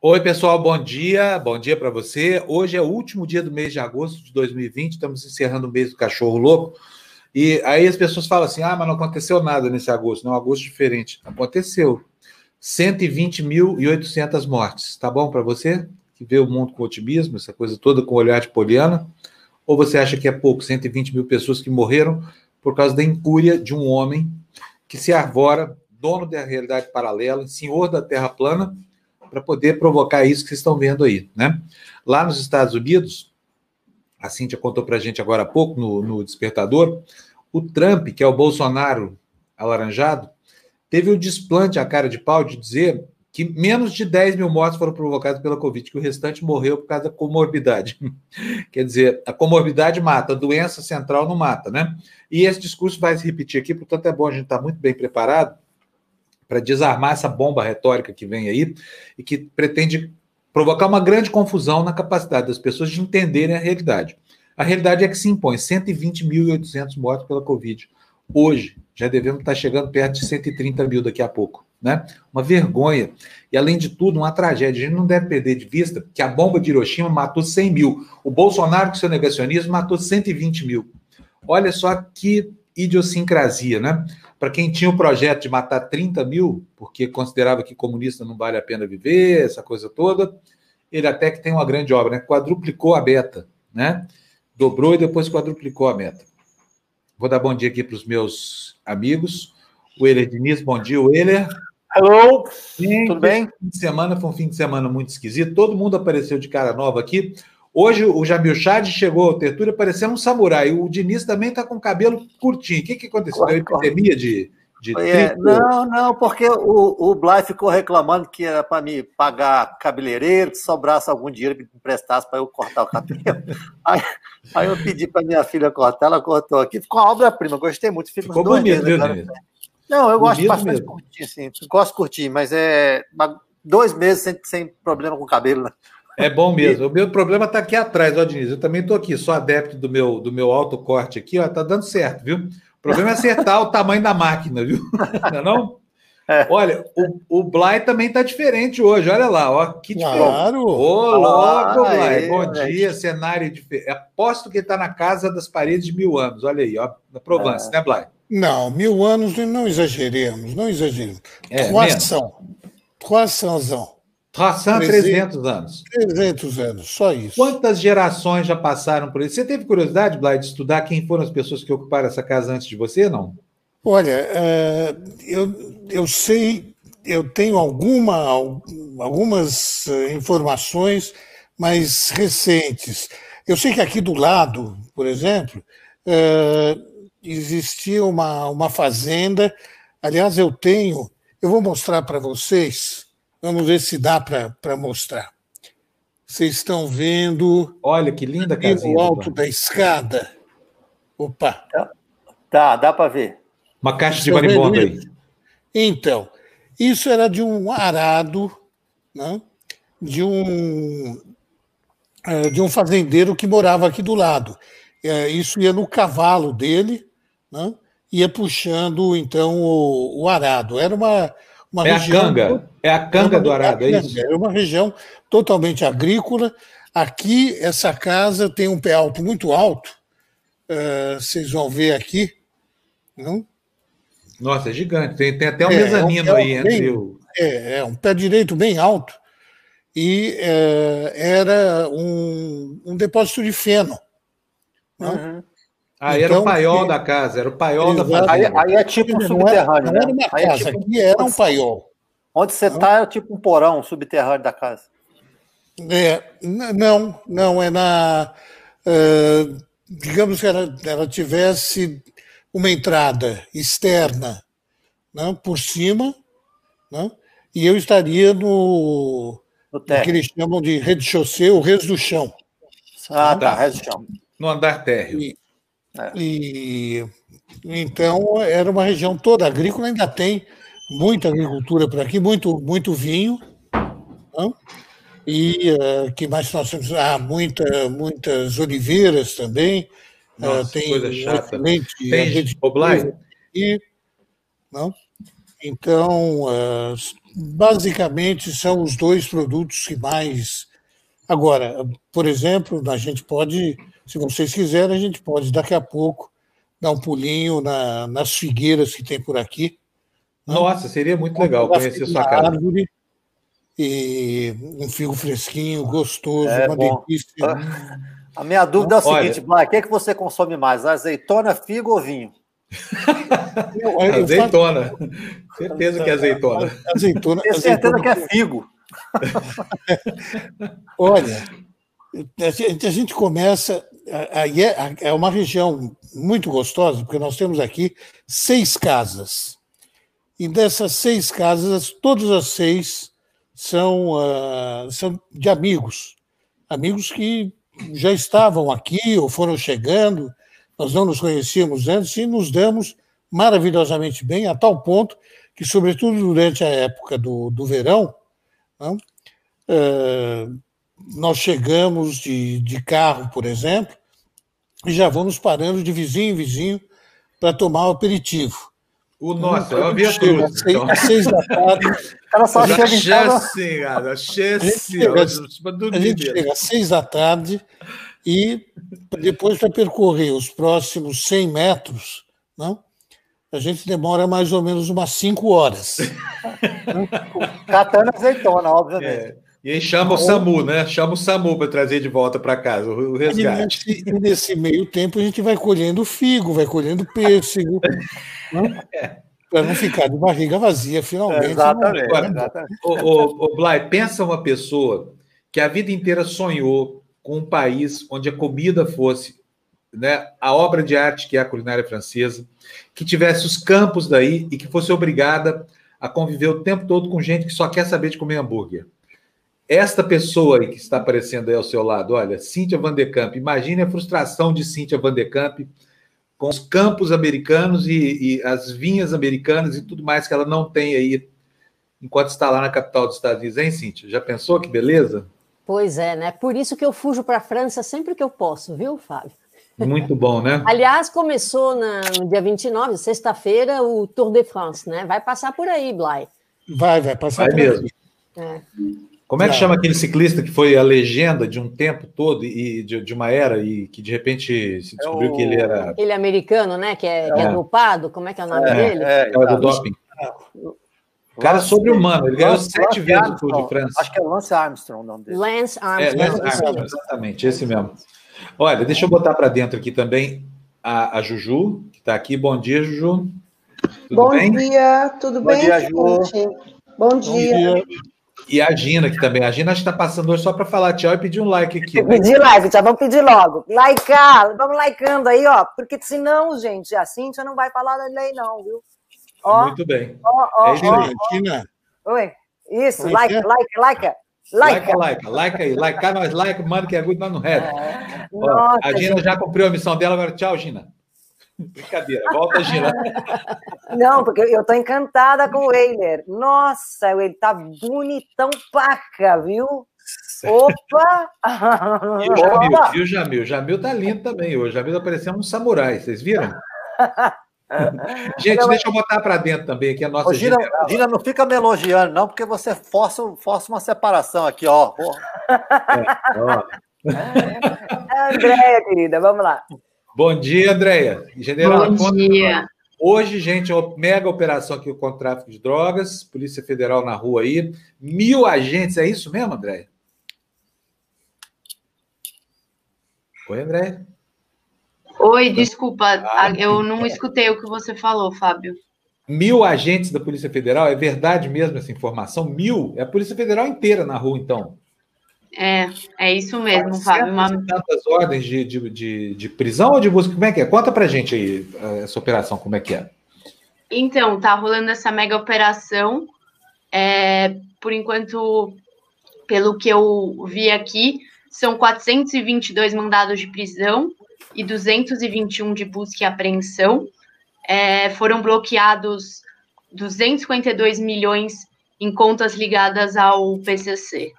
Oi, pessoal, bom dia. Bom dia para você. Hoje é o último dia do mês de agosto de 2020, estamos encerrando o mês do cachorro louco. E aí as pessoas falam assim: ah, mas não aconteceu nada nesse agosto. Não, agosto diferente. Aconteceu. 120.800 mortes. Tá bom para você? Que vê o mundo com otimismo, essa coisa toda com o olhar de poliana? Ou você acha que é pouco? 120 mil pessoas que morreram por causa da incúria de um homem que se arvora, dono da realidade paralela, senhor da Terra plana para poder provocar isso que vocês estão vendo aí, né? Lá nos Estados Unidos, a Cíntia contou para a gente agora há pouco no, no Despertador, o Trump, que é o Bolsonaro alaranjado, teve o desplante à cara de pau de dizer que menos de 10 mil mortes foram provocadas pela Covid, que o restante morreu por causa da comorbidade. Quer dizer, a comorbidade mata, a doença central não mata, né? E esse discurso vai se repetir aqui, portanto é bom a gente estar muito bem preparado para desarmar essa bomba retórica que vem aí e que pretende provocar uma grande confusão na capacidade das pessoas de entenderem a realidade. A realidade é que se impõe 120.800 mortos pela Covid. Hoje, já devemos estar chegando perto de 130 mil daqui a pouco. Né? Uma vergonha. E, além de tudo, uma tragédia. A gente não deve perder de vista que a bomba de Hiroshima matou 100 mil. O Bolsonaro, com seu negacionismo, matou 120 mil. Olha só que idiosincrasia, né? Para quem tinha o projeto de matar 30 mil, porque considerava que comunista não vale a pena viver, essa coisa toda, ele até que tem uma grande obra, né? Quadruplicou a meta, né? Dobrou e depois quadruplicou a meta. Vou dar bom dia aqui para os meus amigos. O Euler Diniz, bom dia, Euler. Hello, Sim, tudo bem? Fim de semana foi um fim de semana muito esquisito. Todo mundo apareceu de cara nova aqui. Hoje o Jamil Chad chegou ao Tertúlia parecendo um samurai. O Diniz também está com o cabelo curtinho. O que, que aconteceu? Deu epidemia de, de é, Não, não, porque o, o Bly ficou reclamando que era para me pagar cabeleireiro, que sobrasse algum dinheiro que me emprestasse para eu cortar o cabelo. aí, aí, eu pedi para minha filha cortar, ela cortou aqui. Ficou uma obra-prima, gostei muito. Fico ficou bonito, viu, Diniz? Não, eu gosto bastante mesmo. curtir, assim. Gosto de curtir, mas é dois meses sem, sem problema com o cabelo, né? É bom mesmo. O meu problema está aqui atrás, ó, Diniz. Eu também estou aqui, sou adepto do meu, do meu autocorte aqui, ó. Tá dando certo, viu? O problema é acertar o tamanho da máquina, viu? Não é não? É. Olha, o, o Blay também está diferente hoje. Olha lá, ó. Que claro! Ô, louco, ah. É, Bom dia, cenário diferente. Aposto que ele está na casa das paredes de mil anos. Olha aí, ó. Na Provence, é. né, Blay? Não, mil anos não exageremos, não exageremos. É, Quais são? Quais são? Ração 300, 300 anos. 300 anos, só isso. Quantas gerações já passaram por isso? Você teve curiosidade, Blay, de estudar quem foram as pessoas que ocuparam essa casa antes de você, não? Olha, uh, eu, eu sei, eu tenho alguma, algumas eh, informações mais recentes. Eu sei que aqui do lado, por exemplo, uh, existia uma, uma fazenda. Aliás, eu tenho, eu vou mostrar para vocês Vamos ver se dá para mostrar. Vocês estão vendo. Olha que linda casinha. No alto da escada. Opa. Tá, tá dá para ver. Uma caixa de marimbondo aí. Então, isso era de um arado, né? de um é, de um fazendeiro que morava aqui do lado. É, isso ia no cavalo dele, né? ia puxando então o, o arado. Era uma uma é região, a canga, é a canga é do Arado, é isso? É uma região totalmente agrícola. Aqui, essa casa tem um pé alto muito alto. Uh, vocês vão ver aqui. Não? Nossa, é gigante. Tem, tem até um é, mezanino é um aí entre bem, o. É, é, um pé direito bem alto. E é, era um, um depósito de feno. Uhum. Ah, então, era o paiol da casa, era o paiol da fazenda. Aí, aí, é tipo um subterrâneo, não era, né? Não era uma casa, é tipo, aqui era um paiol. Onde você está é tipo um porão subterrâneo da casa. É, não, não, é na. Uh, digamos que ela, ela tivesse uma entrada externa né, por cima, né, e eu estaria no, no que eles chamam de rede chaussée, o res do chão. Ah, tá, res do chão. No andar térreo. E, é. E então era uma região toda agrícola, ainda tem muita agricultura por aqui, muito, muito vinho. Não? E uh, que mais nós temos? Ah, muita, muitas oliveiras também. Nossa, uh, tem coisa chata. Tem, e, não? Então, uh, basicamente, são os dois produtos que mais. Agora, por exemplo, a gente pode, se vocês quiserem, a gente pode daqui a pouco dar um pulinho na, nas figueiras que tem por aqui. Né? Nossa, seria muito legal conhecer sua casa. Árvore, e um figo fresquinho, gostoso, é uma bom. delícia. A minha dúvida é o seguinte, Blá, o que, é que você consome mais, azeitona, figo ou vinho? Eu, eu azeitona. Faço... Certeza que é azeitona. Azeitona. Tenho certeza que é figo. Olha, a gente começa. Aí é, é uma região muito gostosa, porque nós temos aqui seis casas. E dessas seis casas, todas as seis são, uh, são de amigos. Amigos que já estavam aqui ou foram chegando, nós não nos conhecíamos antes e nos damos maravilhosamente bem, a tal ponto que, sobretudo durante a época do, do verão, não, uh, nós chegamos de, de carro, por exemplo, e já vamos parando de vizinho em vizinho para tomar o aperitivo. O nosso, eu havia tudo. Às seis, às seis da tarde. Ela só chega chance, cara, chance. A gente chega, a gente chega às seis da tarde e depois para percorrer os próximos 100 metros, não? a gente demora mais ou menos umas cinco horas. Catando azeitona, obviamente. É. E aí chama o SAMU, né? Chama o SAMU para trazer de volta para casa o resgate. E nesse, e nesse, meio tempo a gente vai colhendo figo, vai colhendo pêssego, né? é. para não ficar de barriga vazia, finalmente. É, exatamente. Agora, exatamente. O, o, o Blay, pensa uma pessoa que a vida inteira sonhou com um país onde a comida fosse né, a obra de arte que é a culinária francesa, que tivesse os campos daí e que fosse obrigada a conviver o tempo todo com gente que só quer saber de comer hambúrguer. Esta pessoa aí que está aparecendo aí ao seu lado, olha, Cíntia Van de Camp, imagine a frustração de Cíntia Van de Camp com os campos americanos e, e, as vinhas americanas e tudo mais que ela não tem aí enquanto está lá na capital dos Estados Unidos, hein, Cíntia? Já pensou que beleza? Pois é, né? Por isso que eu fujo para a França sempre que eu posso, viu, Fábio? Muito bom, né? Aliás, começou na, no dia 29, sexta-feira, o Tour de France, né? Vai passar por aí, Blay. Vai, vai passar vai por mesmo. aí. É. Como é que chama aquele ciclista que foi a legenda de um tempo todo e de, de uma era e que de repente se descobriu é o... que ele era. Aquele americano, né? Que é, é. Que é dopado, como é que é o nome é, dele? É, é, do doping. O cara é sobre-humano, ele ganhou Lance, sete vezes o Tour de França. Acho que é Lance Armstrong o nome dele. Lance Armstrong. É, Lance Armstrong, exatamente, esse mesmo. Olha, deixa eu botar para dentro aqui também a, a Juju, que está aqui. Bom dia, Juju. Tudo Bom bem? dia, tudo Bom bem, dia, Ju. Bom dia. Bom dia. E a Gina aqui também. A Gina está passando hoje só para falar tchau e pedir um like aqui. Né? Pedir like, já vamos pedir logo. Likear, vamos likeando aí, ó. Porque senão, gente, a Cíntia não vai falar da lei, não, viu? Ó, Muito bem. Ó, ó, é ó, Gina. Oi, isso, é like, like, like. Like, like, like aí, like nós, like, mano, que é good, nós não red. Ó, a Gina já cumpriu a missão dela, agora tchau, Gina. Brincadeira, volta, Gina. Não, porque eu tô encantada com o Eiler. Nossa, ele tá bonitão paca, viu? Opa! E o Jamil, e o Jamil? Jamil tá lindo também hoje. O Jamil tá parecendo um samurai, vocês viram? Gente, deixa eu botar para dentro também aqui a nossa. Ô, Gina, Gina, não fica me elogiando, não, porque você força, força uma separação aqui, ó. É, ó. É, Andréia, querida, vamos lá. Bom dia, Andréia. General, Bom dia. Hoje, gente, uma mega operação aqui com o tráfico de drogas, Polícia Federal na rua aí, mil agentes, é isso mesmo, Andréia? Oi, Andréia. Oi, desculpa, ah, eu não escutei o que você falou, Fábio. Mil agentes da Polícia Federal, é verdade mesmo essa informação? Mil? É a Polícia Federal inteira na rua, então. É, é isso mesmo, Fábio. Uma... Tantas ordens de, de, de, de, prisão ou de busca? Como é que é? Conta pra gente aí essa operação, como é que é. Então, tá rolando essa mega operação. É, por enquanto, pelo que eu vi aqui, são 422 mandados de prisão e 221 de busca e apreensão. É, foram bloqueados 252 milhões em contas ligadas ao PCC.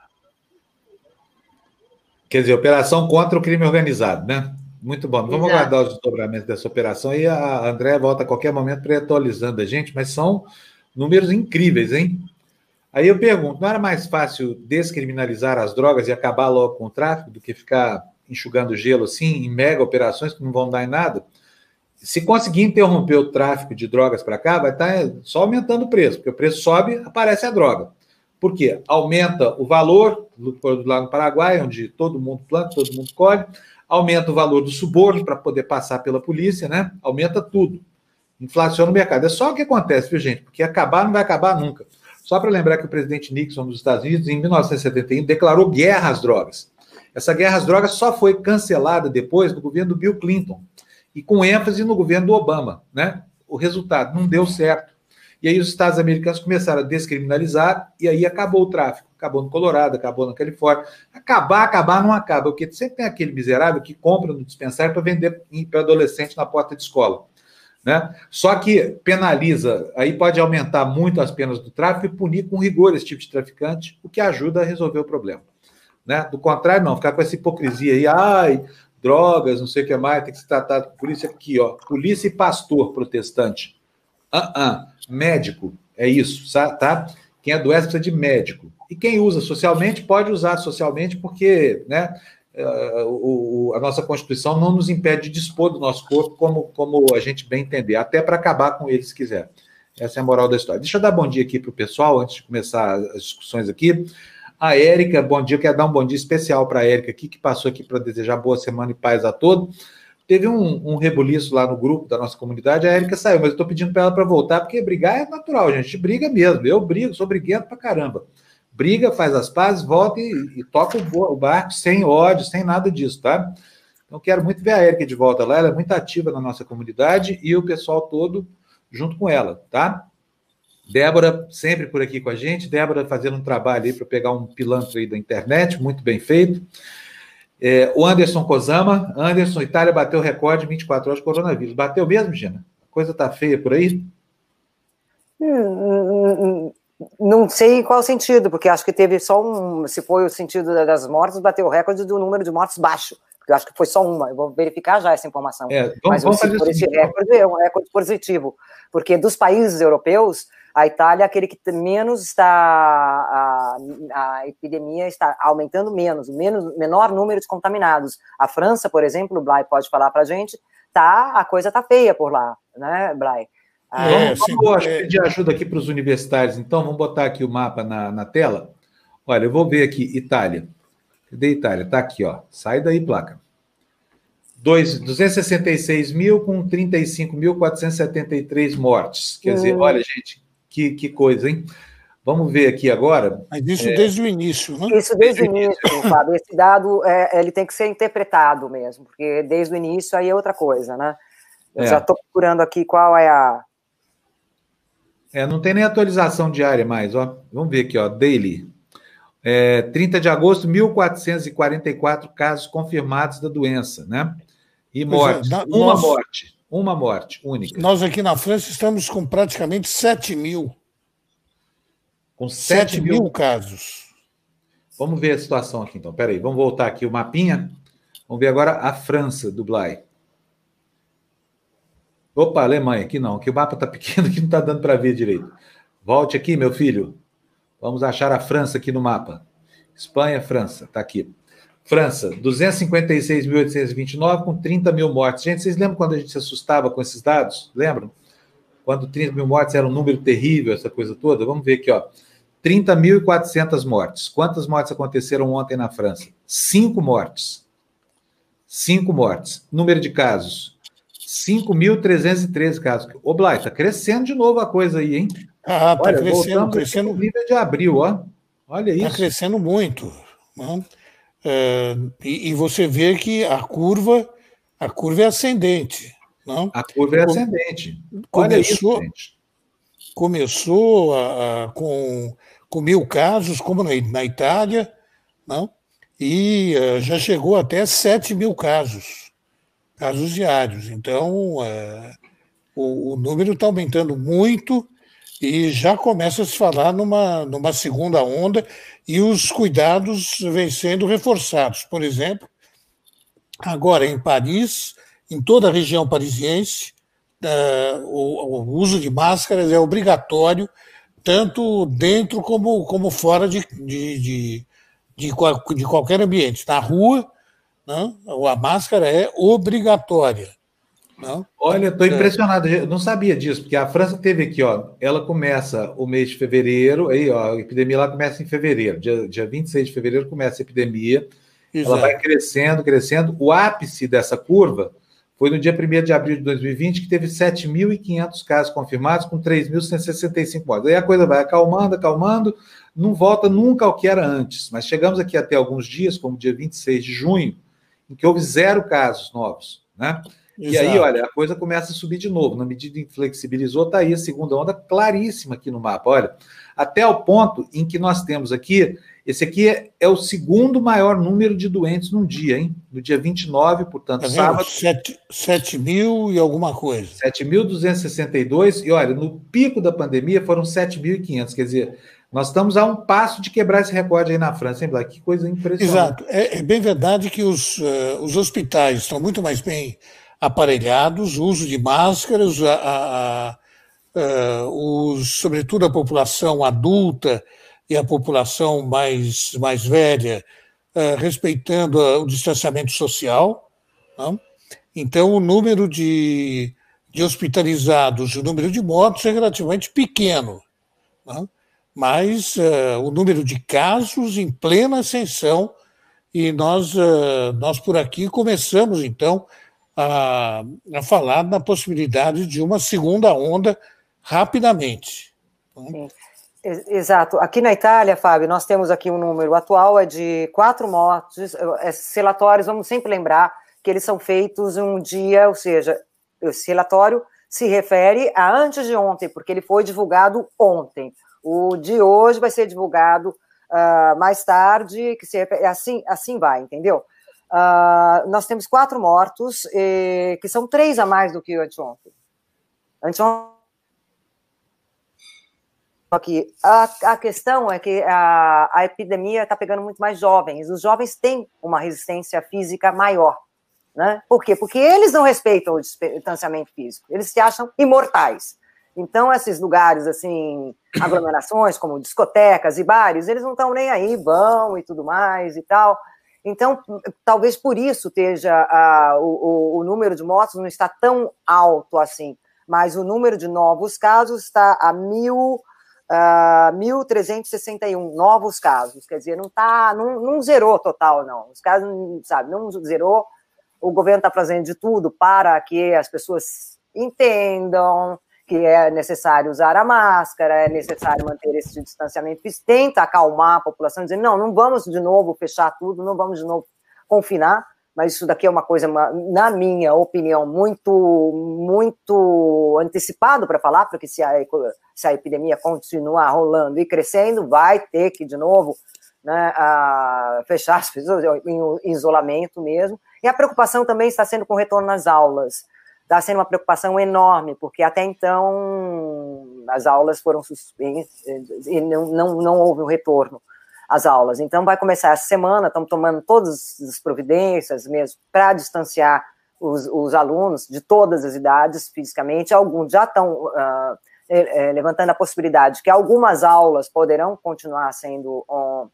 Quer dizer, operação contra o crime organizado, né? Muito bom. Vamos Exato. aguardar os desdobramentos dessa operação e a André volta a qualquer momento para ir atualizando a gente, mas são Números incríveis, hein? Aí eu pergunto, não era mais fácil descriminalizar as drogas e acabar logo com o tráfico do que ficar enxugando gelo assim, em mega operações que não vão dar em nada? Se conseguir interromper o tráfico de drogas para cá, vai estar tá só aumentando o preço, porque o preço sobe, aparece a droga. Por quê? Aumenta o valor do lá no Paraguai, onde todo mundo planta, todo mundo colhe, aumenta o valor do suborno para poder passar pela polícia, né? Aumenta tudo. Inflaciona o mercado. É só o que acontece, viu, gente? Porque acabar não vai acabar nunca. Só para lembrar que o presidente Nixon dos Estados Unidos, em 1971, declarou guerra às drogas. Essa guerra às drogas só foi cancelada depois no governo do Bill Clinton e com ênfase no governo do Obama, né? O resultado não deu certo. E aí os Estados americanos começaram a descriminalizar e aí acabou o tráfico. Acabou no Colorado, acabou na Califórnia. Acabar, acabar não acaba, porque sempre tem aquele miserável que compra no dispensário para vender para adolescente na porta de escola. Né? Só que penaliza, aí pode aumentar muito as penas do tráfico e punir com rigor esse tipo de traficante, o que ajuda a resolver o problema. Né? Do contrário, não, ficar com essa hipocrisia aí, ai, drogas, não sei o que mais, tem que se tratar de polícia aqui, ó, polícia e pastor protestante. Ah, uh, -uh, médico, é isso, tá? Quem adoece precisa de médico. E quem usa socialmente pode usar socialmente, porque né, uh, o, a nossa Constituição não nos impede de dispor do nosso corpo como, como a gente bem entender, até para acabar com ele se quiser. Essa é a moral da história. Deixa eu dar bom dia aqui para o pessoal, antes de começar as discussões aqui. A Érica, bom dia, eu quero dar um bom dia especial para a Érica aqui, que passou aqui para desejar boa semana e paz a todos. Teve um, um rebuliço lá no grupo da nossa comunidade, a Érica saiu, mas eu estou pedindo para ela para voltar, porque brigar é natural, gente. Briga mesmo. Eu brigo, sou briguento para caramba. Briga, faz as pazes, volta e, e toca o, o, barco sem ódio, sem nada disso, tá? Então, quero muito ver a Érica de volta lá. Ela é muito ativa na nossa comunidade e o pessoal todo junto com ela, tá? Débora sempre por aqui com a gente. Débora fazendo um trabalho aí para pegar um pilantra aí da internet, muito bem feito. É, o Anderson Kozama, Anderson, Itália bateu recorde 24 horas de coronavírus. Bateu mesmo, Gina? A coisa tá feia por aí? Hum, não sei em qual sentido, porque acho que teve só um. Se foi o sentido das mortes, bateu o recorde do número de mortes baixo. Eu acho que foi só uma. Eu vou verificar já essa informação. É, vamos, Mas vamos esse recorde é um recorde positivo. Porque dos países europeus, a Itália é aquele que menos está a, a epidemia está aumentando menos, menos menor número de contaminados. A França, por exemplo, o Blay pode falar para a gente, tá a coisa tá feia por lá, né, Blay? Ah, é, vamos, vamos é... pedir ajuda aqui para os universitários, então vamos botar aqui o mapa na, na tela. Olha, eu vou ver aqui Itália. Cadê Itália? Tá aqui, ó. Sai daí, placa. 266 mil com 35.473 mortes. Quer dizer, hum. olha, gente, que, que coisa, hein? Vamos ver aqui agora. Mas isso é... desde o início, né? Isso desde o início, Fábio. Esse dado é, ele tem que ser interpretado mesmo, porque desde o início aí é outra coisa, né? Eu é. já estou procurando aqui qual é a. É, não tem nem atualização diária mais, ó. Vamos ver aqui, ó. Daily. É, 30 de agosto, 1.444 casos confirmados da doença, né? E mortes. É, uma morte. Uma morte única. Nós aqui na França estamos com praticamente 7 mil. Com 7, 7 mil... mil casos. Vamos ver a situação aqui, então. Peraí, vamos voltar aqui o mapinha. Vamos ver agora a França do Blay. Opa, Alemanha, aqui não, aqui o mapa está pequeno, aqui não está dando para ver direito. Volte aqui, meu filho. Vamos achar a França aqui no mapa. Espanha, França, está aqui. França, 256.829 com 30 mil mortes. Gente, vocês lembram quando a gente se assustava com esses dados? Lembram? Quando 30 mil mortes era um número terrível, essa coisa toda? Vamos ver aqui, ó. 30.400 mortes. Quantas mortes aconteceram ontem na França? Cinco mortes. Cinco mortes. Número de casos? 5.313 casos. Ô, Blay, está crescendo de novo a coisa aí, hein? Ah, está crescendo, crescendo. nível de abril, ó. Olha tá isso. Está crescendo muito. Não? É, e, e, você vê que a curva, a curva é ascendente. Não? A curva é ascendente. Começou, isso, começou a, a, com, com mil casos, como na, na Itália, não? e uh, já chegou até 7 mil casos, casos diários. Então, uh, o, o número está aumentando muito e já começa a se falar numa, numa segunda onda e os cuidados vêm sendo reforçados. Por exemplo, agora em Paris, em toda a região parisiense, uh, o, o, uso de máscaras é obrigatório, tanto dentro como, como fora de, de, de, de, de qualquer ambiente. Na rua, né, a máscara é obrigatória. Não? Olha, estou é. impressionado, eu não sabia disso, porque a França teve aqui, ó, ela começa o mês de fevereiro, aí, ó, a epidemia lá começa em fevereiro, dia, dia 26 de fevereiro começa a epidemia, Exato. ela vai crescendo, crescendo, o ápice dessa curva foi no dia 1 de abril de 2020, que teve 7.500 casos confirmados, com 3.165 mortes. Aí a coisa vai acalmando, acalmando, não volta nunca ao que era antes, mas chegamos aqui até alguns dias, como dia 26 de junho, em que houve zero casos novos, né? Exato. E aí, olha, a coisa começa a subir de novo. Na medida em que flexibilizou, está aí a segunda onda claríssima aqui no mapa. Olha, até o ponto em que nós temos aqui, esse aqui é, é o segundo maior número de doentes num dia, hein? No dia 29, portanto, tá sábado. 7, 7 mil e alguma coisa. 7.262, e olha, no pico da pandemia foram 7.500, quer dizer, nós estamos a um passo de quebrar esse recorde aí na França, hein, Black? Que coisa impressionante. Exato. É, é bem verdade que os, uh, os hospitais estão muito mais bem aparelhados, uso de máscaras, a, a, a, os, sobretudo a população adulta e a população mais, mais velha, respeitando o distanciamento social. Não? Então, o número de, de hospitalizados, o número de mortos é relativamente pequeno. Não? Mas uh, o número de casos em plena ascensão, e nós, nós por aqui começamos, então, a, a falar na possibilidade de uma segunda onda rapidamente. Sim. Exato. Aqui na Itália, Fábio, nós temos aqui um número atual é de quatro mortes. Esses relatórios, vamos sempre lembrar que eles são feitos um dia, ou seja, esse relatório se refere a antes de ontem, porque ele foi divulgado ontem. O de hoje vai ser divulgado uh, mais tarde, que se refere, assim, assim vai, entendeu? Uh, nós temos quatro mortos, que são três a mais do que anteontem. Anteontem. Aqui, a, a questão é que a, a epidemia está pegando muito mais jovens. Os jovens têm uma resistência física maior. Né? Por quê? Porque eles não respeitam o distanciamento físico. Eles se acham imortais. Então, esses lugares, assim, aglomerações, como discotecas e bares, eles não estão nem aí, vão e tudo mais e tal. Então, talvez por isso esteja o, o, número de mortos não está tão alto assim, mas o número de novos casos está a mil, uh, 1.361 novos casos, quer dizer, não está, não, não zerou total, não. Os casos, sabe, não zerou. O governo está fazendo de tudo para que as pessoas entendam, que é necessário usar a máscara, é necessário manter esse distanciamento, tenta acalmar a população, dizendo, não, não vamos de novo fechar tudo, não vamos de novo confinar, mas isso daqui é uma coisa, na minha opinião, muito muito antecipado para falar, porque se a, se a epidemia continuar rolando e crescendo, vai ter que, de novo, né, fechar as pessoas em isolamento mesmo. E a preocupação também está sendo com o retorno nas aulas está sendo uma preocupação enorme, porque até então as aulas foram suspensas e não, não, não houve um retorno às aulas. Então, vai começar essa semana, estamos tomando todas as providências mesmo para distanciar os, os, alunos de todas as idades fisicamente. Alguns já estão uh, é, levantando a possibilidade que algumas aulas poderão continuar sendo on,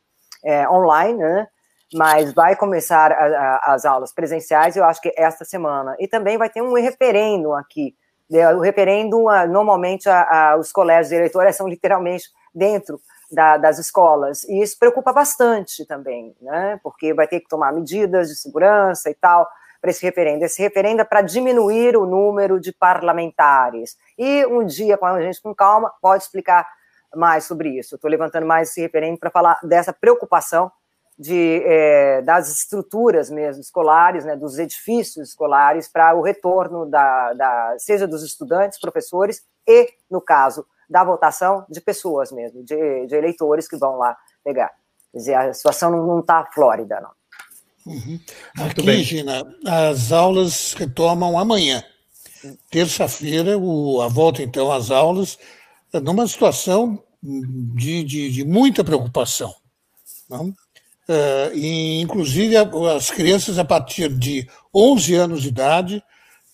é, online, né? Mas vai começar a, a, as aulas presenciais, eu acho que esta semana. E também vai ter um referendo aqui. Né, o referendo, normalmente, a, os colégios eleitorais são literalmente dentro da, das escolas. E isso preocupa bastante também, né? porque vai ter que tomar medidas de segurança e tal para esse referendo. Esse referendo é para diminuir o número de parlamentares. E um dia, com a gente com calma, pode explicar mais sobre isso. Estou levantando mais esse referendo para falar dessa preocupação de, é, das estruturas mesmo escolares, né, dos edifícios escolares, para o retorno da, da, seja dos estudantes, professores e, no caso da votação, de pessoas mesmo, de, de eleitores que vão lá pegar. Quer dizer, a situação não está flórida, não. Uhum. Aqui, Gina, as aulas retomam amanhã. Terça-feira, a volta, então, às aulas, numa situação de, de, de muita preocupação. Não? Uh, e, inclusive, as crianças a partir de 11 anos de idade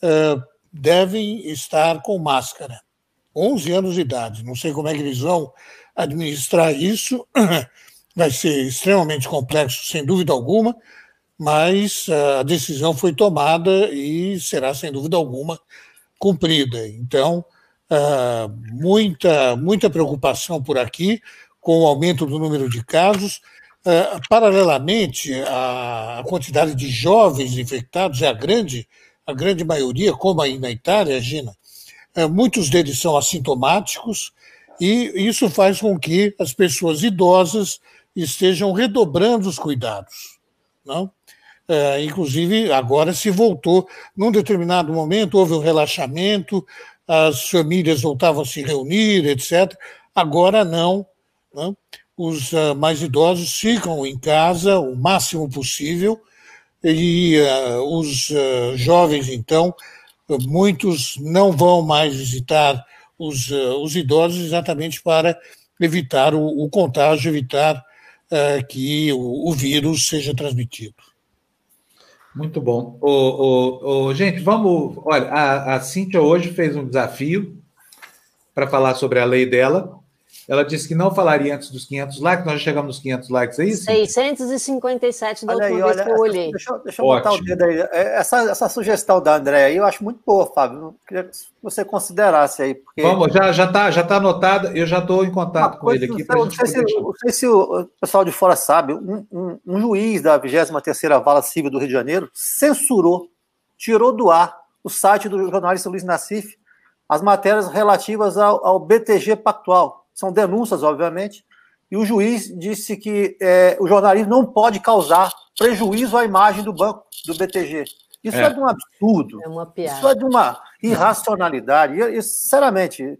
uh, devem estar com máscara. 11 anos de idade. Não sei como é que eles vão administrar isso. Vai ser extremamente complexo, sem dúvida alguma, mas a decisão foi tomada e será, sem dúvida alguma, cumprida. Então, muita, muita preocupação por aqui com o aumento do número de casos. Ah, paralelamente, a quantidade de jovens infectados é a grande, a grande maioria, como aí na Itália, Gina. Ah, muitos deles são assintomáticos e isso faz com que as pessoas idosas estejam redobrando os cuidados. Não? É, inclusive, agora se voltou, num determinado momento, houve um relaxamento, as famílias voltavam a se reunir, etc. Agora não. não? Os uh, mais idosos ficam em casa o máximo possível e uh, os uh, jovens, então, muitos não vão mais visitar os, os idosos exatamente para evitar o, o contágio, evitar que o, o vírus seja transmitido. Muito bom. O, o, gente, vamos. Olha, a, a Cíntia hoje fez um desafio para falar sobre a lei dela. Ela disse que não falaria antes dos 500 likes, nós já chegamos nos 500 likes aí? Sim? 657 da olha última aí, vez olha, que eu olhei. Deixa, deixa eu botar o dedo aí. É, essa, essa sugestão da André aí eu acho muito boa, Fábio. Eu queria que você considerasse aí. Porque... Vamos, já está já tá, já tá anotada, eu já estou em contato com ele aqui. Não, sei, se, não sei se o pessoal de fora sabe, um, um, um juiz da 23ª Vala Civil do Rio de Janeiro censurou, tirou do ar o site do jornalista Luiz Nassif as matérias relativas ao, ao BTG Pactual são denúncias, obviamente, e o juiz disse que é, o jornalismo não pode causar prejuízo à imagem do banco, do BTG. Isso é, é de um absurdo. É uma piada. Isso é de uma irracionalidade. E, e, sinceramente,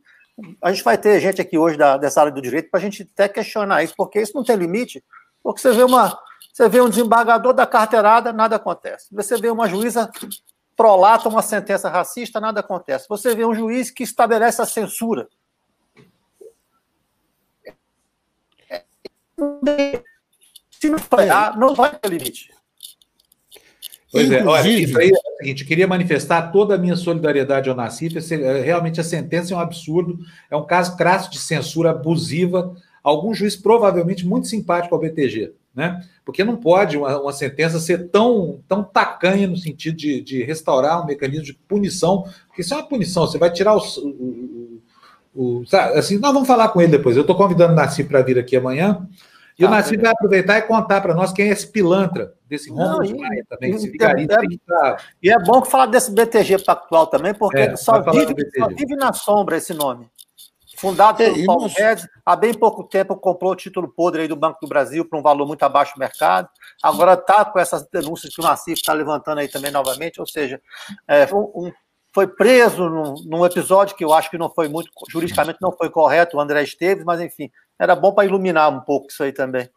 a gente vai ter gente aqui hoje da, dessa área do direito para a gente até questionar isso, porque isso não tem limite. Porque você vê uma, você vê um desembargador da carteirada, nada acontece. Você vê uma juíza prolata uma sentença racista, nada acontece. Você vê um juiz que estabelece a censura. Se não falhar, não vai ter limite. Pois é, olha, isso aí é o seguinte, queria manifestar toda a minha solidariedade ao Nassif, é, realmente a sentença é um absurdo, é um caso crasso de censura abusiva, algum juiz provavelmente muito simpático ao BTG, né? Porque não pode uma, uma sentença ser tão, tão tacanha no sentido de, de, restaurar um mecanismo de punição, porque isso é uma punição, você vai tirar o, o, o, o assim, nós vamos falar com ele depois, eu estou convidando o Nassif para vir aqui amanhã, e o Nassif vai aproveitar e contar para nós quem é esse pilantra desse Romulo de Maia também, esse vigarista. É, e é bom falar desse BTG Pactual também, porque é, só, vive, só, vive, na sombra esse nome. Fundado é, pelo Paulo. Guedes, há bem pouco tempo comprou o título podre aí do Banco do Brasil por um valor muito abaixo do mercado. Agora está com essas denúncias que o Nassif está levantando aí também novamente, ou seja, é, um, foi preso num, num, episódio que eu acho que não foi muito, juridicamente não foi correto, o André Esteves, mas enfim, era bom para iluminar um pouco isso aí também.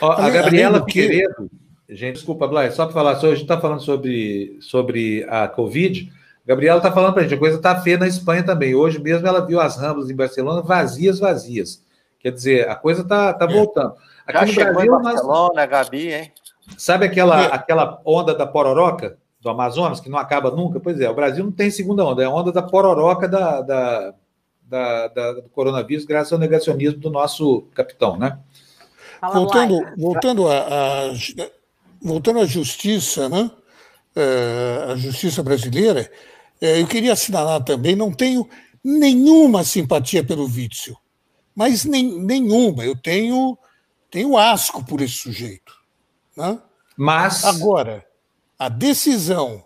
Ó, a Gabriela Figueiredo, gente, desculpa, Blay, só para falar, gente está falando sobre, sobre a Covid. A Gabriela está falando para a gente, a coisa está feia na Espanha também. Hoje mesmo ela viu as ramblas em Barcelona vazias, vazias. Quer dizer, a coisa está tá voltando. Aqui Já no Brasil, em Barcelona, nós... Gabi, hein? Sabe aquela, aquela onda da pororoca do Amazonas, que não acaba nunca? Pois é, o Brasil não tem segunda onda, é a onda da pororoca da, da da, da, do coronavírus, graças ao negacionismo do nosso capitão, né? Voltando, voltando, a, a, voltando à justiça, né? É, a justiça brasileira, é, eu queria assinalar também, não tenho nenhuma simpatia pelo Witzel, mas nem, nenhuma. Eu tenho, tenho asco por esse sujeito. Né? Mas. Agora, a decisão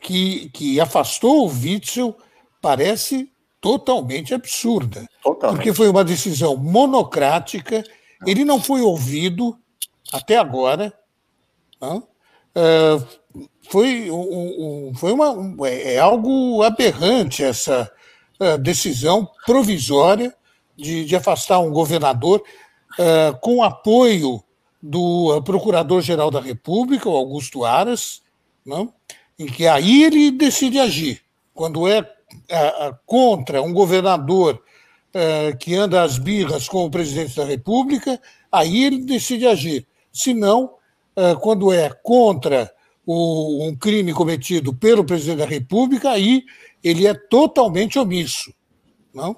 que, que afastou o Witzel parece totalmente absurda. Totalmente. Porque foi uma decisão monocrática, ele não foi ouvido até agora. Não? Uh, foi, um, um, foi uma, um, é, é, algo aberrante essa uh, decisão provisória de, de, afastar um governador uh, com apoio do Procurador-Geral da República, o Augusto Aras, não? em que aí ele decide agir. Quando é contra um governador é, que anda às birras com o presidente da República, aí ele decide agir. Se não, é, quando é contra o, um crime cometido pelo presidente da República, aí ele é totalmente omisso. Não?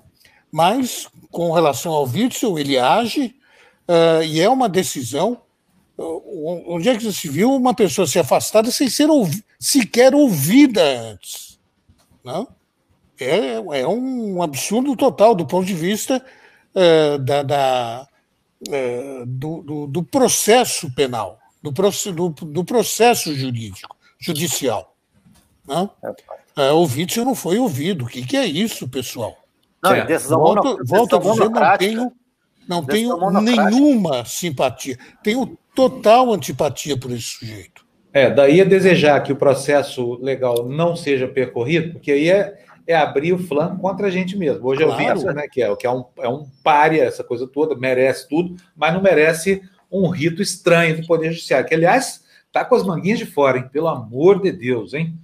Mas, com relação ao Witzel, ele age e é uma decisão. Uh, onde é que se viu uma pessoa se afastada sem ser ouvi sequer ouvida antes? Não? É, é um absurdo total do ponto de vista uh, da, da do, do, do, processo penal, do, do, do processo jurídico, judicial. Não? É, o Witzel não foi ouvido. O que, que é isso, pessoal? Não, é. decisão volto, volto a dizer, não tenho, não tenho nenhuma simpatia. Tenho total antipatia por esse sujeito. É, daí a desejar que o processo legal não seja percorrido, porque aí é, é abrir o flanco contra a gente mesmo. Hoje claro. é o Witzel, né, que é, que é um, é um párea, essa coisa toda, merece tudo, mas não merece um rito estranho do Poder Judiciário, que, aliás, está com as manguinhas de fora, hein? Pelo amor de Deus, hein?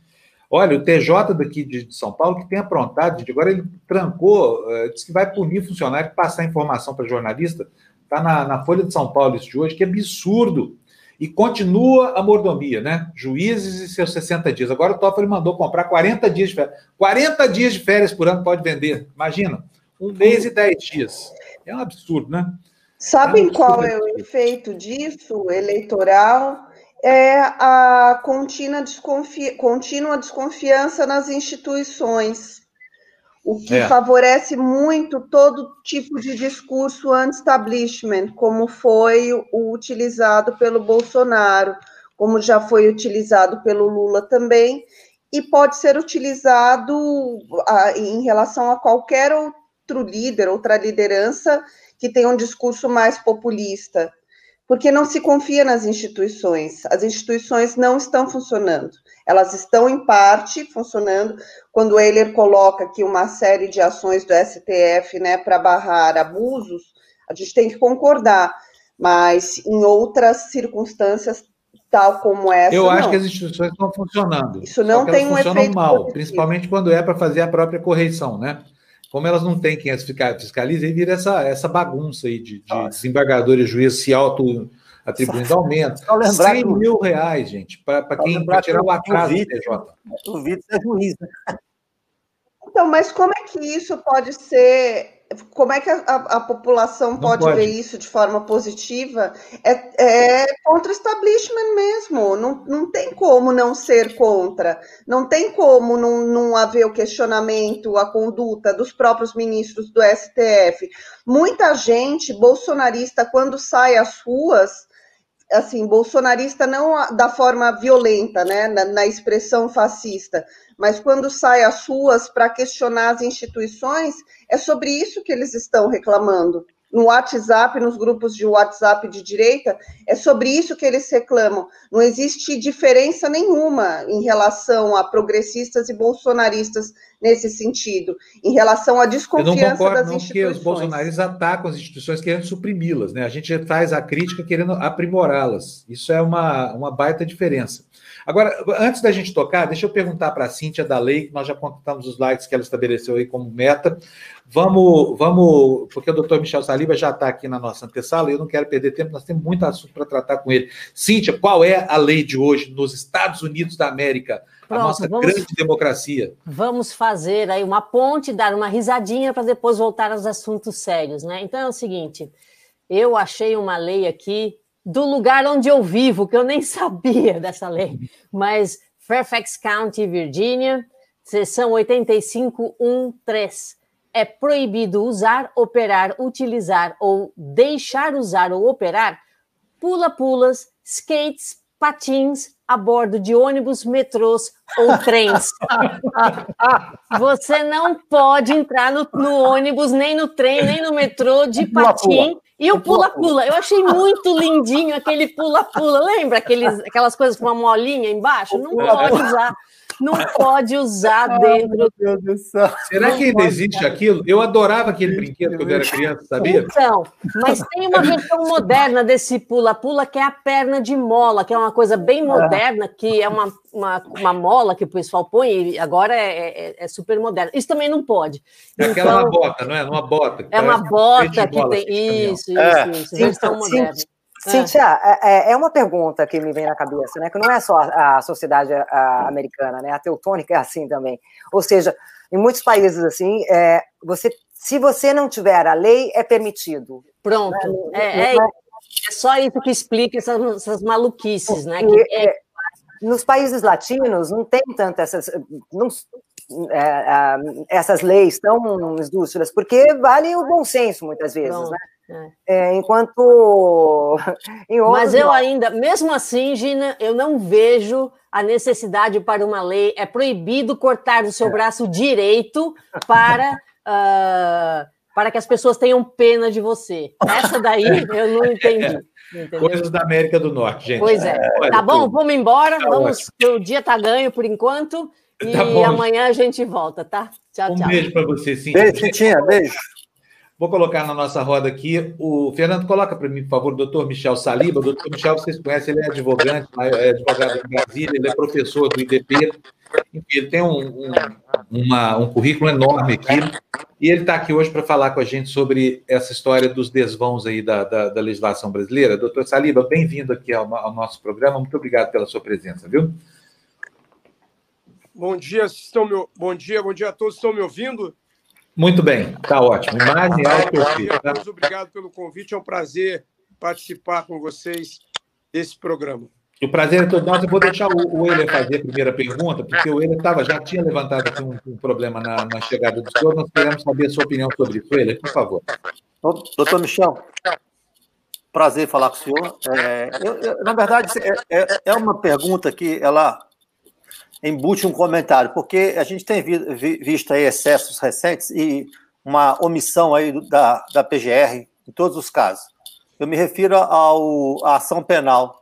Olha, o TJ daqui de São Paulo, que tem aprontado, agora ele trancou, uh, disse que vai punir funcionário que passar informação para jornalista, está na, na, Folha de São Paulo isso de hoje, que é absurdo. E continua a mordomia, né? Juízes e seus 60 dias. Agora o Toffoli mandou comprar 40 dias de férias. 40 dias de férias por ano pode vender. Imagina, um mês e 10 dias. É um absurdo, né? Sabem é um qual é o efeito disso eleitoral? É a contínua, desconfi contínua desconfiança nas instituições, o que é. favorece muito todo tipo de discurso anti-establishment, como foi o utilizado pelo Bolsonaro, como já foi utilizado pelo Lula também, e pode ser utilizado a, em relação a qualquer outro líder, outra liderança que tenha um discurso mais populista porque não se confia nas instituições. As instituições não estão funcionando. Elas estão, em parte, funcionando. Quando o Euler coloca aqui uma série de ações do STF né, para barrar abusos, a gente tem que concordar. Mas, em outras circunstâncias, tal como essa. Eu acho não. que as instituições estão funcionando. Isso não tem um efeito mal, positivo. principalmente quando é para fazer a própria correição, né? Como elas não têm quem as fiscalize, aí vira essa, essa bagunça aí de, de desembargador e juiz se auto atribuindo aumento. 100 mil reais, gente, para quem pra tirar o atraso do TJ. O Vitor é juiz, né? Então, mas como é que isso pode ser como é que a, a, população pode, pode, ver isso de forma positiva? É, é contra o establishment mesmo. Não, não tem como não ser contra. Não tem como não, não haver o questionamento, a conduta dos próprios ministros do STF. Muita gente bolsonarista, quando sai às ruas, assim, bolsonarista não da forma violenta, né, na, na expressão fascista, mas quando sai às ruas para questionar as instituições, é sobre isso que eles estão reclamando. No WhatsApp, nos grupos de WhatsApp de direita, é sobre isso que eles reclamam. Não existe diferença nenhuma em relação a progressistas e bolsonaristas nesse sentido, em relação à desconfiança Eu não concordo, das não, instituições. Porque os bolsonaristas atacam as instituições querendo suprimi-las, né? A gente faz a crítica querendo aprimorá-las. Isso é uma, uma baita diferença. Agora, antes da gente tocar, deixa eu perguntar para a Cíntia da Lei, que nós já contamos os likes que ela estabeleceu aí como meta. Vamos, vamos, porque o doutor Michel Saliba já está aqui na nossa antessala e eu não quero perder tempo, nós temos muito assunto para tratar com ele. Cíntia, qual é a lei de hoje nos Estados Unidos da América? Pronto, a nossa vamos, grande democracia. Vamos fazer aí uma ponte, dar uma risadinha para depois voltar aos assuntos sérios, né? Então é o seguinte: eu achei uma lei aqui do lugar onde eu vivo, que eu nem sabia dessa lei, mas Fairfax County, Virgínia, seção 8513. É proibido usar, operar, utilizar ou deixar usar ou operar pula-pulas, skates, patins a bordo de ônibus, metrôs ou trens. Você não pode entrar no, no, ônibus, nem no trem, nem no metrô de patim e o pula-pula, eu achei muito lindinho aquele pula-pula. Lembra aqueles, aquelas coisas com uma molinha embaixo? Não pode usar. Não pode usar dentro. Meu Deus do céu. Será que ainda existe aquilo? Eu adorava aquele brinquedo quando eu era criança, sabia? Então, mas tem uma versão moderna desse pula-pula que é a perna de mola, que é uma coisa bem ah. moderna, que é uma, uma, uma mola que o pessoal põe e agora é, é, é super moderna. Isso também não pode. É aquela então, uma bota, não é? Uma bota. É uma bota que tem. Isso, isso, é. isso. Versão moderna. Cintia, é. é uma pergunta que me vem na cabeça, né? Que não é só a, sociedade americana, né? A teutônica é assim também. Ou seja, em muitos países assim, é, você, se você não tiver a lei, é permitido. Pronto. Né? É, é, é, só isso que explica essas, essas maluquices, né? Que é, nos países latinos não tem tanto essas. Não, é, essas leis tão esdrúxulas, porque vale o bom senso muitas vezes, Pronto. né? É. Enquanto. Mas eu ainda, mesmo assim, Gina, eu não vejo a necessidade para uma lei. É proibido cortar o seu é. braço direito para. Uh, para que as pessoas tenham pena de você. Essa daí eu não entendi. Entendeu? Coisas da América do Norte, gente. Pois é. é tá bom, vamos embora. Tá vamos, o dia tá ganho por enquanto. E tá amanhã a gente volta, tá? Tchau, um tchau. Um beijo para você, sim. Beijo, Cintinha, beijo. Vou colocar na nossa roda aqui o Fernando, coloca para mim, por favor, o doutor Michel Saliba. O doutor Michel, vocês conhecem, ele é advogado, é advogado em Brasília, ele é professor do IDP. Ele tem um, um, uma, um currículo enorme aqui. E ele está aqui hoje para falar com a gente sobre essa história dos desvãos aí da, da, da legislação brasileira. Doutor Saliba, bem-vindo aqui ao, ao, nosso programa. Muito obrigado pela sua presença, viu? Bom dia, estão me... bom dia, bom dia a todos. Estão me ouvindo? Muito bem, está ótimo. Imagem áudio perfeito. Tá? Obrigado pelo convite, é um prazer participar com vocês desse programa. O prazer é todo nosso. Eu vou deixar o, o Euler fazer a primeira pergunta, porque o Euler tava, já tinha levantado aqui um, um problema na, na, chegada do senhor. Nós queremos saber a sua opinião sobre isso. Euler, por favor. Doutor Michel, prazer falar com o senhor. É, eu, eu, na verdade, é, é, é uma pergunta que ela embute um comentário, porque a gente tem vi, vi, visto aí excessos recentes e uma omissão aí da, da PGR em todos os casos. Eu me refiro ao, à ação penal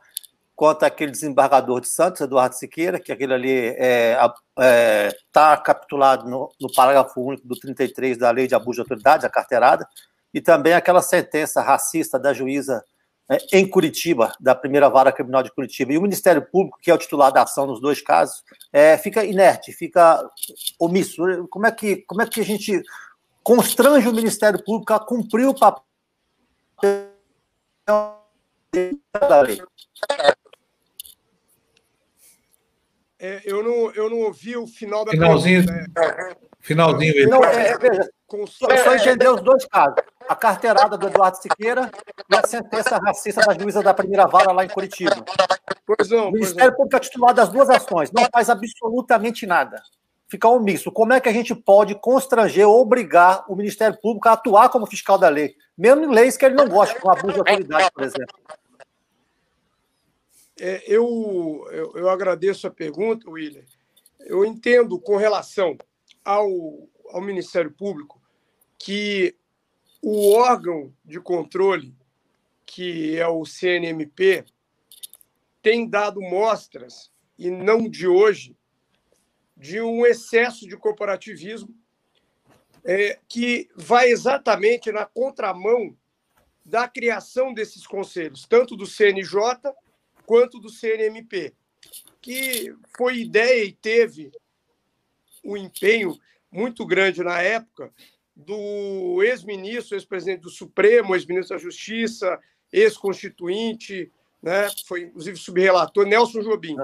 contra aquele desembargador de Santos, Eduardo Siqueira, que aquele ali está é, é, tá capitulado no, no, parágrafo único do 33 da Lei de Abuso de Autoridade, a carteirada, e também aquela sentença racista da juíza em Curitiba, da primeira vara criminal de Curitiba. E o Ministério Público, que é o titular da ação nos dois casos, é, fica inerte, fica omisso. Como é, que, como é que a gente constrange o Ministério Público a cumprir o papel da lei? É, eu, não, eu não ouvi o final da Finalzinho. Pergunta. Finalzinho. Não, é, é, veja, só entender os dois casos. A carteirada do Eduardo Siqueira e a sentença racista da juíza da primeira vara lá em Curitiba. Pois não, o Ministério Público é titular das duas ações, não faz absolutamente nada. Fica omisso. Como é que a gente pode constranger ou obrigar o Ministério Público a atuar como fiscal da lei? Mesmo em leis que ele não gosta, como abuso de autoridade, por exemplo. É, eu, eu, eu, agradeço a pergunta, William. Eu entendo com relação ao, ao Ministério Público que o órgão de controle, que é o CNMP, tem dado mostras, e não de hoje, de um excesso de corporativismo é, que vai exatamente na contramão da criação desses conselhos, tanto do CNJ quanto do CNMP, que foi ideia e teve um empenho muito grande na época do ex-ministro, ex-presidente do Supremo, ex-ministro da Justiça, ex-constituinte, né? foi inclusive subrelator, Nelson Jobim.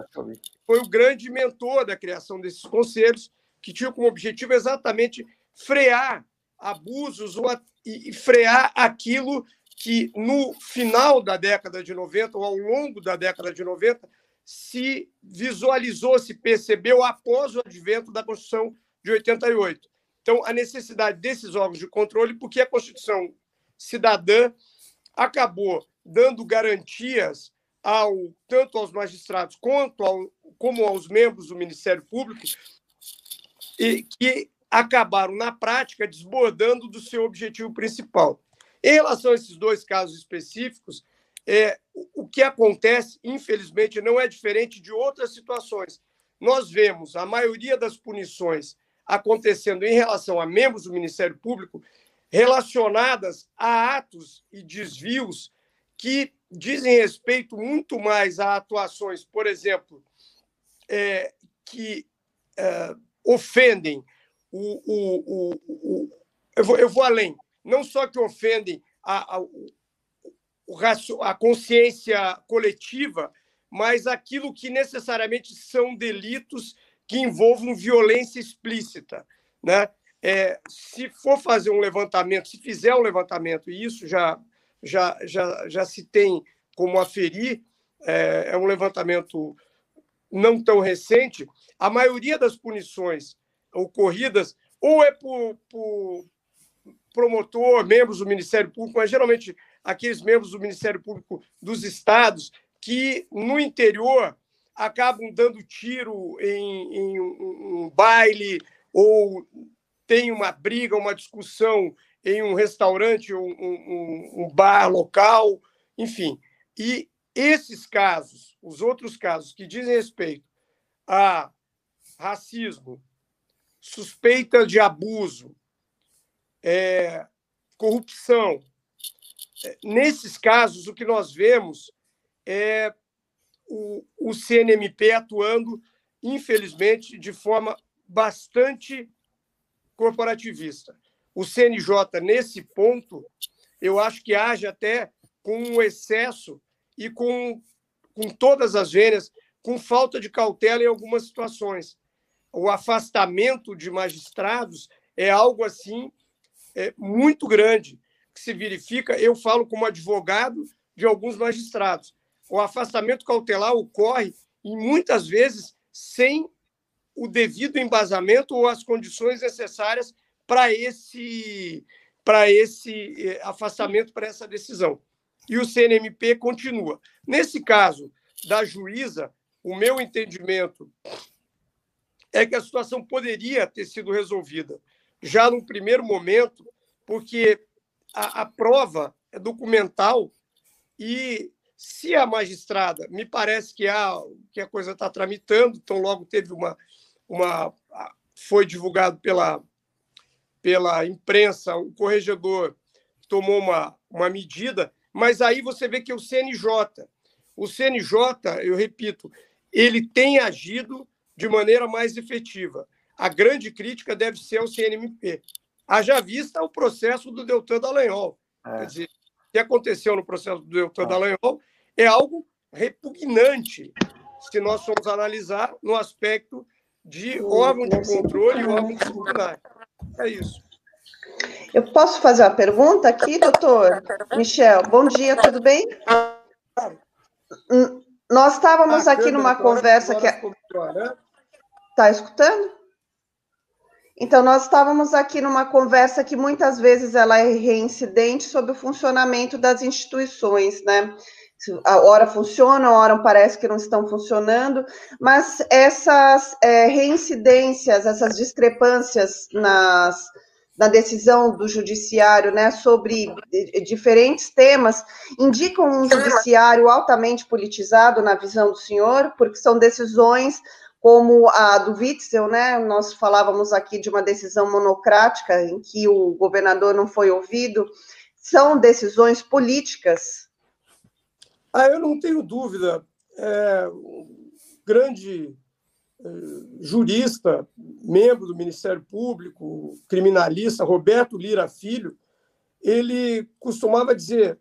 Foi o grande mentor da criação desses conselhos, que tinha como objetivo exatamente frear abusos ou, e frear aquilo que no final da década de 90, ou ao longo da década de 90, se visualizou, se percebeu após o advento da Constituição de 88. Então, a necessidade desses órgãos de controle, porque a Constituição cidadã acabou dando garantias ao tanto aos magistrados quanto ao, como aos membros do Ministério Público e que acabaram na prática desbordando do seu objetivo principal. Em relação a esses dois casos específicos, é, o que acontece, infelizmente, não é diferente de outras situações. Nós vemos a maioria das punições acontecendo em relação a membros do Ministério Público relacionadas a atos e desvios que dizem respeito muito mais a atuações, por exemplo, é, que é, ofendem o, o, o, o eu, vou, eu, vou, além, não só que ofendem a, a, a consciência coletiva, mas aquilo que necessariamente são delitos que envolvam violência explícita. Né? É, se for fazer um levantamento, se fizer um levantamento, e isso já, já, já, já se tem como aferir, é, é um levantamento não tão recente, a maioria das punições ocorridas ou é por, por promotor, membros do Ministério Público, mas geralmente aqueles membros do Ministério Público dos estados que, no interior, acabam dando tiro em, em um, baile ou tem uma briga, uma discussão em um restaurante, um, um, um bar local, enfim. E esses casos, os outros casos que dizem respeito a racismo, suspeita de abuso, é, corrupção, nesses casos, o que nós vemos é o, o CNMP atuando, infelizmente, de forma bastante corporativista. O CNJ, nesse ponto, eu acho que age até com um excesso e com, com todas as vênias, com falta de cautela em algumas situações. O afastamento de magistrados é algo assim é, muito grande que se verifica. Eu falo como advogado de alguns magistrados. O afastamento cautelar ocorre e muitas vezes sem o devido embasamento ou as condições necessárias para esse para esse eh, afastamento, para essa decisão. E o CNMP continua. Nesse caso da juíza, o meu entendimento é que a situação poderia ter sido resolvida já no primeiro momento, porque a, a prova é documental e se a magistrada, me parece que a, que a coisa está tramitando, então logo teve uma, uma. Foi divulgado pela, pela imprensa, o corregedor tomou uma, uma medida, mas aí você vê que o CNJ, o CNJ, eu repito, ele tem agido de maneira mais efetiva. A grande crítica deve ser ao CNMP. Haja vista o processo do Deltan Dallagnol. É. Quer dizer, o que aconteceu no processo do Deltan é. Dallagnol é algo repugnante se nós formos analisar no aspecto de órgão de controle e órgão disciplinar. É isso. Eu posso fazer uma pergunta aqui, doutor Michel? Bom dia, tudo bem? Nós estávamos aqui numa conversa que. Está né? escutando? Então, nós estávamos aqui numa conversa que muitas vezes ela é reincidente sobre o funcionamento das instituições, né? A hora funciona, a hora parece que não estão funcionando, mas essas é, reincidências, essas discrepâncias nas, na decisão do judiciário, né, sobre diferentes temas, indicam um judiciário altamente politizado na visão do senhor, porque são decisões como a do Witzel, né? Nós falávamos aqui de uma decisão monocrática em que o governador não foi ouvido. São decisões políticas? Ah, eu não tenho dúvida. É, um grande é, jurista, membro do Ministério Público, criminalista, Roberto Lira Filho, ele costumava dizer,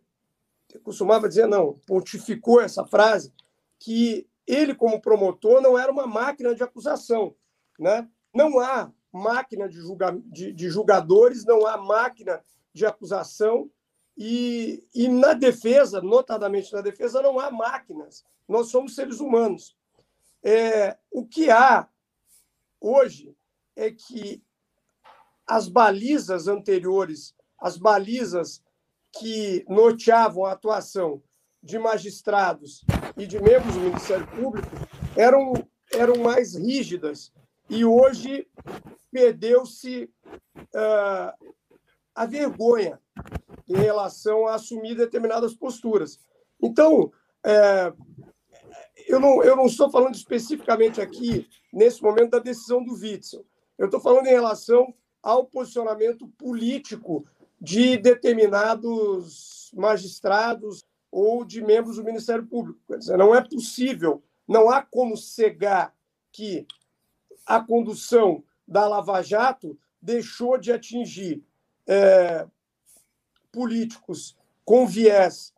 costumava dizer não, pontificou essa frase, que ele, como promotor, não era uma máquina de acusação. Né? Não há máquina de, julga, de, de julgadores, não há máquina de acusação, e, e na defesa, notadamente na defesa, não há máquinas. Nós somos seres humanos. É, o que há hoje é que as balizas anteriores, as balizas que norteavam a atuação de magistrados e de membros do Ministério Público eram, eram mais rígidas e hoje perdeu-se uh, a vergonha em relação a assumir determinadas posturas. Então, é, eu, não, eu não estou falando especificamente aqui, nesse momento, da decisão do Witzel. Eu estou falando em relação ao posicionamento político de determinados magistrados ou de membros do Ministério Público. Quer dizer, não é possível, não há como cegar que a condução da Lava Jato deixou de atingir é, políticos com viés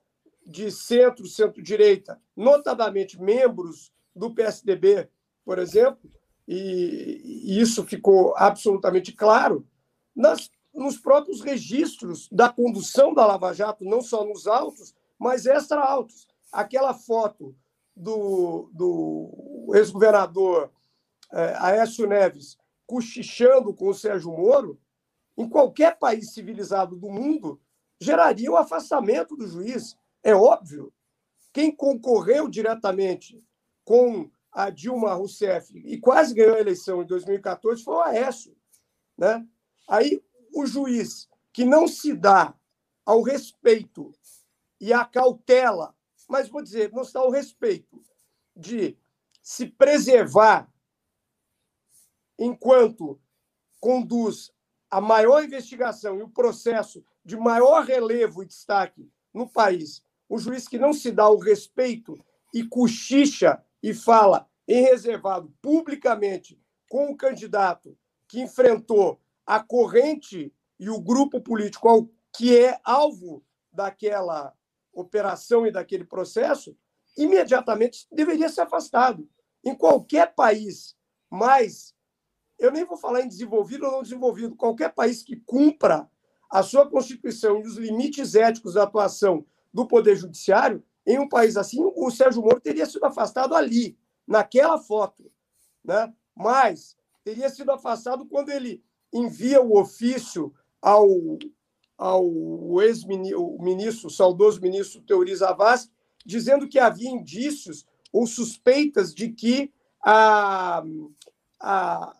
de centro, centro-direita, notadamente membros do PSDB, por exemplo, e, e isso ficou absolutamente claro, nas, nos próprios registros da condução da Lava Jato, não só nos autos, mas extra-autos. Aquela foto do, do ex-governador é, Aécio Neves cochichando com o Sérgio Moro, em qualquer país civilizado do mundo, geraria o afastamento do juiz. É óbvio. Quem concorreu diretamente com a Dilma Rousseff e quase ganhou a eleição em 2014 foi o Aécio. Né? Aí o juiz que não se dá ao respeito e à cautela, mas vou dizer, dá ao respeito de se preservar enquanto conduz a maior investigação e o processo de maior relevo e destaque no país, o juiz que não se dá o respeito e cochicha e fala em reservado publicamente com o candidato que enfrentou a corrente e o grupo político que é alvo daquela operação e daquele processo, imediatamente deveria ser afastado. Em qualquer país mais, eu nem vou falar em desenvolvido ou não desenvolvido, qualquer país que cumpra a sua Constituição e os limites éticos da atuação do Poder Judiciário, em um país assim, o Sérgio Moro teria sido afastado ali, naquela foto. Né? Mas teria sido afastado quando ele envia o ofício ao, ao ex-ministro, saudoso ministro Teori Zavascki, dizendo que havia indícios ou suspeitas de que a, a,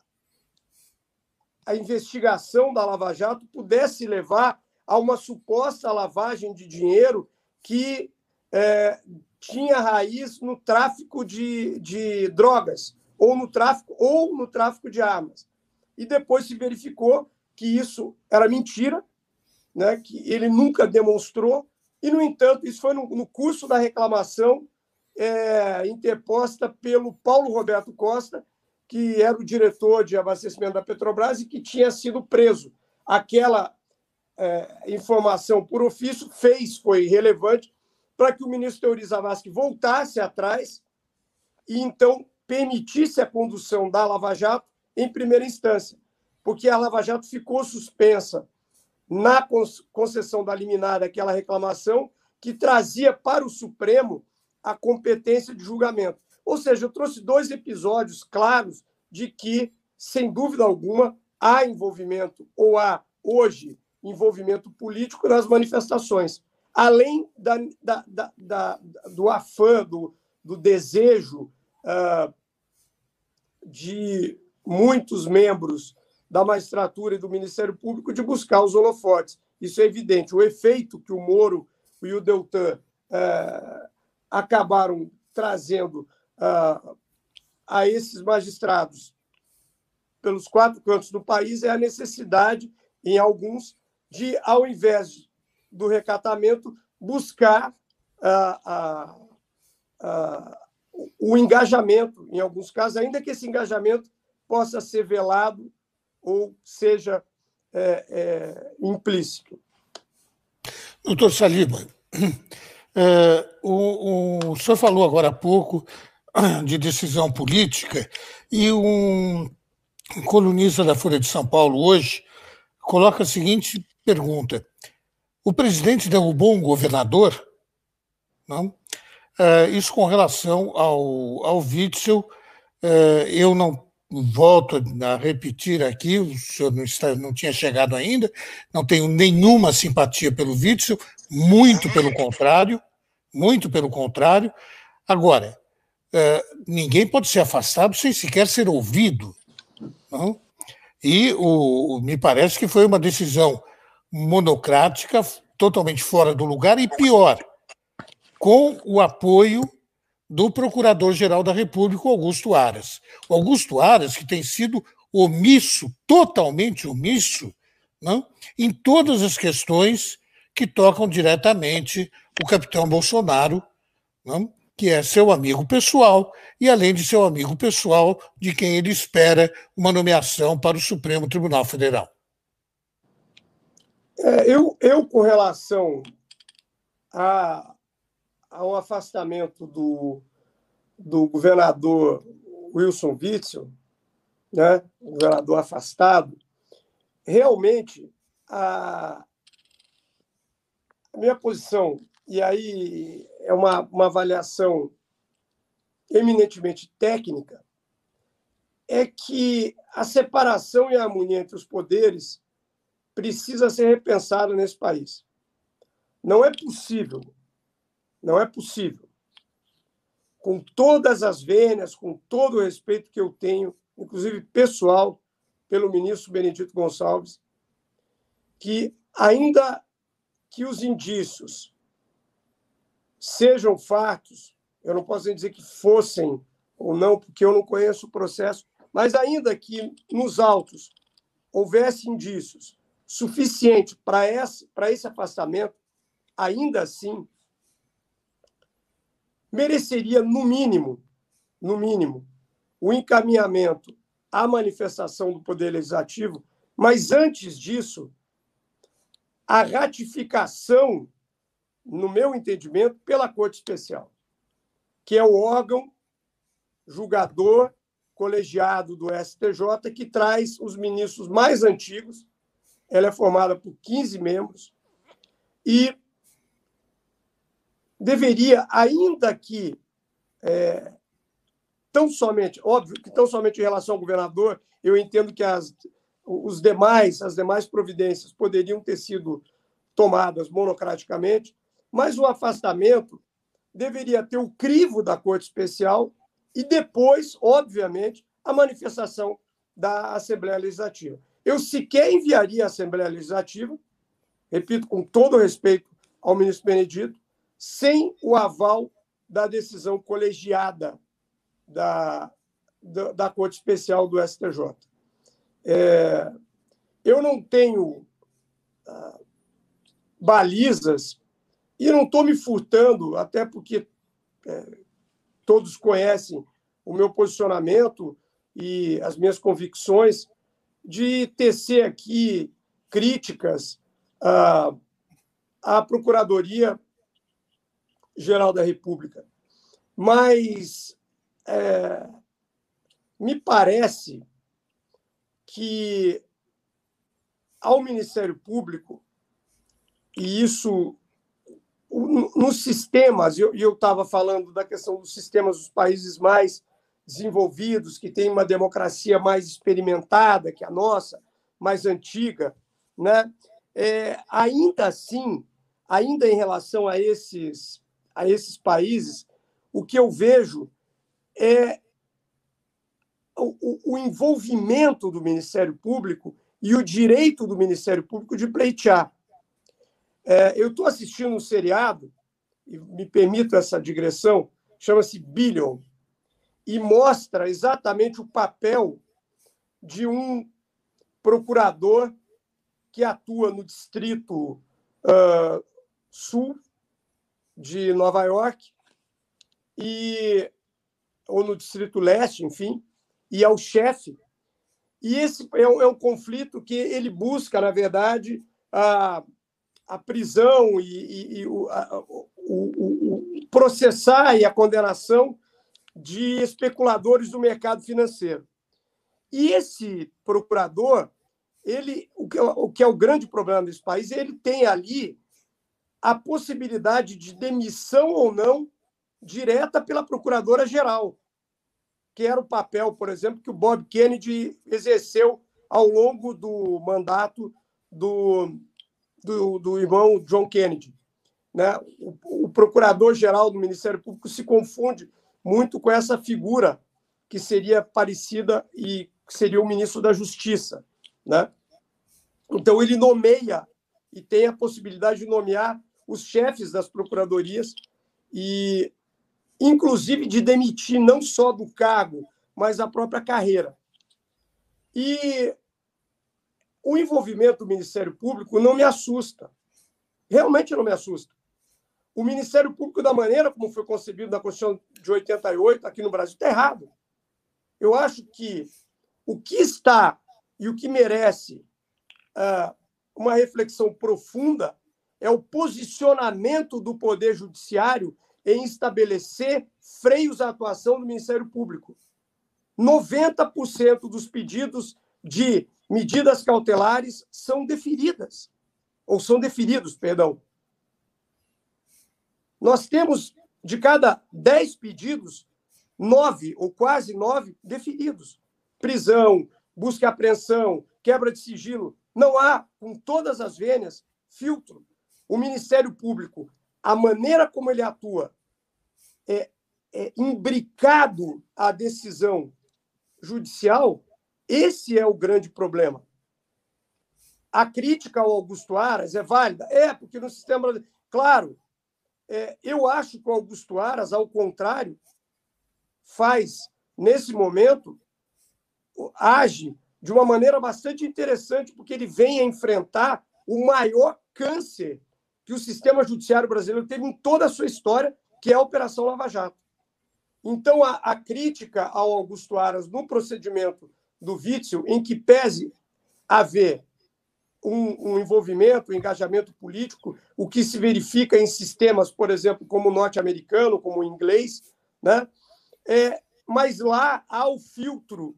a investigação da Lava Jato pudesse levar a uma suposta lavagem de dinheiro que é, tinha raiz no tráfico de, de drogas, ou no tráfico, ou no tráfico de armas. E depois se verificou que isso era mentira, né, que ele nunca demonstrou, e, no entanto, isso foi no, no curso da reclamação é, interposta pelo Paulo Roberto Costa, que era o diretor de abastecimento da Petrobras e que tinha sido preso. Aquela é, informação por ofício fez, foi relevante, para que o ministro Teori Zavascki voltasse atrás e, então, permitisse a condução da Lava Jato em primeira instância, porque a Lava Jato ficou suspensa na concessão da liminar daquela reclamação que trazia para o Supremo a competência de julgamento. Ou seja, eu trouxe dois episódios claros de que, sem dúvida alguma, há envolvimento, ou há hoje envolvimento político nas manifestações. Além da, da, da, da do afã, do, do desejo uh, de muitos membros da magistratura e do Ministério Público de buscar os holofotes. Isso é evidente. O efeito que o Moro e o Deltan uh, acabaram trazendo uh, a esses magistrados pelos quatro cantos do país é a necessidade, em alguns, de, ao invés do recatamento, buscar uh, o engajamento, em alguns casos, ainda que esse engajamento possa ser velado ou seja é, é, implícito. Doutor Saliba, é, o, o senhor falou agora há pouco de decisão política e um colunista da Folha de São Paulo hoje coloca a seguinte pergunta: o presidente derrubou um governador? Não? É, isso com relação ao, ao Witzel, é, eu não volto a repetir aqui, o senhor não, está, não tinha chegado ainda, não tenho nenhuma simpatia pelo Witzel, muito pelo contrário, muito pelo contrário. Agora, é, ninguém pode ser afastado sem sequer ser ouvido. Não? E o, me parece que foi uma decisão monocrática, totalmente fora do lugar e pior, com o apoio do Procurador-Geral da República, Augusto Aras. O Augusto Aras, que tem sido omisso, totalmente omisso, não? em todas as questões que tocam diretamente o capitão Bolsonaro, não? que é seu amigo pessoal, e além de seu amigo pessoal, de quem ele espera uma nomeação para o Supremo Tribunal Federal. É, eu, eu, com relação a, a um afastamento do, do governador Wilson Witzel, né, governador afastado, realmente a, a minha posição, e aí é uma, uma avaliação eminentemente técnica, é que a separação e a harmonia entre os poderes precisa ser repensada nesse país. Não é possível, não é possível, com todas as vênias, com todo o respeito que eu tenho, inclusive pessoal, pelo ministro Benedito Gonçalves, que ainda que os indícios sejam fatos, eu não posso dizer que fossem ou não, porque eu não conheço o processo, mas ainda que nos autos houvesse indícios suficientes para esse, esse afastamento, ainda assim mereceria no mínimo, no mínimo, o encaminhamento à manifestação do poder legislativo, mas antes disso, a ratificação, no meu entendimento, pela Corte Especial, que é o órgão julgador colegiado do STJ que traz os ministros mais antigos. Ela é formada por 15 membros e deveria, ainda que é, tão somente, óbvio que tão somente em relação ao governador, eu entendo que as, os demais, as demais providências poderiam ter sido tomadas monocraticamente, mas o afastamento deveria ter o crivo da Corte Especial e depois, obviamente, a manifestação da Assembleia Legislativa. Eu sequer enviaria a Assembleia Legislativa, repito, com todo respeito ao ministro Benedito, sem o aval da decisão colegiada da, da, da Corte Especial do STJ. É, eu não tenho ah, balizas e não estou me furtando, até porque é, todos conhecem o meu posicionamento e as minhas convicções de tecer aqui críticas à, à Procuradoria Geral da República. Mas é, me parece que ao Ministério Público, e isso nos sistemas, e eu estava falando da questão dos sistemas dos países mais desenvolvidos, que têm uma democracia mais experimentada que a nossa, mais antiga, né? É, ainda assim, ainda em relação a esses, a esses países, o que eu vejo é o, o envolvimento do Ministério Público e o direito do Ministério Público de pleitear. É, eu estou assistindo um seriado, e me permito essa digressão, chama-se Billion, e mostra exatamente o papel de um procurador que atua no distrito uh, sul de Nova York e ou no distrito leste, enfim, e é o chefe. E esse é um, é um conflito que ele busca, na verdade, a a prisão e, e, e o, a, o, o, processar e a condenação de especuladores do mercado financeiro. E esse procurador, ele, o que, é, o que é o grande problema desse país, ele tem ali a possibilidade de demissão ou não direta pela procuradora-geral, que era o papel, por exemplo, que o Bob Kennedy exerceu ao longo do mandato do, do, do irmão John Kennedy. Né? O, o procurador-geral do Ministério Público se confunde muito com essa figura que seria parecida e que seria o ministro da Justiça. Né? Então, ele nomeia e tem a possibilidade de nomear os chefes das procuradorias e, inclusive, de demitir não só do cargo, mas a própria carreira. E o envolvimento do Ministério Público não me assusta. Realmente não me assusta. O Ministério Público, da maneira como foi concebido na Constituição de 88, aqui no Brasil, está errado. Eu acho que o que está e o que merece uh, uma reflexão profunda é o posicionamento do Poder Judiciário em estabelecer freios à atuação do Ministério Público. 90% dos pedidos de medidas cautelares são deferidas, ou são deferidos, perdão. Nós temos, de cada 10 pedidos, nove ou quase nove deferidos. Prisão, busca e apreensão, quebra de sigilo. Não há, com todas as vênias, filtro. O Ministério Público, a maneira como ele atua, é, é imbricado à decisão judicial, esse é o grande problema. A crítica ao Augusto Aras é válida? É, porque no sistema. Claro, é, eu acho que o Augusto Aras, ao contrário, faz, nesse momento, age de uma maneira bastante interessante, porque ele vem a enfrentar o maior câncer que o sistema judiciário brasileiro teve em toda a sua história, que é a Operação Lava Jato. Então, a, a crítica ao Augusto Aras no procedimento do Witzel, em que pese haver um, um, envolvimento, um engajamento político, o que se verifica em sistemas, por exemplo, como o norte-americano, como o inglês, né? É, mas lá há o filtro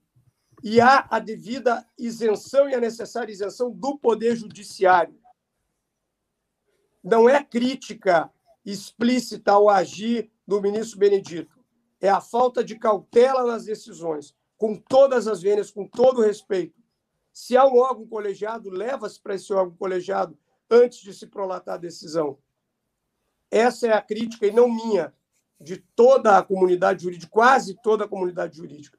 e há a devida isenção e a necessária isenção do Poder Judiciário. Não é crítica explícita ao agir do ministro Benedito, é a falta de cautela nas decisões, com todas as vênias, com todo respeito. Se há um órgão colegiado, leva-se para esse órgão colegiado antes de se prolatar a decisão. Essa é a crítica, e não minha, de toda a comunidade jurídica, quase toda a comunidade jurídica.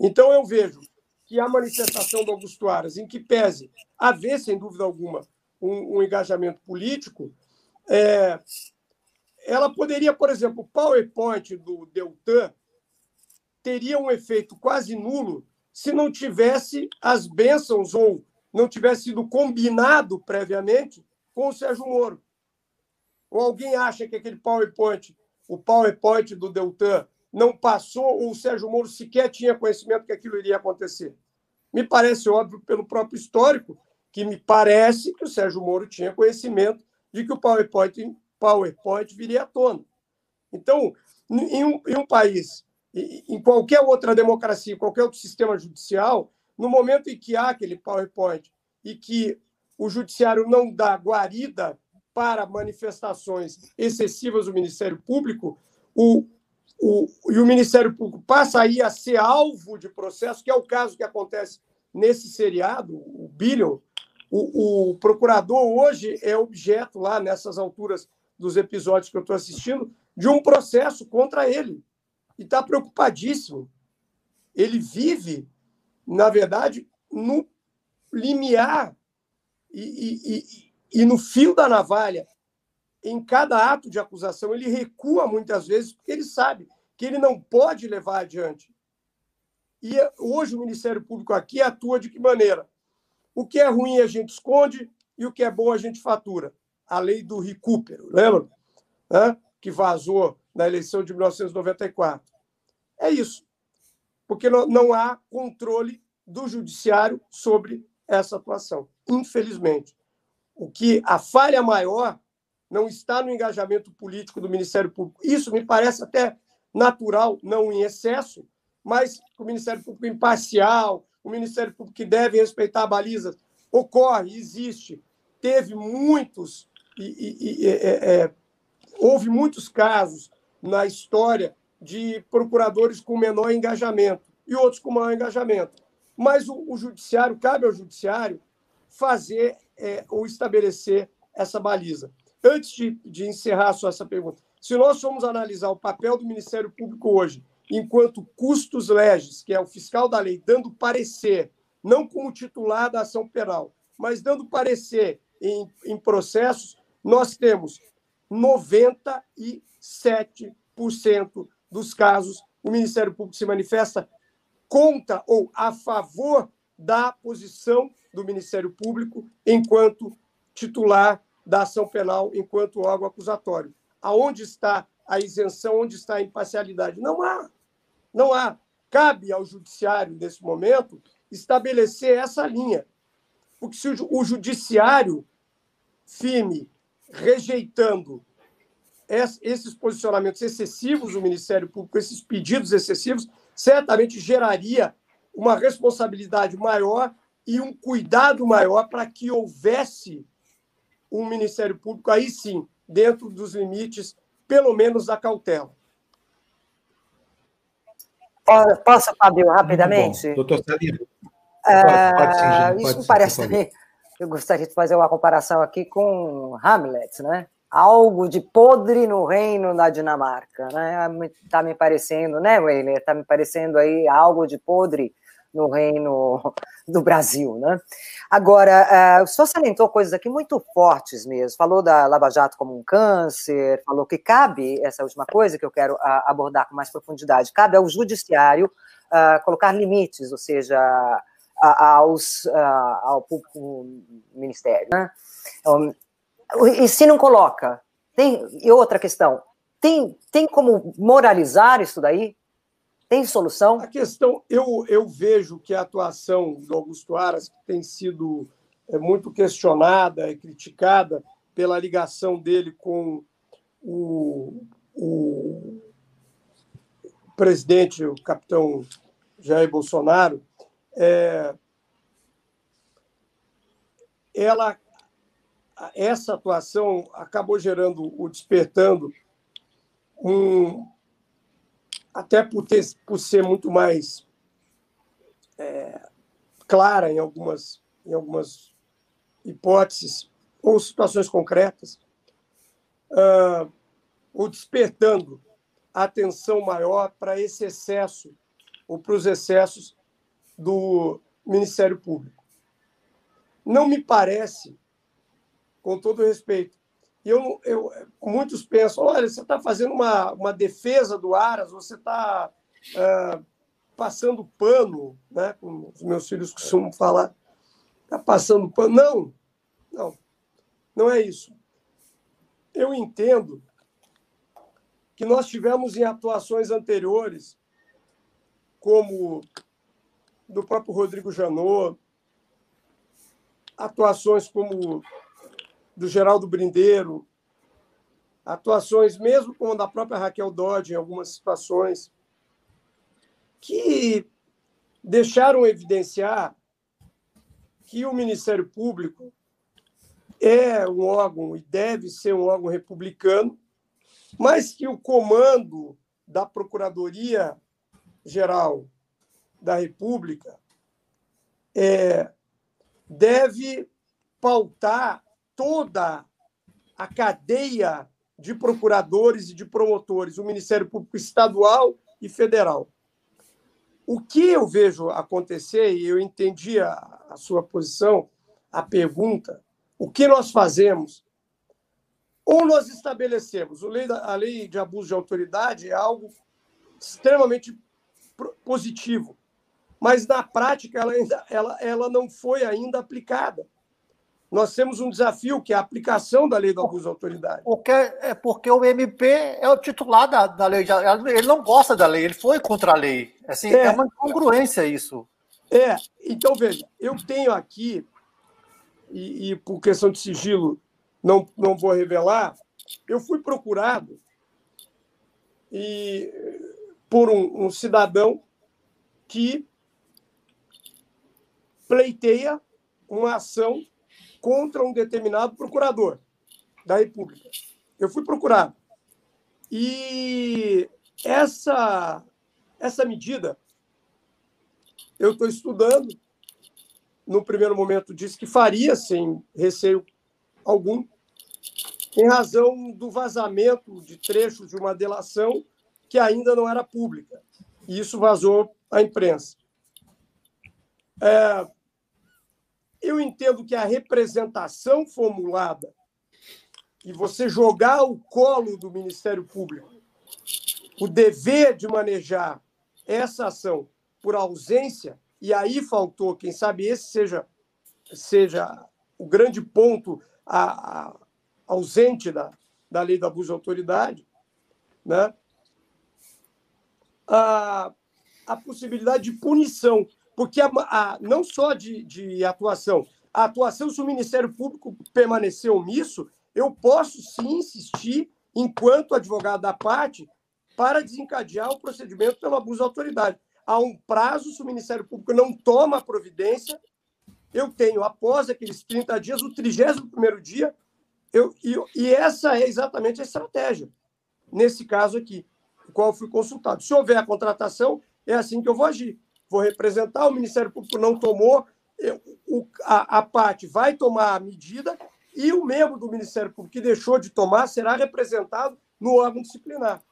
Então, eu vejo que a manifestação do Augusto Aras, em que pese haver, sem dúvida alguma, um, um engajamento político, é, ela poderia, por exemplo, o PowerPoint do Deltan teria um efeito quase nulo se não tivesse as bênçãos ou não tivesse sido combinado previamente com o Sérgio Moro. Ou alguém acha que aquele PowerPoint o PowerPoint do Deltan não passou ou o Sérgio Moro sequer tinha conhecimento que aquilo iria acontecer. Me parece óbvio pelo próprio histórico que me parece que o Sérgio Moro tinha conhecimento de que o PowerPoint, PowerPoint viria à tona. Então, em um, em um país, em qualquer outra democracia, qualquer outro sistema judicial, no momento em que há aquele PowerPoint e que o judiciário não dá guarida para manifestações excessivas do Ministério Público, o, o, e o Ministério Público passa aí a ser alvo de processo, que é o caso que acontece nesse seriado, o Billion. O, o procurador hoje é objeto, lá nessas alturas dos episódios que eu estou assistindo, de um processo contra ele. E está preocupadíssimo. Ele vive, na verdade, no limiar e, e, e no fio da navalha, em cada ato de acusação, ele recua muitas vezes, porque ele sabe que ele não pode levar adiante. E hoje o Ministério Público aqui atua de que maneira? O que é ruim a gente esconde e o que é bom a gente fatura. A lei do recupero, lembra? Hã? Que vazou na eleição de 1994. É isso. Porque não há controle do judiciário sobre essa atuação, infelizmente. O que a falha maior não está no engajamento político do Ministério Público. Isso me parece até natural, não em excesso, mas o Ministério Público imparcial, o Ministério Público que deve respeitar balizas, ocorre, existe. Teve muitos, e, e, e é, é, houve muitos casos na história de procuradores com menor engajamento e outros com maior engajamento. Mas o, o judiciário, cabe ao judiciário fazer é, ou estabelecer essa baliza. Antes de, de encerrar só essa pergunta, se nós formos analisar o papel do Ministério Público hoje, enquanto custos legis, que é o fiscal da lei, dando parecer, não como titular da ação penal, mas dando parecer em, em processos, nós temos 97% dos casos o Ministério Público se manifesta contra ou a favor da posição do Ministério Público enquanto titular da ação penal, enquanto órgão acusatório. Aonde está a isenção, onde está a imparcialidade? Não há. Não há. Cabe ao judiciário, nesse momento, estabelecer essa linha. Porque se o judiciário firme, rejeitando esses posicionamentos excessivos do Ministério Público, esses pedidos excessivos, certamente geraria uma responsabilidade maior e um cuidado maior para que houvesse um Ministério Público, aí sim, dentro dos limites, pelo menos da cautela. Posso, Fábio, rapidamente? Bom, doutor Salino. Uh, isso me parece também. Eu gostaria de fazer uma comparação aqui com Hamlet, né? Algo de podre no reino da Dinamarca, né? Tá me parecendo, né, Weiler? Tá me parecendo aí algo de podre no reino do Brasil, né? Agora, uh, o senhor salientou coisas aqui muito fortes mesmo. Falou da Lava Jato como um câncer, falou que cabe, essa última coisa que eu quero abordar com mais profundidade, cabe ao judiciário uh, colocar limites, ou seja, aos, ao público ministério, né? Um, e se não coloca? Tem, e outra questão, tem, tem como moralizar isso daí? Tem solução? A questão, eu, eu vejo que a atuação do Augusto Aras, que tem sido é, muito questionada e criticada pela ligação dele com o, o presidente, o capitão Jair Bolsonaro, é, ela, essa atuação acabou gerando, o despertando um, até por, ter, por ser muito mais é, clara em algumas, em algumas hipóteses ou situações concretas, uh, ou despertando atenção maior para esse excesso ou para os excessos do Ministério Público. Não me parece, com todo respeito, eu, eu, muitos pensam: olha, você está fazendo uma, uma defesa do Aras, você está uh, passando pano, né? como os meus filhos costumam falar, está passando pano. Não, não, não é isso. Eu entendo que nós tivemos em atuações anteriores, como do próprio Rodrigo Janot, atuações como do Geraldo Brindeiro, atuações, mesmo como da própria Raquel Dodge, em algumas situações, que deixaram evidenciar que o Ministério Público é um órgão e deve ser um órgão republicano, mas que o comando da Procuradoria Geral da República é, deve pautar toda a cadeia de procuradores e de promotores, o Ministério Público Estadual e Federal. O que eu vejo acontecer, e eu entendi a, a sua posição, a pergunta, o que nós fazemos? Ou nós estabelecemos, a lei, de abuso de autoridade é algo extremamente positivo, mas na prática ela, ainda, ela, ela não foi ainda aplicada nós temos um desafio que é a aplicação da lei do abuso de autoridade. Porque, é porque o MP é o titular da, da lei, ele não gosta da lei, ele foi contra a lei. Assim, é, é uma incongruência isso. É, então veja, eu tenho aqui, e, e, por questão de sigilo não, não vou revelar, eu fui procurado e, por um, um cidadão que pleiteia uma ação contra um determinado procurador da República. Eu fui procurado. E essa, essa medida eu estou estudando. No primeiro momento, disse que faria sem receio algum, em razão do vazamento de trechos de uma delação que ainda não era pública. E isso vazou à imprensa. É, eu entendo que a representação formulada e você jogar o colo do Ministério Público o dever de manejar essa ação por ausência, e aí faltou, quem sabe esse seja, seja o grande ponto a, a, ausente da, da lei do abuso de autoridade, né? a, a possibilidade de punição porque a, a, não só de, de atuação, a atuação, se o Ministério Público permanecer omisso, eu posso sim insistir enquanto advogado da parte, para desencadear o procedimento pelo abuso de autoridade. Há um prazo, se o Ministério Público não toma a providência, eu tenho, após aqueles 30 dias, o 31 dia, eu, e, e essa é exatamente a estratégia, nesse caso aqui, o qual fui consultado. Se houver a contratação, é assim que eu vou agir. Vou representar, o Ministério Público não tomou, eu, o, a, a parte vai tomar a medida e o membro do Ministério Público que deixou de tomar será representado no órgão disciplinar.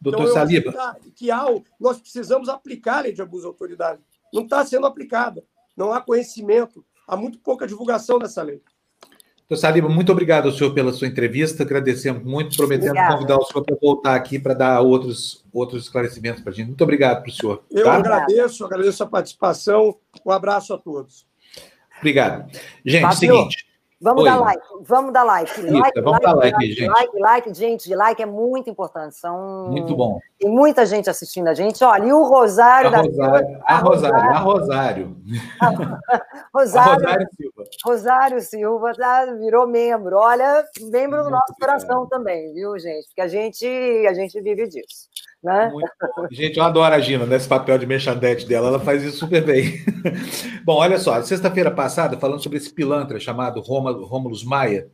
Doutor então, Saliba. Que, tá, que há, nós precisamos aplicar a lei de abuso de autoridade. Não está sendo aplicada. Não há conhecimento. Há muito pouca divulgação dessa lei. Doutor Saliba, muito obrigado ao senhor pela sua entrevista. Agradecemos muito, prometendo Obrigada. convidar o senhor para voltar aqui para dar outros, outros esclarecimentos para a gente. Muito obrigado para o senhor. Eu tá? agradeço, agradeço a participação. Um abraço a todos. Obrigado. Gente, Fábio, seguinte. Vamos Oi. dar like, vamos dar like. Isso, like vamos like, dar like, like, gente. Like, like, gente, like é muito importante. São... Muito bom. Tem muita gente assistindo a gente. Olha, e o Rosário a da Rosário, Silva. A Rosário, a Rosário. Rosário, Rosário Silva. Rosário Silva tá, virou membro. Olha, membro do nosso coração também, viu, gente? Porque a gente, a gente vive disso. Né? Gente, eu adoro a Gina nesse papel de mexandete dela, ela faz isso super bem. Bom, olha só, sexta-feira passada, falando sobre esse pilantra chamado Rômulus Maia,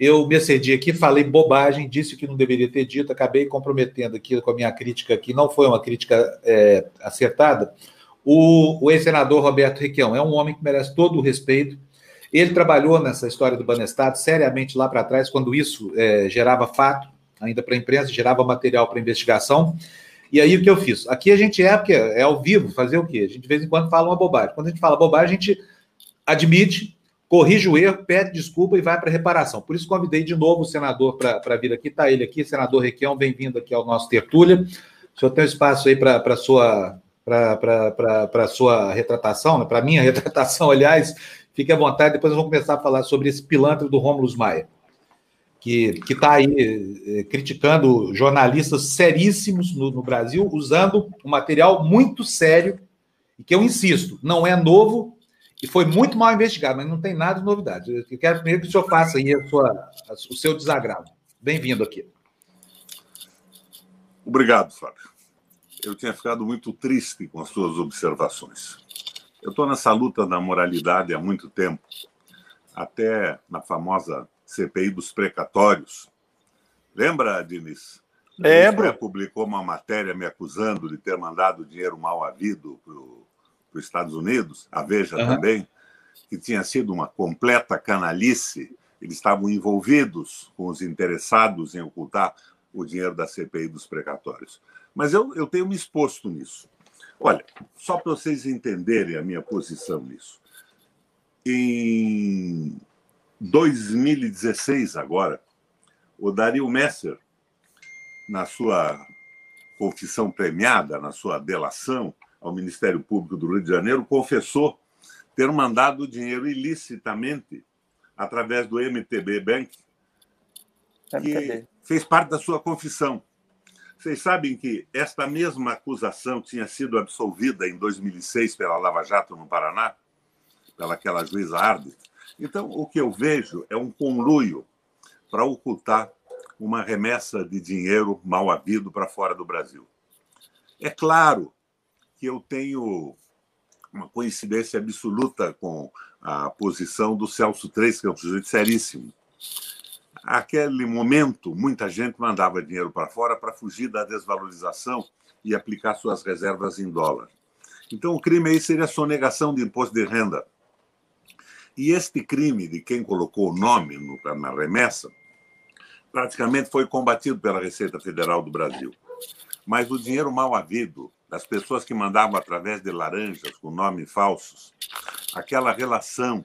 eu me excedi aqui, falei bobagem, disse o que não deveria ter dito, acabei comprometendo aqui com a minha crítica, que não foi uma crítica é, acertada. O, o ex-senador Roberto Requião é um homem que merece todo o respeito. Ele trabalhou nessa história do Banestado seriamente lá para trás, quando isso é, gerava fato ainda para a imprensa, gerava material para investigação. E aí o que eu fiz? Aqui a gente é, porque é ao vivo, fazer o quê? A gente de vez em quando fala uma bobagem. Quando a gente fala bobagem, a gente admite, corrige o erro, pede desculpa e vai para reparação. Por isso convidei de novo o senador para vir aqui. Está ele aqui, senador Requião, bem-vindo aqui ao nosso tertúlia. O senhor tem um espaço aí para a sua para sua retratação, né? para minha retratação, aliás, fique à vontade, depois nós vamos começar a falar sobre esse pilantra do Rômulo Maia que está aí eh, criticando jornalistas seríssimos no, no, Brasil, usando um material muito sério, e que eu insisto, não é novo e foi muito mal investigado, mas não tem nada de novidade. Eu quero primeiro que o senhor faça aí a sua, a, o seu desagrado. Bem-vindo aqui. Obrigado, Fábio. Eu tinha ficado muito triste com as suas observações. Eu estou nessa luta da moralidade há muito tempo, até na famosa CPI dos precatórios. Lembra, Diniz? Lembro. publicou uma matéria me acusando de ter mandado dinheiro mal havido para os Estados Unidos, a Veja uhum. também, que tinha sido uma completa canalice. Eles estavam envolvidos com os interessados em ocultar o dinheiro da CPI dos precatórios. Mas eu, eu tenho me exposto nisso. Olha, só para vocês entenderem a minha posição nisso. Em 2016, agora, o Dario Messer, na sua confissão premiada, na sua delação ao Ministério Público do Rio de Janeiro, confessou ter mandado dinheiro ilicitamente através do MTB Bank, que fez parte da sua confissão. Vocês sabem que esta mesma acusação tinha sido absolvida em 2006 pela Lava Jato no Paraná, pelaquela juíza Arde. Então, o que eu vejo é um conluio para ocultar uma remessa de dinheiro mal havido para fora do Brasil. É claro que eu tenho uma coincidência absoluta com a posição do Celso Três, que é um sujeito seríssimo. Aquele momento, muita gente mandava dinheiro para fora para fugir da desvalorização e aplicar suas reservas em dólar. Então, o crime aí seria a sonegação de imposto de renda. E este crime de quem colocou o nome no, na remessa praticamente foi combatido pela Receita Federal do Brasil. Mas o dinheiro mal havido, das pessoas que mandavam através de laranjas com nomes falsos, aquela relação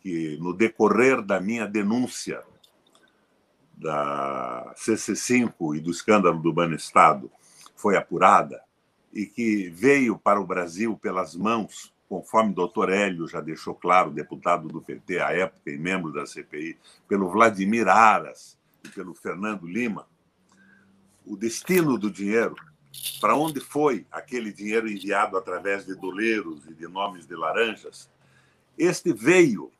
que, no decorrer da minha denúncia da CC5 e do escândalo do Banestado, foi apurada e que veio para o Brasil pelas mãos conforme o doutor Hélio já deixou claro, deputado do PT à época e membro da CPI, pelo Vladimir Aras e pelo Fernando Lima, o destino do dinheiro, para onde foi aquele dinheiro enviado através de doleiros e de nomes de laranjas, este veio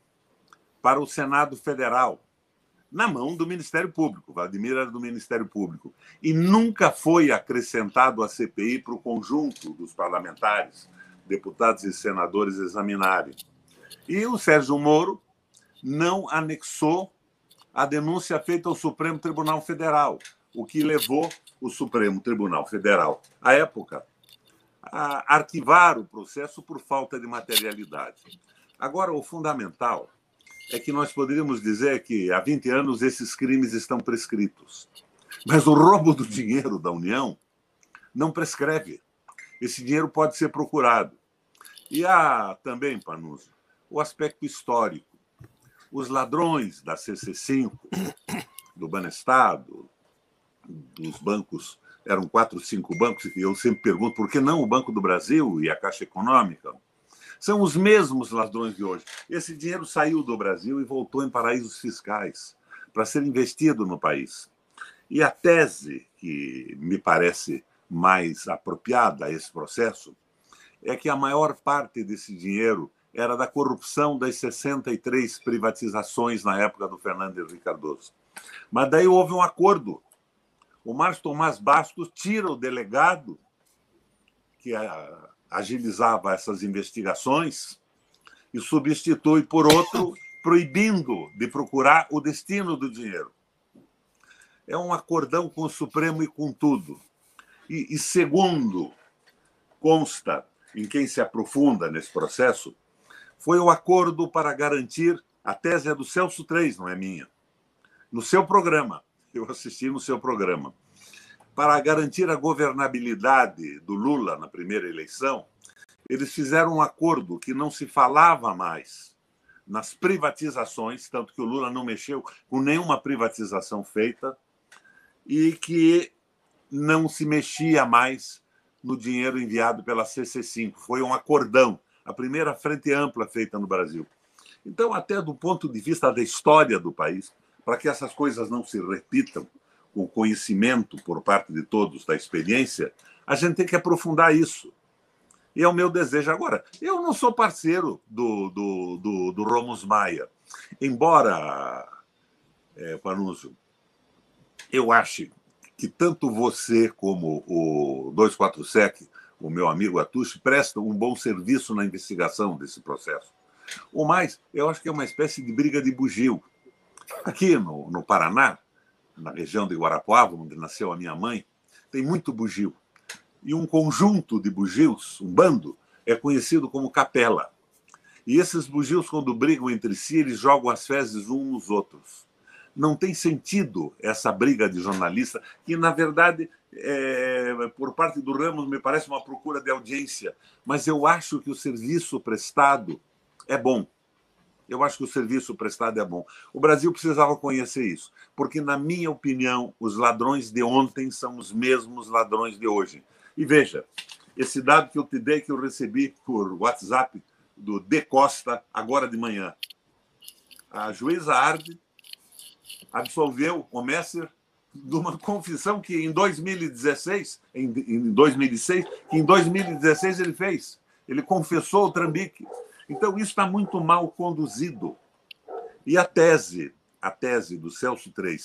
para o Senado Federal, na mão do Ministério Público. Vladimir era do Ministério Público. E nunca foi acrescentado à CPI para o conjunto dos parlamentares, deputados e senadores examinarem. E o Sérgio Moro não anexou a denúncia feita ao Supremo Tribunal Federal, o que levou o Supremo Tribunal Federal, à época, a arquivar o processo por falta de materialidade. Agora, o fundamental é que nós poderíamos dizer que há 20 anos esses crimes estão prescritos. Mas o roubo do dinheiro da União não prescreve. Esse dinheiro pode ser procurado. E há também, Panuzzi, o aspecto histórico. Os ladrões da CC5, do Banestado, dos bancos, eram quatro, cinco bancos, e eu sempre pergunto por que não o Banco do Brasil e a Caixa Econômica? São os mesmos ladrões de hoje. Esse dinheiro saiu do Brasil e voltou em paraísos fiscais para ser investido no país. E a tese que me parece mais apropriada a esse processo é que a maior parte desse dinheiro era da corrupção das 63 privatizações na época do Fernando Henrique Cardoso. Mas daí houve um acordo. O Márcio Tomás Bastos tira o delegado que agilizava essas investigações e substitui por outro, proibindo de procurar o destino do dinheiro. É um acordão com o Supremo e com tudo. E, e segundo consta em quem se aprofunda nesse processo, foi o acordo para garantir a tese é do Celso 3, não é minha. No seu programa, eu assisti no seu programa para garantir a governabilidade do Lula na primeira eleição, eles fizeram um acordo que não se falava mais nas privatizações, tanto que o Lula não mexeu com nenhuma privatização feita, e que não se mexia mais no dinheiro enviado pela CC5. Foi um acordão, a primeira frente ampla feita no Brasil. Então, até do ponto de vista da história do país, para que essas coisas não se repitam, o conhecimento por parte de todos da experiência, a gente tem que aprofundar isso. E é o meu desejo. Agora, eu não sou parceiro do, do, do, do Romos Maia. Embora, é, eu ache que tanto você como o 247, o meu amigo Atushi, prestam um bom serviço na investigação desse processo. O mais, eu acho que é uma espécie de briga de bugio. Aqui no, no Paraná, na região de Guarapuava, onde nasceu a minha mãe, tem muito bugio. E um conjunto de bugios, um bando, é conhecido como capela. E esses bugios, quando brigam entre si, eles jogam as fezes uns nos outros. Não tem sentido essa briga de jornalista, que, na verdade, é, por parte do Ramos, me parece uma procura de audiência. Mas eu acho que o serviço prestado é bom. Eu acho que o serviço prestado é bom. O Brasil precisava conhecer isso, porque, na minha opinião, os ladrões de ontem são os mesmos ladrões de hoje. E veja, esse dado que eu te dei, que eu recebi por WhatsApp do De Costa, agora de manhã. A juíza Arde absolveu o Messer de uma confissão que em 2016, em 2006, que em 2016 ele fez. Ele confessou o trambique. Então, isso está muito mal conduzido. E a tese, a tese do Celso III,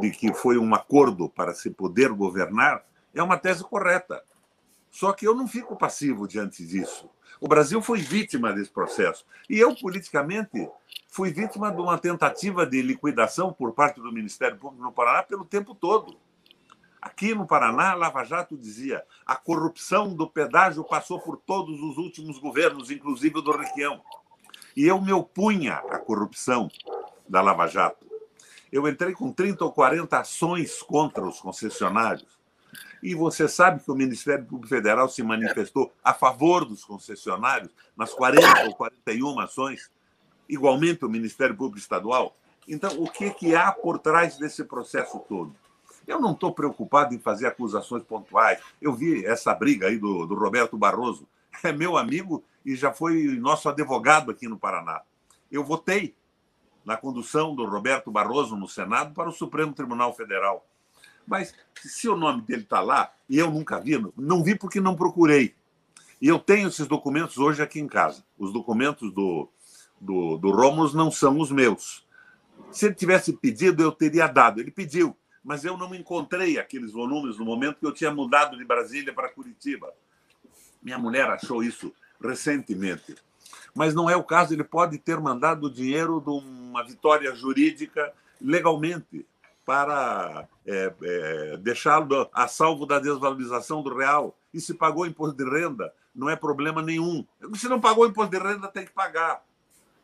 de que foi um acordo para se poder governar, é uma tese correta. Só que eu não fico passivo diante disso. O Brasil foi vítima desse processo. E eu, politicamente, fui vítima de uma tentativa de liquidação por parte do Ministério Público no Paraná pelo tempo todo. Aqui no Paraná, Lava Jato dizia a corrupção do pedágio passou por todos os últimos governos, inclusive o do Requião. E eu me opunha à corrupção da Lava Jato. Eu entrei com 30 ou 40 ações contra os concessionários. E você sabe que o Ministério Público Federal se manifestou a favor dos concessionários nas 40 ou 41 ações, igualmente o Ministério Público Estadual. Então, o que, que há por trás desse processo todo? Eu não estou preocupado em fazer acusações pontuais. Eu vi essa briga aí do, do Roberto Barroso. É meu amigo e já foi nosso advogado aqui no Paraná. Eu votei na condução do Roberto Barroso no Senado para o Supremo Tribunal Federal. Mas se o nome dele está lá, e eu nunca vi, não vi porque não procurei. E eu tenho esses documentos hoje aqui em casa. Os documentos do, do, do não são os meus Se ele tivesse pedido, eu teria dado. Ele pediu, mas eu não encontrei aqueles volumes no momento que eu tinha mudado de Brasília para Curitiba. Minha mulher achou isso recentemente. Mas não é o caso, ele pode ter mandado o dinheiro de uma vitória jurídica legalmente para é, é, deixá-lo a salvo da desvalorização do real. E se pagou imposto de renda, não é problema nenhum. Se não pagou imposto de renda, tem que pagar.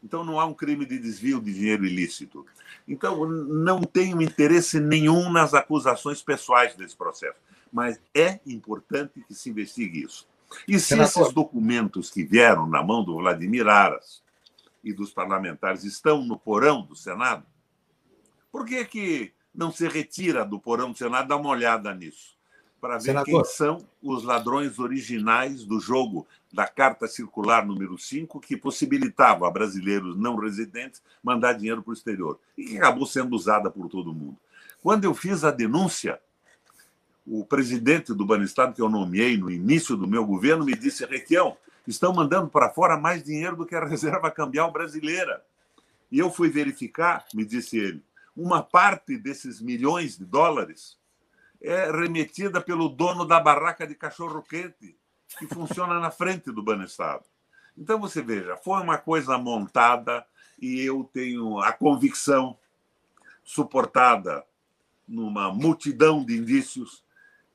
Então não há um crime de desvio de dinheiro ilícito. Então não tenho interesse nenhum nas acusações pessoais desse processo, mas é importante que se investigue isso. E se esses documentos que vieram na mão do Vladimir Aras e dos parlamentares estão no porão do Senado, por que, que não se retira do porão do Senado? Dá uma olhada nisso, para ver Senador. quem são os ladrões originais do jogo da Carta Circular número 5, que possibilitava a brasileiros não residentes mandar dinheiro para o exterior, e que acabou sendo usada por todo mundo. Quando eu fiz a denúncia, o presidente do Banestado, que eu nomeei no início do meu governo, me disse: Requião, estão mandando para fora mais dinheiro do que a reserva cambial brasileira. E eu fui verificar, me disse ele, uma parte desses milhões de dólares é remetida pelo dono da barraca de cachorro-quente, que funciona na frente do Banestado. Então, você veja, foi uma coisa montada e eu tenho a convicção, suportada numa multidão de indícios,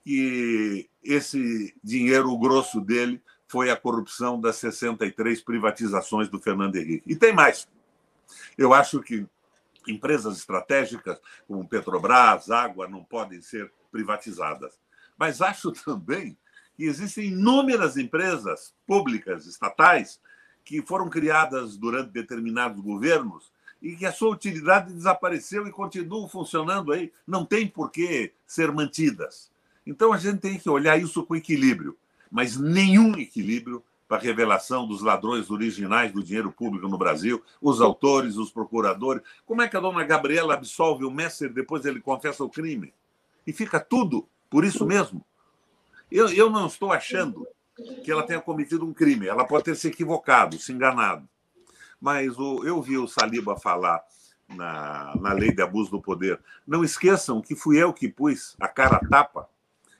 que esse dinheiro, o grosso dele, foi a corrupção das 63 privatizações do Fernando Henrique. E tem mais. Eu acho que empresas estratégicas como Petrobras, Água, não podem ser privatizadas. Mas acho também que existem inúmeras empresas públicas, estatais, que foram criadas durante determinados governos e que a sua utilidade desapareceu e continuam funcionando aí, não tem por que ser mantidas. Então a gente tem que olhar isso com equilíbrio, mas nenhum equilíbrio para a revelação dos ladrões originais do dinheiro público no Brasil, os autores, os procuradores. Como é que a dona Gabriela absolve o Messer depois ele confessa o crime? E fica tudo por isso mesmo. Eu, eu não estou achando que ela tenha cometido um crime. Ela pode ter se equivocado, se enganado. Mas o, eu vi o Saliba falar na, na lei de abuso do poder. Não esqueçam que fui eu que pus a cara tapa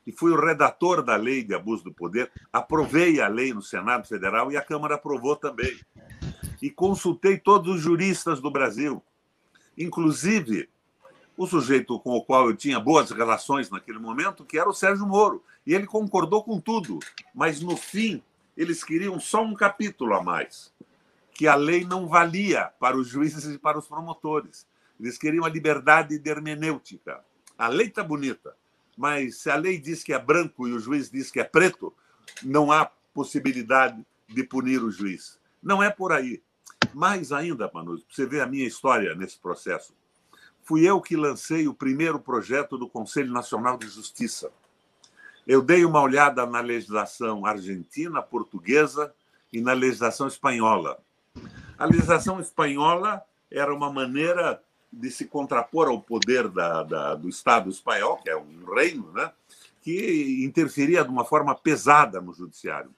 e fui o redator da lei de abuso do poder, aprovei a lei no Senado Federal e a Câmara aprovou também. E consultei todos os juristas do Brasil, inclusive o sujeito com o qual eu tinha boas relações naquele momento, que era o Sérgio Moro. E ele concordou com tudo, mas no fim eles queriam só um capítulo a mais, que a lei não valia para os juízes e para os promotores. Eles queriam a liberdade de hermenêutica. A lei está bonita, mas se a lei diz que é branco e o juiz diz que é preto, não há possibilidade de punir o juiz. Não é por aí. Mais ainda, Manu, você vê a minha história nesse processo. Fui eu que lancei o primeiro projeto do Conselho Nacional de Justiça. Eu dei uma olhada na legislação argentina, portuguesa e na legislação espanhola. A legislação espanhola era uma maneira de se contrapor ao poder da, da, do Estado espanhol, que é um reino, né? que interferia de uma forma pesada no judiciário.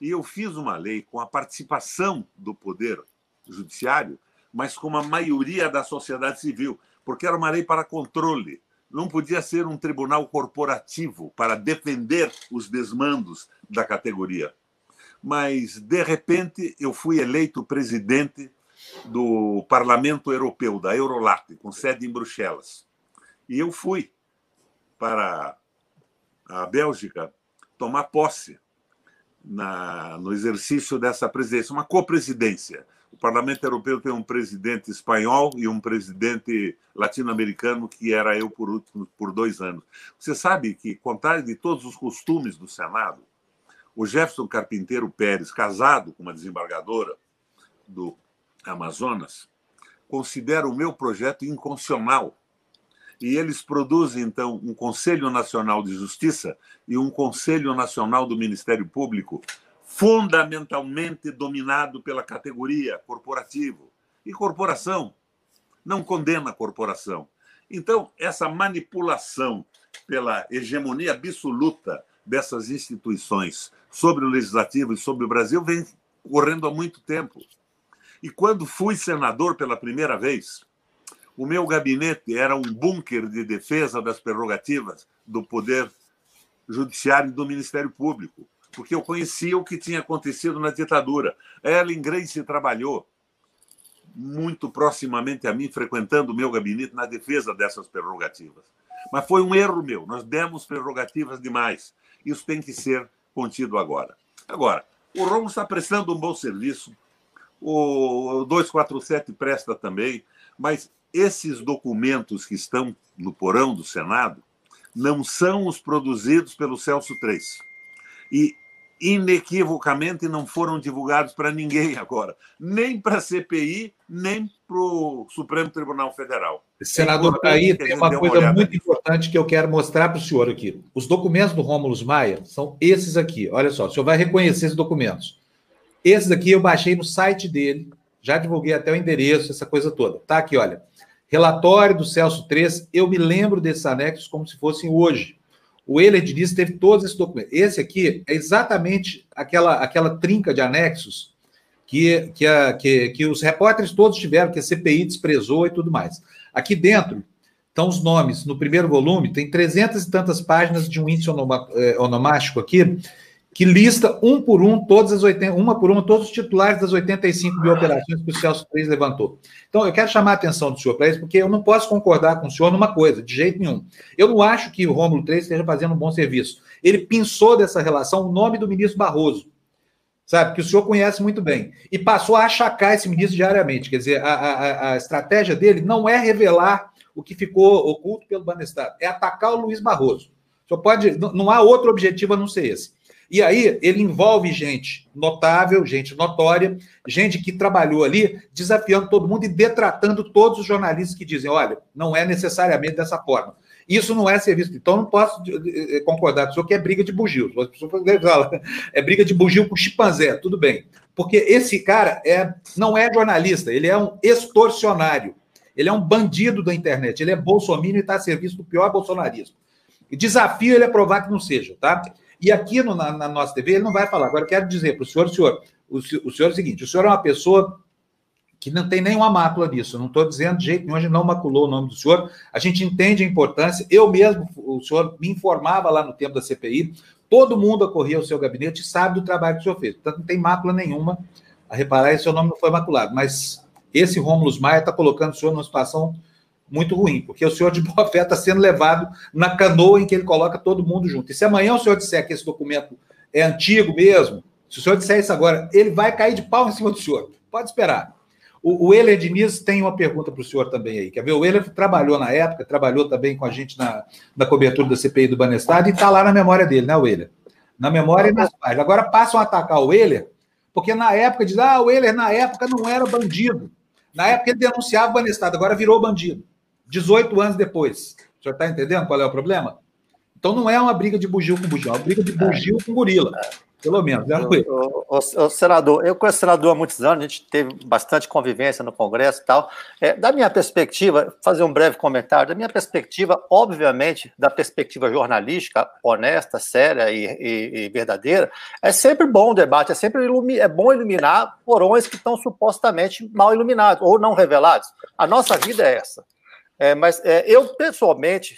E eu fiz uma lei com a participação do poder judiciário, mas com a maioria da sociedade civil, porque era uma lei para controle. Não podia ser um tribunal corporativo para defender os desmandos da categoria. Mas, de repente, eu fui eleito presidente do Parlamento Europeu, da Eurolat, com sede em Bruxelas. E eu fui para a Bélgica tomar posse na, no exercício dessa presidência, uma copresidência. O Parlamento Europeu tem um presidente espanhol e um presidente latino-americano, que era eu por, último, por dois anos. Você sabe que, contrário de todos os costumes do Senado, o Jefferson Carpinteiro Pérez, casado com uma desembargadora do Amazonas, considera o meu projeto inconstitucional. E eles produzem, então, um Conselho Nacional de Justiça e um Conselho Nacional do Ministério Público, fundamentalmente dominado pela categoria corporativo. E corporação não condena a corporação. Então, essa manipulação pela hegemonia absoluta dessas instituições sobre o legislativo e sobre o Brasil vem ocorrendo há muito tempo. E quando fui senador pela primeira vez, O meu gabinete era um bunker de defesa das prerrogativas do poder judiciário e do Ministério Público, porque eu conhecia o que tinha acontecido na ditadura. Ellen Grace trabalhou muito proximamente a mim, frequentando o meu gabinete na defesa dessas prerrogativas. Mas foi um erro meu, nós demos prerrogativas demais. Isso tem que ser contido agora. Agora, o Romo está prestando um bom serviço, o 247 presta também, mas esses documentos que estão no porão do Senado não são os produzidos pelo Celso III. E inequivocamente não foram divulgados para ninguém agora, nem para a CPI, nem para o Supremo Tribunal Federal. Senador, é aí tem uma coisa uma muito importante que eu quero mostrar para o senhor aqui. Os documentos do Rômulo Maia são esses aqui. Olha só, o senhor vai reconhecer esses documentos. Esses aqui eu baixei no site dele, já divulguei até o endereço, essa coisa toda. Tá aqui, olha. Relatório do Celso 3, eu me lembro desses anexos como se fossem hoje. O Euler Diniz teve todos esses documentos. Esse aqui é exatamente aquela, aquela trinca de anexos que, que, a, que, que os repórteres todos tiveram, que a CPI desprezou e tudo mais. Aqui dentro estão os nomes. No primeiro volume, tem trezentas e tantas páginas de um índice eh, onomástico aqui, que lista um por um, todas as 80, uma por uma, todos os titulares das 85 mil operações que o Celso 3 levantou. Então, eu quero chamar a atenção do senhor para isso, porque eu não posso concordar com o senhor numa coisa, de jeito nenhum. Eu não acho que o Rômulo 3 esteja fazendo um bom serviço. Ele pensou dessa relação o nome do ministro Barroso, sabe, que o senhor conhece muito bem, e passou a achacar esse ministro diariamente. Quer dizer, a, a, a estratégia dele não é revelar o que ficou oculto pelo Banestado, é atacar o Luiz Barroso. O senhor pode, não há outro objetivo a não ser esse. E aí ele envolve gente notável, gente notória, gente que trabalhou ali, desafiando todo mundo e detratando todos os jornalistas que dizem: olha, não é necessariamente dessa forma. Isso não é serviço. Então, não posso eh, eh, concordar com o senhor que é briga de bugio. É briga de bugio com chimpanzé, tudo bem. Porque esse cara é, não é jornalista, ele é um extorsionário. Ele é um bandido da internet. Ele é bolsominion e está a serviço do pior bolsonarismo. E desafio ele a provar que não seja, tá? E aqui no, na, na, nossa TV ele não vai falar. Agora, quero dizer para o senhor, senhor, o, senhor é o seguinte: o senhor é uma pessoa que não tem nenhuma mácula nisso. Não estou dizendo de jeito nenhum, a gente não maculou o nome do senhor. A gente entende a importância. Eu mesmo, o senhor me informava lá no tempo da CPI, todo mundo acorria ao seu gabinete e sabe do trabalho que o senhor fez. Portanto, não tem mácula nenhuma a reparar, e seu nome não foi maculado. Mas esse Rômulo Maia está colocando o senhor numa situação muito ruim, porque o senhor de boa fé está sendo levado na canoa em que ele coloca todo mundo junto. E se amanhã o senhor disser que esse documento é antigo mesmo, se o senhor disser isso agora, ele vai cair de pau em cima do senhor. Pode esperar. O, o Euler Diniz tem uma pergunta para o senhor também aí. Quer ver? O Euler trabalhou na época, trabalhou também com a gente na, na cobertura da CPI do Banestado e está lá na memória dele, né, Euler? Na memória e nas páginas. Agora passam a atacar o Euler, porque na época diz, ah, o Euler na época não era bandido. Na época ele denunciava o Banestado, agora virou bandido. 18 anos depois. O senhor está entendendo qual é o problema? Então não é uma briga de bugio com bugio, é uma briga de bugio com gorila. Pelo menos, é o, o, o, senador, eu conheço o senador há muitos anos, a gente teve bastante convivência no Congresso e tal. É, da minha perspectiva, fazer um breve comentário, da minha perspectiva, obviamente, da perspectiva jornalística, honesta, séria e, e, e verdadeira, é sempre bom o debate, é sempre é bom iluminar porões que estão supostamente mal iluminados ou não revelados. A nossa vida é essa. É, mas é, eu, pessoalmente,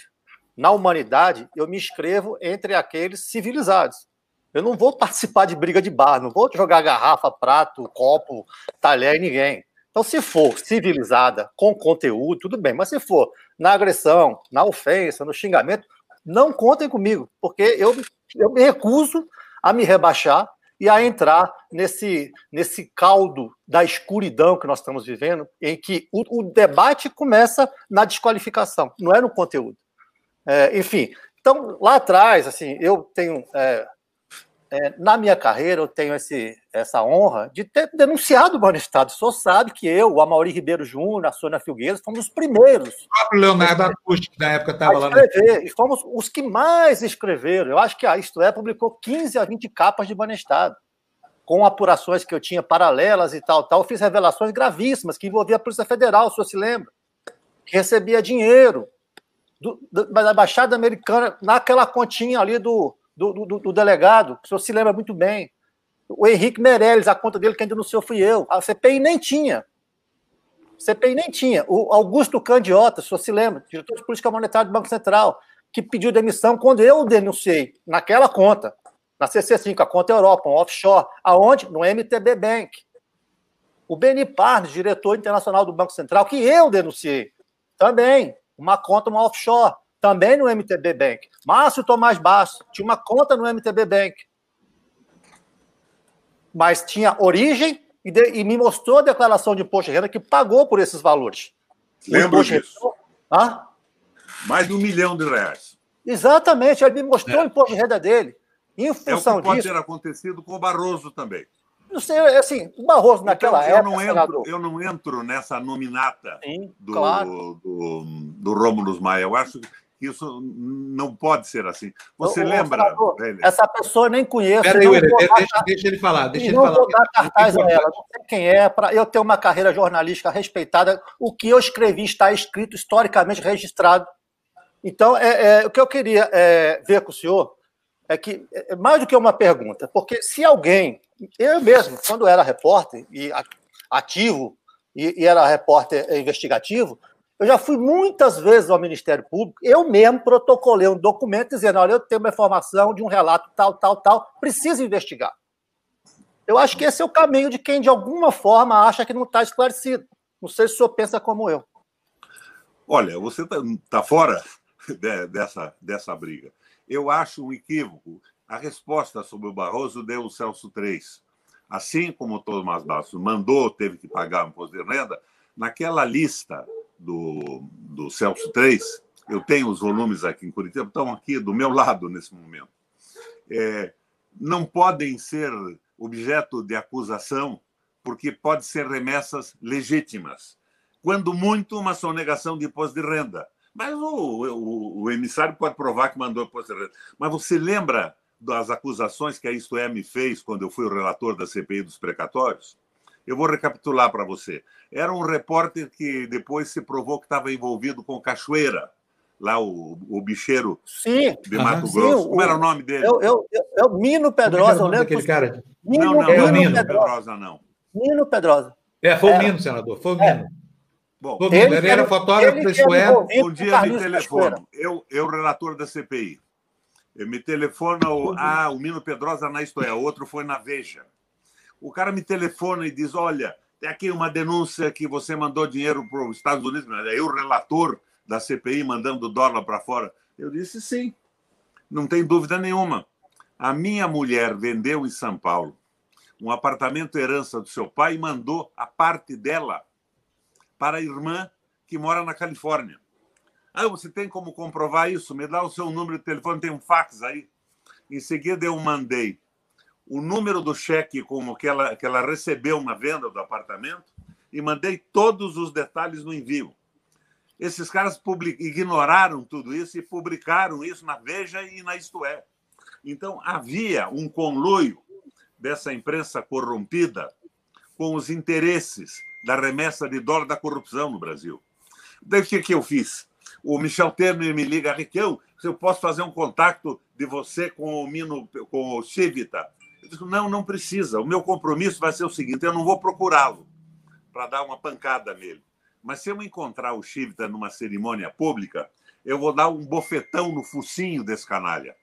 na humanidade, eu me inscrevo entre aqueles civilizados. Eu não vou participar de briga de bar, não vou jogar garrafa, prato, copo, talher em ninguém. Então, se for civilizada, com conteúdo, tudo bem. Mas se for na agressão, na ofensa, no xingamento, não contem comigo, porque eu, eu me recuso a me rebaixar e a entrar nesse, nesse caldo da escuridão que nós estamos vivendo, em que o, o debate começa na desqualificação, não é no conteúdo. É, enfim, então, lá atrás, assim, eu tenho. É, é, na minha carreira, eu tenho esse, essa honra de ter denunciado o Banestado. O senhor sabe que eu, o Amaury Ribeiro Júnior, a Sônia Filgueiras, fomos os primeiros. O próprio Leonardo Acusti, que na época estava lá. Escrever, no... E fomos os que mais escreveram. Eu acho que a Isto É publicou 15 a 20 capas de Banestado, com apurações que eu tinha paralelas e tal, tal. Eu fiz revelações gravíssimas que envolviam a Polícia Federal, o senhor se lembra? Que recebia dinheiro do, do, da Embaixada Americana naquela continha ali do do, do, do delegado, que o senhor se lembra muito bem. O Henrique Meirelles, a conta dele, quem denunciou fui eu. A CPI nem tinha. CPI nem tinha. O Augusto Candiota, se você se lembra, diretor de política monetária do Banco Central, que pediu demissão quando eu denunciei naquela conta, na CC5, a conta Europa, um offshore, aonde? No MTB Bank. O Beni Parnes, diretor internacional do Banco Central, que eu denunciei, também, uma conta, uma offshore, também no MTB Bank. Márcio Tomás Basso, tinha uma conta no MTB Bank. Mas tinha origem e, de, e, me mostrou a declaração de imposto de renda que pagou por esses valores. Lembro disso. Hã? Mais de um milhão de reais. Exatamente, ele me mostrou é. o imposto de renda dele. Em função é o que pode disso, ter acontecido com o Barroso também. Não sei, assim, o Barroso então, naquela então, eu época. Não entro, eu não entro nessa nominata Sim, do, claro. do, do Rômulo Maia. Eu acho que isso não pode ser assim. Você lembra? Essa pessoa nem conheço. Peraí, deixa, deixa, ele falar. Deixa ele não falar. vou dar cartaz a ela. Não sei quem é. Pra eu ter uma carreira jornalística respeitada, o que eu escrevi está escrito, historicamente registrado. Então, é, é o que eu queria é, ver com o senhor é que, é, é mais do que uma pergunta, porque se alguém, eu mesmo, quando era repórter e ativo, e, e era repórter investigativo, eu já fui muitas vezes ao Ministério Público, eu mesmo protocolei um documento dizendo: olha, eu tenho uma informação de um relato tal, tal, tal, preciso investigar. Eu acho que esse é o caminho de quem, de alguma forma, acha que não está esclarecido. Não sei se o senhor pensa como eu. Olha, você está tá fora de, dessa, dessa briga. Eu acho um equívoco. A resposta sobre o Barroso deu o Celso 3. Assim como o Tomás Bastos mandou, teve que pagar um imposto de renda, naquela lista do, do Celso 3, eu tenho os volumes aqui em Curitiba, estão aqui do meu lado nesse momento. É, não podem ser objeto de acusação, porque pode ser remessas legítimas. Quando muito, uma sonegação de imposto de renda. Mas o, o, o emissário pode provar que mandou imposto de renda. Mas você lembra das acusações que a Isto É me fez quando eu fui o relator da CPI dos precatórios? Eu vou recapitular para você. Era um repórter que depois se provou que estava envolvido com Cachoeira, lá o, o bicheiro sim, de Mato Grosso. Sim, Como era o nome dele? Eu, eu, eu, Mino Pedrosa, eu lembro. Aquele cara. Mino, não, não, Mino, não é Mino Pedrosa, não. Mino Pedrosa. É, foi o Mino, senador, foi o Mino. É. Bom, foi o Mino. Ele, ele era fotógrafo da Escoela. Um dia me telefona, eu, eu, relator da CPI. Eu me telefona o, ah, o Mino Pedrosa na Isto É, outro foi na Veja. O cara me telefona e diz: Olha, tem aqui uma denúncia que você mandou dinheiro para os Estados Unidos, aí o relator da CPI mandando dólar para fora. Eu disse: Sim, não tem dúvida nenhuma. A minha mulher vendeu em São Paulo um apartamento herança do seu pai e mandou a parte dela para a irmã que mora na Califórnia. Ah, você tem como comprovar isso? Me dá o seu número de telefone, tem um fax aí. Em seguida, eu mandei o número do cheque como que ela, que ela recebeu na venda do apartamento e mandei todos os detalhes no envio. Esses caras public... ignoraram tudo isso e publicaram isso na Veja e na Isto É. Então, havia um conluio dessa imprensa corrompida com os interesses da remessa de dólar da corrupção no Brasil. Daí o que, que eu fiz? O Michel Temer me liga, Riquel, se eu posso fazer um contato de você com o Mino, com o Civita. Eu disse, não, não precisa. O meu compromisso vai ser o seguinte: eu não vou procurá-lo para dar uma pancada nele. Mas se eu encontrar o Chivita numa cerimônia pública, eu vou dar um bofetão no focinho desse canalha.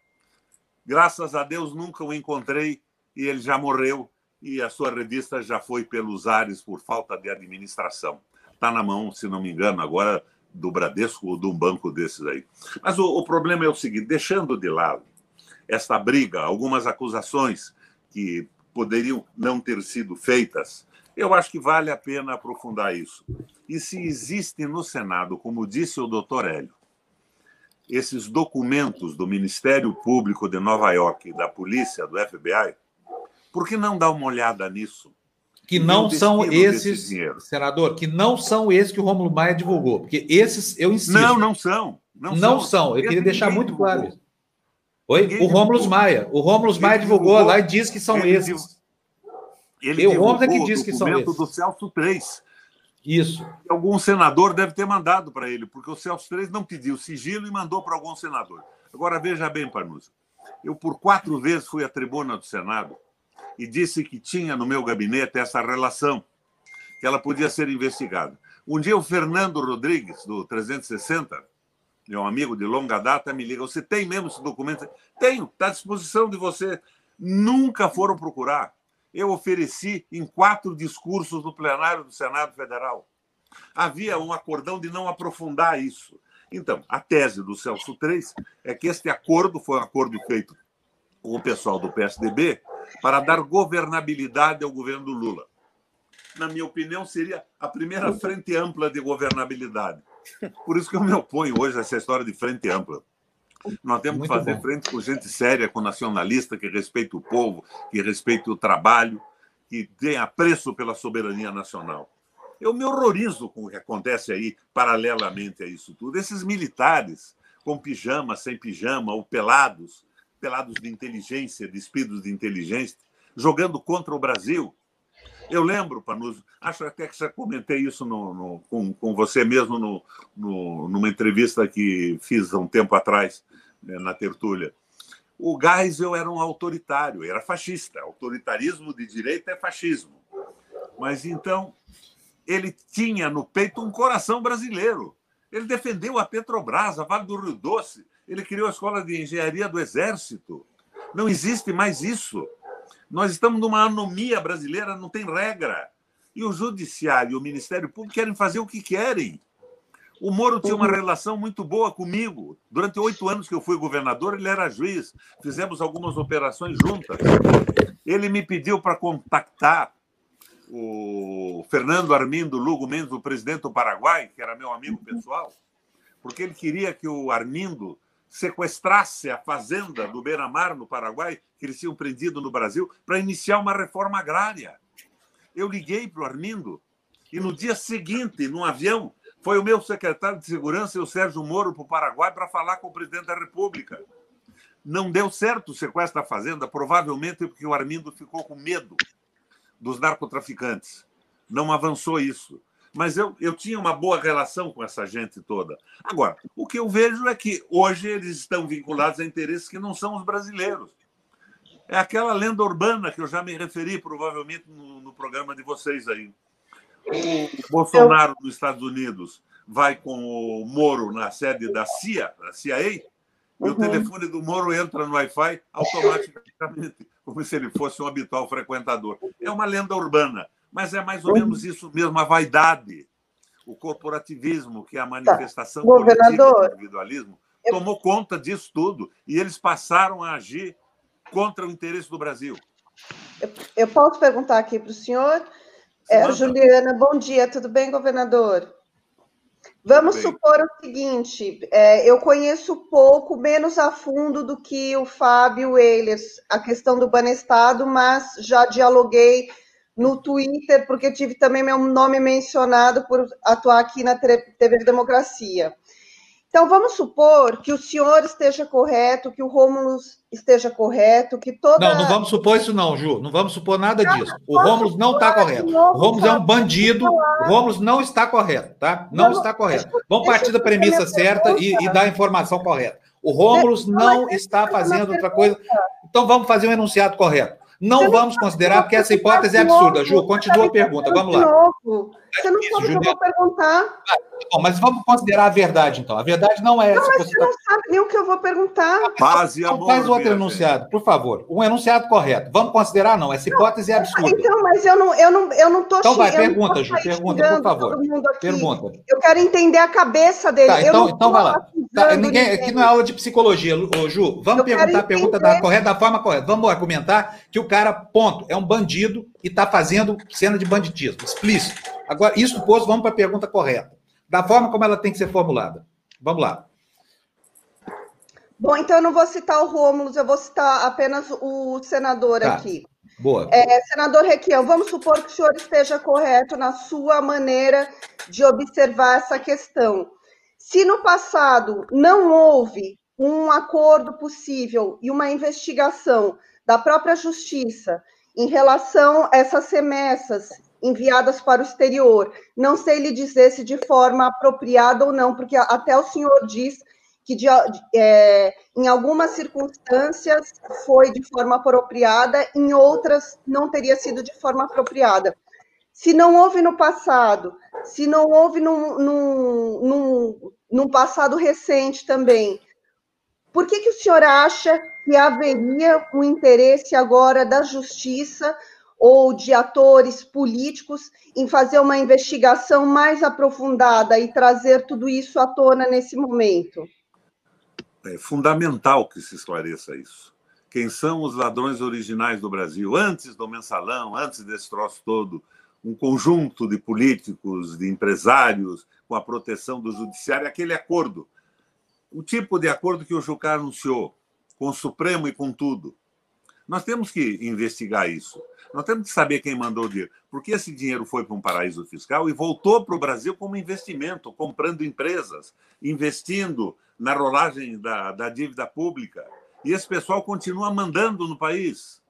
Graças a Deus nunca o encontrei e ele já morreu e a sua revista já foi pelos ares por falta de administração. Está na mão, se não me engano, agora do Bradesco ou de um banco desses aí. Mas o, o problema é o seguinte: deixando de lado esta briga, algumas acusações que poderiam não ter sido feitas, eu acho que vale a pena aprofundar isso. E se existe no Senado, como disse o doutor Hélio, esses documentos do Ministério Público de Nova York, da polícia, do FBI, por que não dar uma olhada nisso? Que não são esses, senador, que não são esses que o Romulo Maia divulgou, porque esses, eu insisto. Não, não são. Não, não são. são. Eu queria deixar muito divulgou. claro isso. Oi? Ninguém o Rômulo Maia. O Rômulo Maia divulgou, divulgou, lá e diz que são ele esses. Ele o Rômulo é que diz que são esses. do Celso 3. Isso. Algum senador deve ter mandado para ele, porque o Celso 3 não pediu sigilo e mandou para algum senador. Agora, veja bem, Panusa. Eu, por quatro vezes, fui à tribuna do Senado e disse que tinha no meu gabinete essa relação, que ela podia ser investigada. Um dia o Fernando Rodrigues, do 360, um amigo de longa data, me liga: Você tem mesmo esse documento? Tenho, está à disposição de você. Nunca foram procurar. Eu ofereci em quatro discursos no plenário do Senado Federal. Havia um acordão de não aprofundar isso. Então, a tese do Celso 3 é que este acordo foi um acordo feito com o pessoal do PSDB para dar governabilidade ao governo do Lula. Na minha opinião, seria a primeira frente ampla de governabilidade. Por isso que eu me oponho hoje a essa história de frente ampla. Nós temos Muito que fazer bom. frente com gente séria, com nacionalista, que respeite o povo, que respeite o trabalho, que tenha apreço pela soberania nacional. Eu me horrorizo com o que acontece aí, paralelamente a isso tudo. Esses militares, com pijama, sem pijama, ou pelados, pelados de inteligência, despidos de inteligência, jogando contra o Brasil. Eu lembro, Panuso, acho até que já comentei isso no, no, com, com você mesmo no, no, numa entrevista que fiz há um tempo atrás, né, na tertúlia. O Geisel era um autoritário, era fascista. Autoritarismo de direita é fascismo. Mas então ele tinha no peito um coração brasileiro. Ele defendeu a Petrobras, a Vale do Rio Doce. Ele criou a Escola de Engenharia do Exército. Não existe mais isso. Nós estamos numa anomia brasileira, não tem regra. E o Judiciário e o Ministério Público querem fazer o que querem. O Moro tinha uma relação muito boa comigo. Durante oito anos que eu fui governador, ele era juiz. Fizemos algumas operações juntas. Ele me pediu para contactar o Fernando Armindo Lugo Mendes, o presidente do Paraguai, que era meu amigo pessoal, porque ele queria que o Armindo sequestrasse a fazenda do Beira-Mar, no Paraguai, que eles tinham prendido no Brasil, para iniciar uma reforma agrária. Eu liguei para o Armindo e no dia seguinte, num avião, foi o meu secretário de Segurança o Sérgio Moro para o Paraguai para falar com o presidente da República. Não deu certo o sequestro da fazenda, provavelmente porque o Armindo ficou com medo dos narcotraficantes. Não avançou isso. Mas eu, eu tinha uma boa relação com essa gente toda. Agora, o que eu vejo é que hoje eles estão vinculados a interesses que não são os brasileiros. É aquela lenda urbana que eu já me referi, provavelmente, no, no programa de vocês aí. O Bolsonaro, nos Estados Unidos, vai com o Moro na sede da CIA, da CIA, e uhum. o telefone do Moro entra no Wi-Fi automaticamente como se ele fosse um habitual frequentador. É uma lenda urbana, mas é mais ou menos isso mesmo, a vaidade, o corporativismo, que é a manifestação tá. do individualismo, tomou conta disso tudo e eles passaram a agir contra o interesse do Brasil. Eu, eu posso perguntar aqui para o senhor? É, Juliana, bom dia, tudo bem, governador? Vamos supor o seguinte: é, eu conheço pouco, menos a fundo do que o Fábio Eilers, a questão do Banestado, mas já dialoguei no Twitter, porque tive também meu nome mencionado por atuar aqui na TV Democracia. Então, vamos supor que o senhor esteja correto, que o Rômulo esteja correto, que toda... Não, não vamos supor isso não, Ju. Não vamos supor nada disso. O Rômulo não está correto. O Rômulo é um bandido. O Rômulo não está correto, tá? Não, está correto. Vamos partir da premissa certa e, e dar a informação correta. O Rômulo não está fazendo outra coisa. Então, vamos fazer um enunciado correto. Não vamos considerar, porque essa hipótese é absurda. Ju, continua a pergunta. Vamos lá. Você não sabe o que eu vou perguntar. Ah, bom, mas vamos considerar a verdade, então. A verdade não é essa. Não, mas você, você não sabe nem o que eu vou perguntar. Paz e amor. Faz outro enunciado, por favor. Um enunciado correto. Vamos considerar, não. Essa hipótese é absurda. Então, mas eu não estou eu não, eu não Então vai, pergunta, Ju. Pergunta, por favor. Pergunta. Eu quero entender a cabeça dele. Tá, então, então vai lá. Tá, ninguém, aqui não é aula de psicologia, ô, Ju. Vamos eu perguntar a pergunta da, correta, da forma correta. Vamos argumentar que o cara, ponto, é um bandido e está fazendo cena de banditismo, explícito. Agora, isso posto, vamos para a pergunta correta. Da forma como ela tem que ser formulada. Vamos lá. Bom, então eu não vou citar o Rômulo, eu vou citar apenas o senador tá. aqui. Boa. É, senador Requião, vamos supor que o senhor esteja correto na sua maneira de observar essa questão. Se no passado não houve um acordo possível e uma investigação da própria justiça em relação a essas remessas enviadas para o exterior. Não sei lhe dizer se de forma apropriada ou não, porque até o senhor diz que de, é, em algumas circunstâncias foi de forma apropriada, em outras não teria sido de forma apropriada. Se não houve no passado se não houve num, num, num, num passado recente também. Por que, que o senhor acha que haveria um interesse agora da justiça ou de atores políticos em fazer uma investigação mais aprofundada e trazer tudo isso à tona nesse momento? É fundamental que se esclareça isso. Quem são os ladrões originais do Brasil? Antes do mensalão, antes desse troço todo, um conjunto de políticos, de empresários, com a proteção do judiciário, aquele acordo. O tipo de acordo que o Jucá anunciou, com o Supremo e com tudo. Nós temos que investigar isso. Nós temos que saber quem mandou o dinheiro. Porque esse dinheiro foi para um paraíso fiscal e voltou para o Brasil como investimento, comprando empresas, investindo na rolagem da, da dívida pública. E esse pessoal continua mandando no país.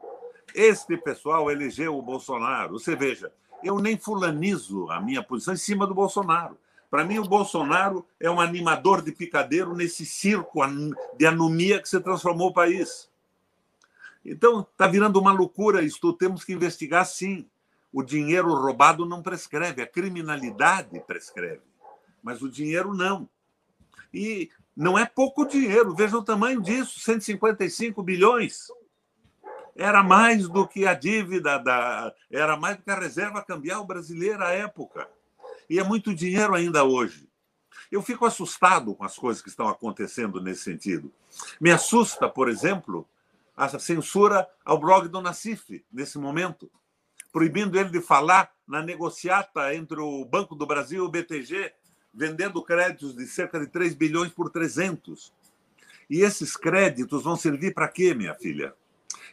Este pessoal elegeu o Bolsonaro. Você veja, eu nem fulanizo a minha posição em cima do Bolsonaro. Para mim, o Bolsonaro é um animador de picadeiro nesse circo de anomia que se transformou o país. Então, está virando uma loucura isso. Temos que investigar, sim. O dinheiro roubado não prescreve, a criminalidade prescreve, mas o dinheiro não. E não é pouco dinheiro, veja o tamanho disso: 155 bilhões. Era mais do que a dívida, da, era mais do que a reserva cambial brasileira à época. E é muito dinheiro ainda hoje. Eu fico assustado com as coisas que estão acontecendo nesse sentido. Me assusta, por exemplo, a censura ao blog do Nassif, nesse momento, proibindo ele de falar na negociata entre o Banco do Brasil e o BTG, vendendo créditos de cerca de 3 bilhões por 300. E esses créditos vão servir para quê, minha filha?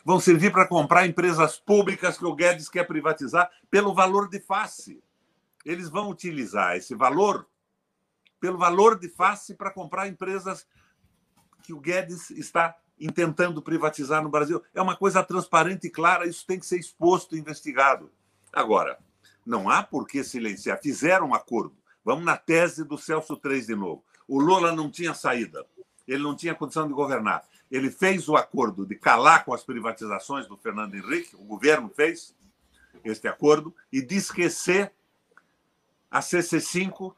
Vão servir para comprar empresas públicas que o Guedes quer privatizar pelo valor de face. Eles vão utilizar esse valor pelo valor de face para comprar empresas que o Guedes está intentando privatizar no Brasil. É uma coisa transparente e clara, isso tem que ser exposto e investigado. Agora, não há por que silenciar. Fizeram um acordo. Vamos na tese do Celso 3 de novo. O Lula não tinha saída, ele não tinha condição de governar. Ele fez o acordo de calar com as privatizações do Fernando Henrique, o governo fez este acordo, e de esquecer a CC5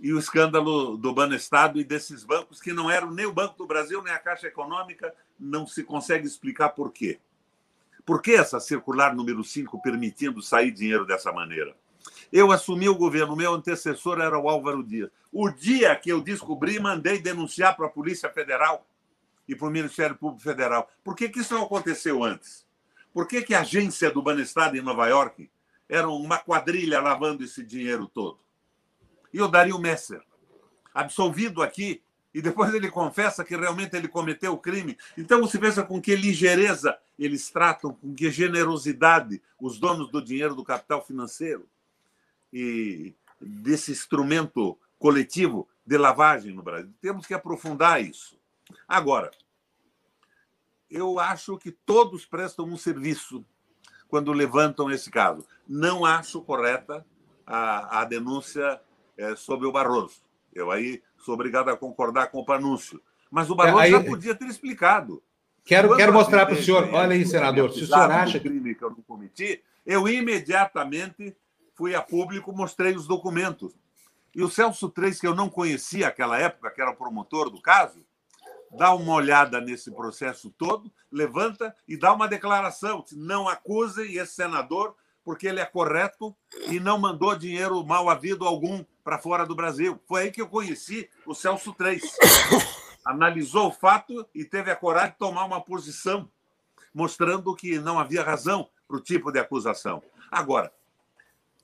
e o escândalo do Banestado e desses bancos, que não eram nem o Banco do Brasil, nem a Caixa Econômica, não se consegue explicar por quê. Por que essa circular número 5 permitindo sair dinheiro dessa maneira? Eu assumi o governo, meu antecessor era o Álvaro Dias. O dia que eu descobri, mandei denunciar para a Polícia Federal e para o Ministério Público Federal. Por que, que isso não aconteceu antes? Por que, que a agência do Banestado em Nova York era uma quadrilha lavando esse dinheiro todo? e o Dario Messer, absolvido aqui, e depois ele confessa que realmente ele cometeu o crime. Então você pensa com que ligeireza eles tratam, com que generosidade os donos do dinheiro do capital financeiro e desse instrumento coletivo de lavagem no Brasil. Temos que aprofundar isso. Agora, eu acho que todos prestam um serviço quando levantam esse caso. Não acho correta a, a denúncia é, sobre o Barroso. Eu aí sou obrigado a concordar com o Panúncio. Mas o Barroso é, aí... já podia ter explicado. Quero, quero mostrar para o senhor. Olha aí, senador. Se o senhor acha. crime que eu não cometi, eu imediatamente fui a público, mostrei os documentos. E o Celso Três, que eu não conhecia naquela época, que era o promotor do caso, dá uma olhada nesse processo todo, levanta e dá uma declaração: não acusem esse senador, porque ele é correto e não mandou dinheiro mal havido algum para fora do Brasil. Foi aí que eu conheci o Celso Três. Analisou o fato e teve a coragem de tomar uma posição, mostrando que não havia razão para o tipo de acusação. Agora,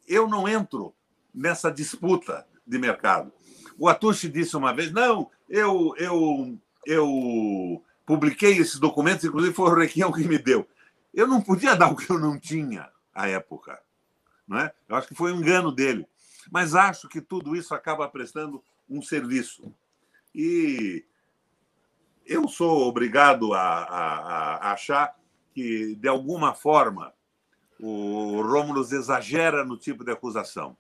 eu não entro nessa disputa de mercado. O Atushi disse uma vez: não, eu, eu, eu publiquei esses documentos, inclusive foi o Requião que me deu. Eu não podia dar o que eu não tinha à época. Não é? Eu acho que foi um engano dele. Mas acho que tudo isso acaba prestando um serviço. E eu sou obrigado a, a, a achar que, de alguma forma, o Rômulo exagera no tipo de acusação.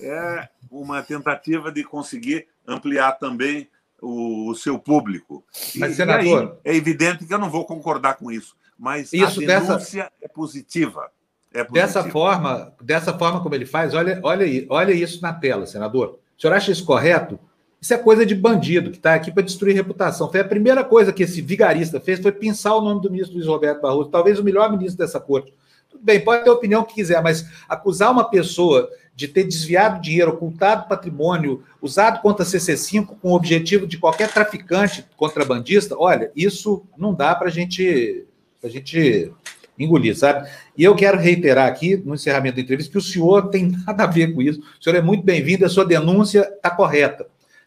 É uma tentativa de conseguir ampliar também o, o seu público. Mas, e, senador. E aí, é evidente que eu não vou concordar com isso, mas isso a denúncia dessa... é positiva. É dessa forma, dessa forma como ele faz, olha, olha, olha isso na tela, senador. O senhor acha isso correto? Isso é coisa de bandido que está aqui para destruir reputação. Foi a primeira coisa que esse vigarista fez, foi pensar o nome do ministro Luiz Roberto Barroso, talvez o melhor ministro dessa corte. Tudo bem, pode ter a opinião que quiser, mas acusar uma pessoa de ter desviado dinheiro, ocultado patrimônio, usado contra a CC5 com o objetivo de qualquer traficante contrabandista, olha, isso não dá para gente, a gente engolir, sabe? E eu quero reiterar aqui, no encerramento da entrevista, que o senhor tem nada a ver com isso. O senhor é muito bem-vindo, a sua denúncia está correta.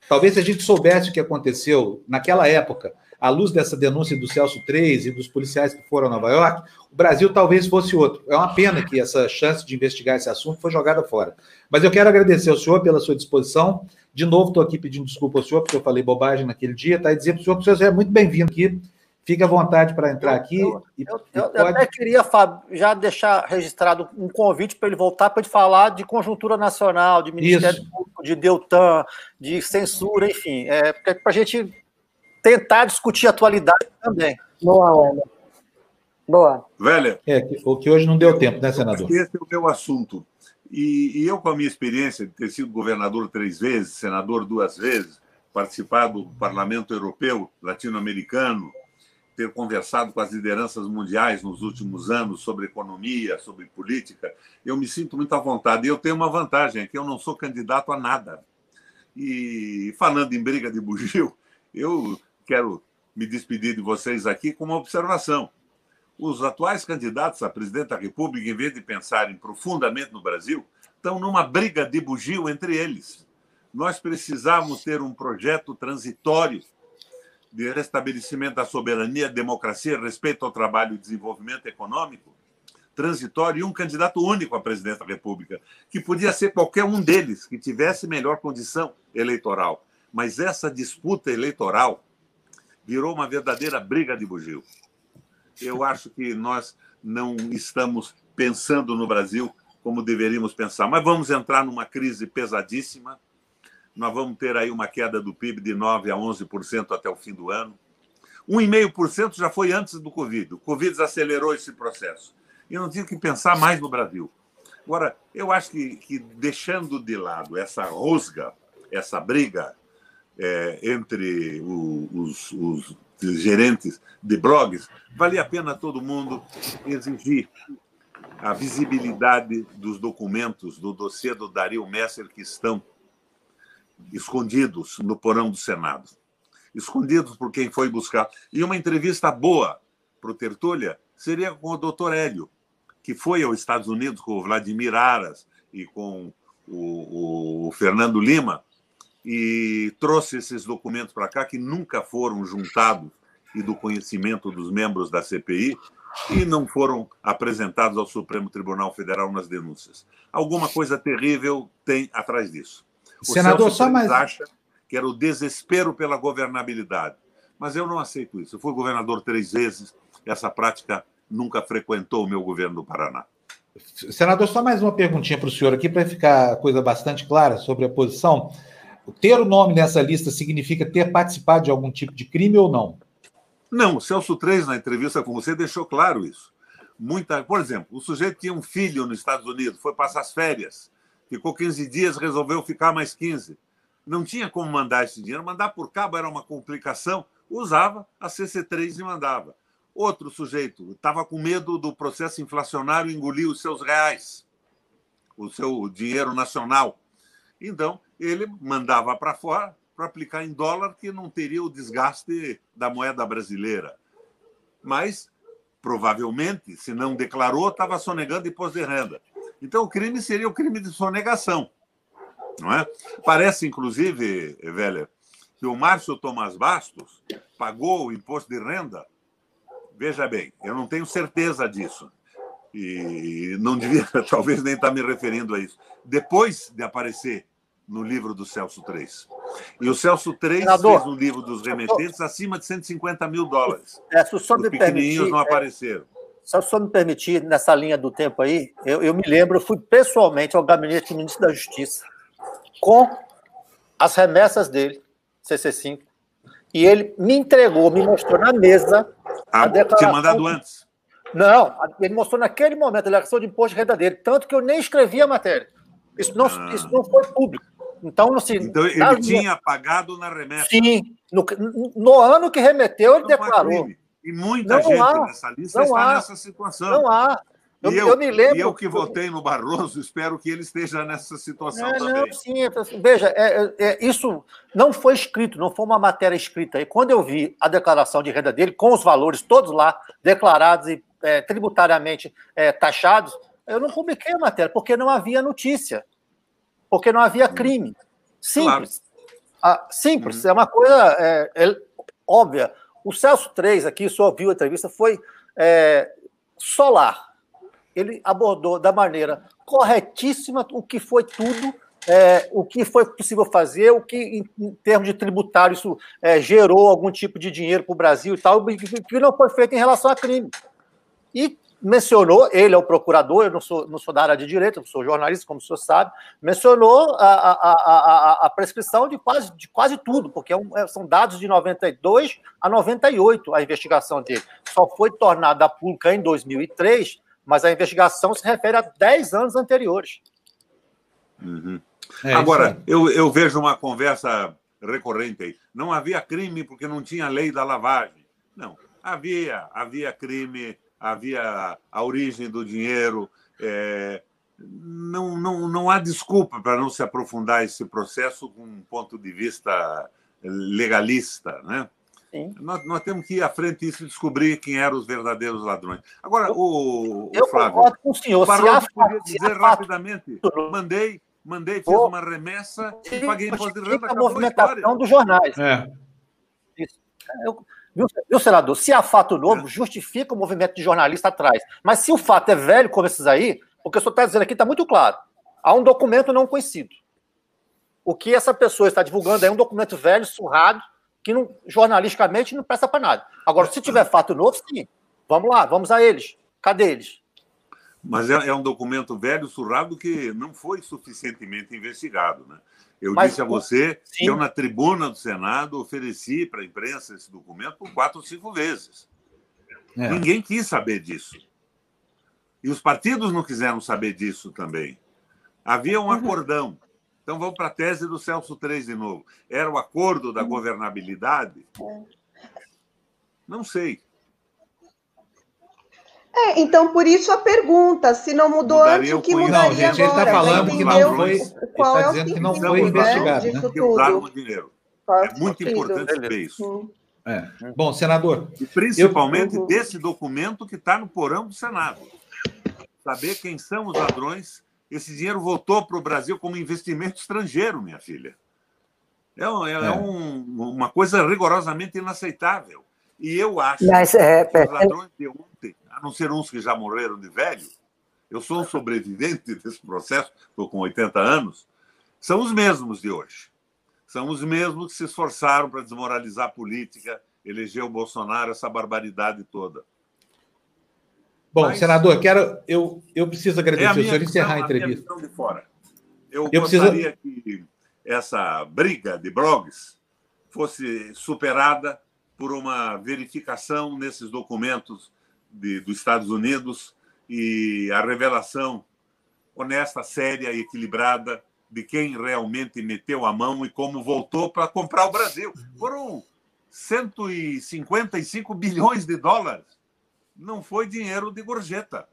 Talvez se a gente soubesse o que aconteceu naquela época, à luz dessa denúncia do Celso 3 e dos policiais que foram a Nova York, o Brasil talvez fosse outro. É uma pena que essa chance de investigar esse assunto foi jogada fora. Mas eu quero agradecer ao senhor pela sua disposição. De novo, estou aqui pedindo desculpa ao senhor, porque eu falei bobagem naquele dia, tá? E dizer para o senhor que o senhor é muito bem-vindo aqui Fique à vontade para entrar aqui. Eu, e, eu, eu, pode... eu, até queria, Fábio, já deixar registrado um convite para ele voltar para ele falar de conjuntura nacional, de Ministério Isso. Público, de Deltan, de censura, enfim. É, para a gente tentar discutir a atualidade também. Boa, Ana. Boa. Velha. É, o que hoje não deu tempo, né, senador? Esse é o meu assunto. E, e eu, com a minha experiência de ter sido governador três vezes, senador duas vezes, participado do Parlamento Europeu, latino-americano, ter conversado com as lideranças mundiais nos últimos anos sobre economia, sobre política, eu me sinto muito à vontade. E eu tenho uma vantagem, é que eu não sou candidato a nada. E falando em briga de bugio, eu quero me despedir de vocês aqui com uma observação. Os atuais candidatos a presidente da República, em vez de pensarem profundamente no Brasil, estão numa briga de bugio entre eles. Nós precisamos ter um projeto transitório de restabelecimento da soberania, democracia, respeito ao trabalho e desenvolvimento econômico transitório e um candidato único à presidência da República, que podia ser qualquer um deles que tivesse melhor condição eleitoral. Mas essa disputa eleitoral virou uma verdadeira briga de bugio. Eu acho que nós não estamos pensando no Brasil como deveríamos pensar. Mas vamos entrar numa crise pesadíssima nós vamos ter aí uma queda do PIB de 9% a 11% até o fim do ano. 1,5% já foi antes do Covid. O Covid acelerou esse processo. E não tinha que pensar mais no Brasil. Agora, eu acho que, que deixando de lado essa rosga, essa briga é, entre o, os, os gerentes de blogs, valia a pena todo mundo exigir a visibilidade dos documentos do dossiê do Dario Messer que estão escondidos no porão do Senado. Escondidos por quem foi buscar. E uma entrevista boa para o Tertúlia seria com o doutor Hélio, que foi aos Estados Unidos com o Vladimir Aras e com o, o Fernando Lima e trouxe esses documentos para cá que nunca foram juntados e do conhecimento dos membros da CPI e não foram apresentados ao Supremo Tribunal Federal nas denúncias. Alguma coisa terrível tem atrás disso. O Senador, Celso só mais. acha que era o desespero pela governabilidade. Mas eu não aceito isso. Eu fui governador três vezes, essa prática nunca frequentou o meu governo do Paraná. Senador, só mais uma perguntinha para o senhor aqui, para ficar coisa bastante clara sobre a posição. Ter o nome nessa lista significa ter participado de algum tipo de crime ou não? Não, o Celso Três, na entrevista com você, deixou claro isso. Muita, por exemplo, o sujeito tinha um filho nos Estados Unidos, foi passar as férias ficou 15 dias, resolveu ficar mais 15. Não tinha como mandar esse dinheiro, mandar por cabo era uma complicação, usava a CC3 e mandava. Outro sujeito estava com medo do processo inflacionário engolir os seus reais, o seu dinheiro nacional. Então, ele mandava para fora para aplicar em dólar, que não teria o desgaste da moeda brasileira. Mas, provavelmente, se não declarou, estava sonegando imposto de renda. Então, o crime seria o crime de sonegação. Não é? Parece, inclusive, velha, que o Márcio Tomás Bastos pagou o imposto de renda. Veja bem, eu não tenho certeza disso. E não devia, talvez, nem estar me referindo a isso. Depois de aparecer no livro do Celso III. E o Celso III Senador, fez um livro dos remetentes acima de 150 mil dólares. É, se o senhor Os pequenininhos não é, apareceram. Se o senhor me permitir, nessa linha do tempo aí, eu, eu me lembro, eu fui pessoalmente ao gabinete do ministro da Justiça com as remessas dele, CC5, e ele me entregou, me mostrou na mesa ah, a declaração. Tinha mandado antes. Não, ele mostrou naquele momento a declaração de imposto de renda dele, tanto que eu nem escrevi a matéria. Isso não, ah. isso não foi público. Então, assim, então ele tinha pagado na remessa. Sim, no, no ano que remeteu, ele não declarou. E muita não gente há, nessa lista está há, nessa situação. Não há. Eu, e eu, eu, me lembro. E eu que votei no Barroso, espero que ele esteja nessa situação não, também. Não, sim, é, veja, é, é, é, isso não foi escrito, não foi uma matéria escrita. E quando eu vi a declaração de renda dele, com os valores todos lá, declarados e é, tributariamente é, taxados, eu não publiquei a matéria, porque não havia notícia, porque não havia crime. Simples. Claro. Ah, simples, uhum. é uma coisa óbvia. O Celso 3 aqui, só viu a entrevista, foi solar ele abordou da maneira corretíssima o que foi tudo, é, o que foi possível fazer, o que, em, em termos de tributário, isso é, gerou algum tipo de dinheiro para o Brasil e tal, que não foi feito em relação a crime. E mencionou, ele é o procurador, eu não sou, não sou da área de direito, eu sou jornalista, como o senhor sabe, mencionou a, a, a, a prescrição de quase, de quase tudo, porque é um, é, são dados de 92 a 98 a investigação dele. Só foi tornada pública em 2003 mas a investigação se refere a 10 anos anteriores. Uhum. É, Agora, eu, eu vejo uma conversa recorrente aí. Não havia crime porque não tinha lei da lavagem. Não, havia, havia crime, havia a origem do dinheiro. É, não, não, não há desculpa para não se aprofundar esse processo com um ponto de vista legalista, né? Nós, nós, temos que ir à frente e descobrir quem eram os verdadeiros ladrões. Agora, o, eu o Flávio. concordo com o senhor. Barroso podia dizer rapidamente: mandei, mandei, fiz uma remessa e paguei imposto de renda. A movimentação dos jornais. É. Isso. Eu, viu, viu, senador? Se há fato novo, é. justifica o movimento de jornalista atrás. Mas se o fato é velho, como esses aí, o que o senhor está dizendo aqui está muito claro. Há um documento não conhecido. O que essa pessoa está divulgando é um documento velho, surrado, que não, jornalisticamente não presta para nada. Agora, se tiver fato novo, sim. Vamos lá, vamos a eles. Cadê eles? Mas é, é um documento velho, surrado, que não foi suficientemente investigado. Né? Eu Mas, disse a você sim. que eu, na tribuna do Senado, ofereci para a imprensa esse documento por quatro ou cinco vezes. É. Ninguém quis saber disso. E os partidos não quiseram saber disso também. Havia um uhum. acordão. Então vamos para a tese do Celso 3 de novo. Era o acordo da governabilidade? Não sei. É, então por isso a pergunta, se não mudou mudaria antes, o que mudaria não, gente, agora? Ele está falando que não foi, qual ele tá é dizendo que não foi investigado, né? Que usaram o dinheiro. É muito importante saber isso. É. Bom, senador. E principalmente eu... desse documento que está no porão do Senado. Saber quem são os ladrões esse dinheiro voltou para o Brasil como investimento estrangeiro, minha filha. É, é, é. Um, uma coisa rigorosamente inaceitável. E eu acho Mas, é, que os é, ladrões de ontem, não ser uns que já morreram de velho, eu sou um sobrevivente desse processo, estou com 80 anos, são os mesmos de hoje. São os mesmos que se esforçaram para desmoralizar a política, eleger o Bolsonaro, essa barbaridade toda. Bom, Mas... senador, quero, eu, eu preciso agradecer é o senhor encerrar a entrevista. A de fora. Eu, eu gostaria preciso... que essa briga de blogs fosse superada por uma verificação nesses documentos de, dos Estados Unidos e a revelação honesta, séria e equilibrada de quem realmente meteu a mão e como voltou para comprar o Brasil. Foram 155 bilhões de dólares não foi dinheiro de gorjeta.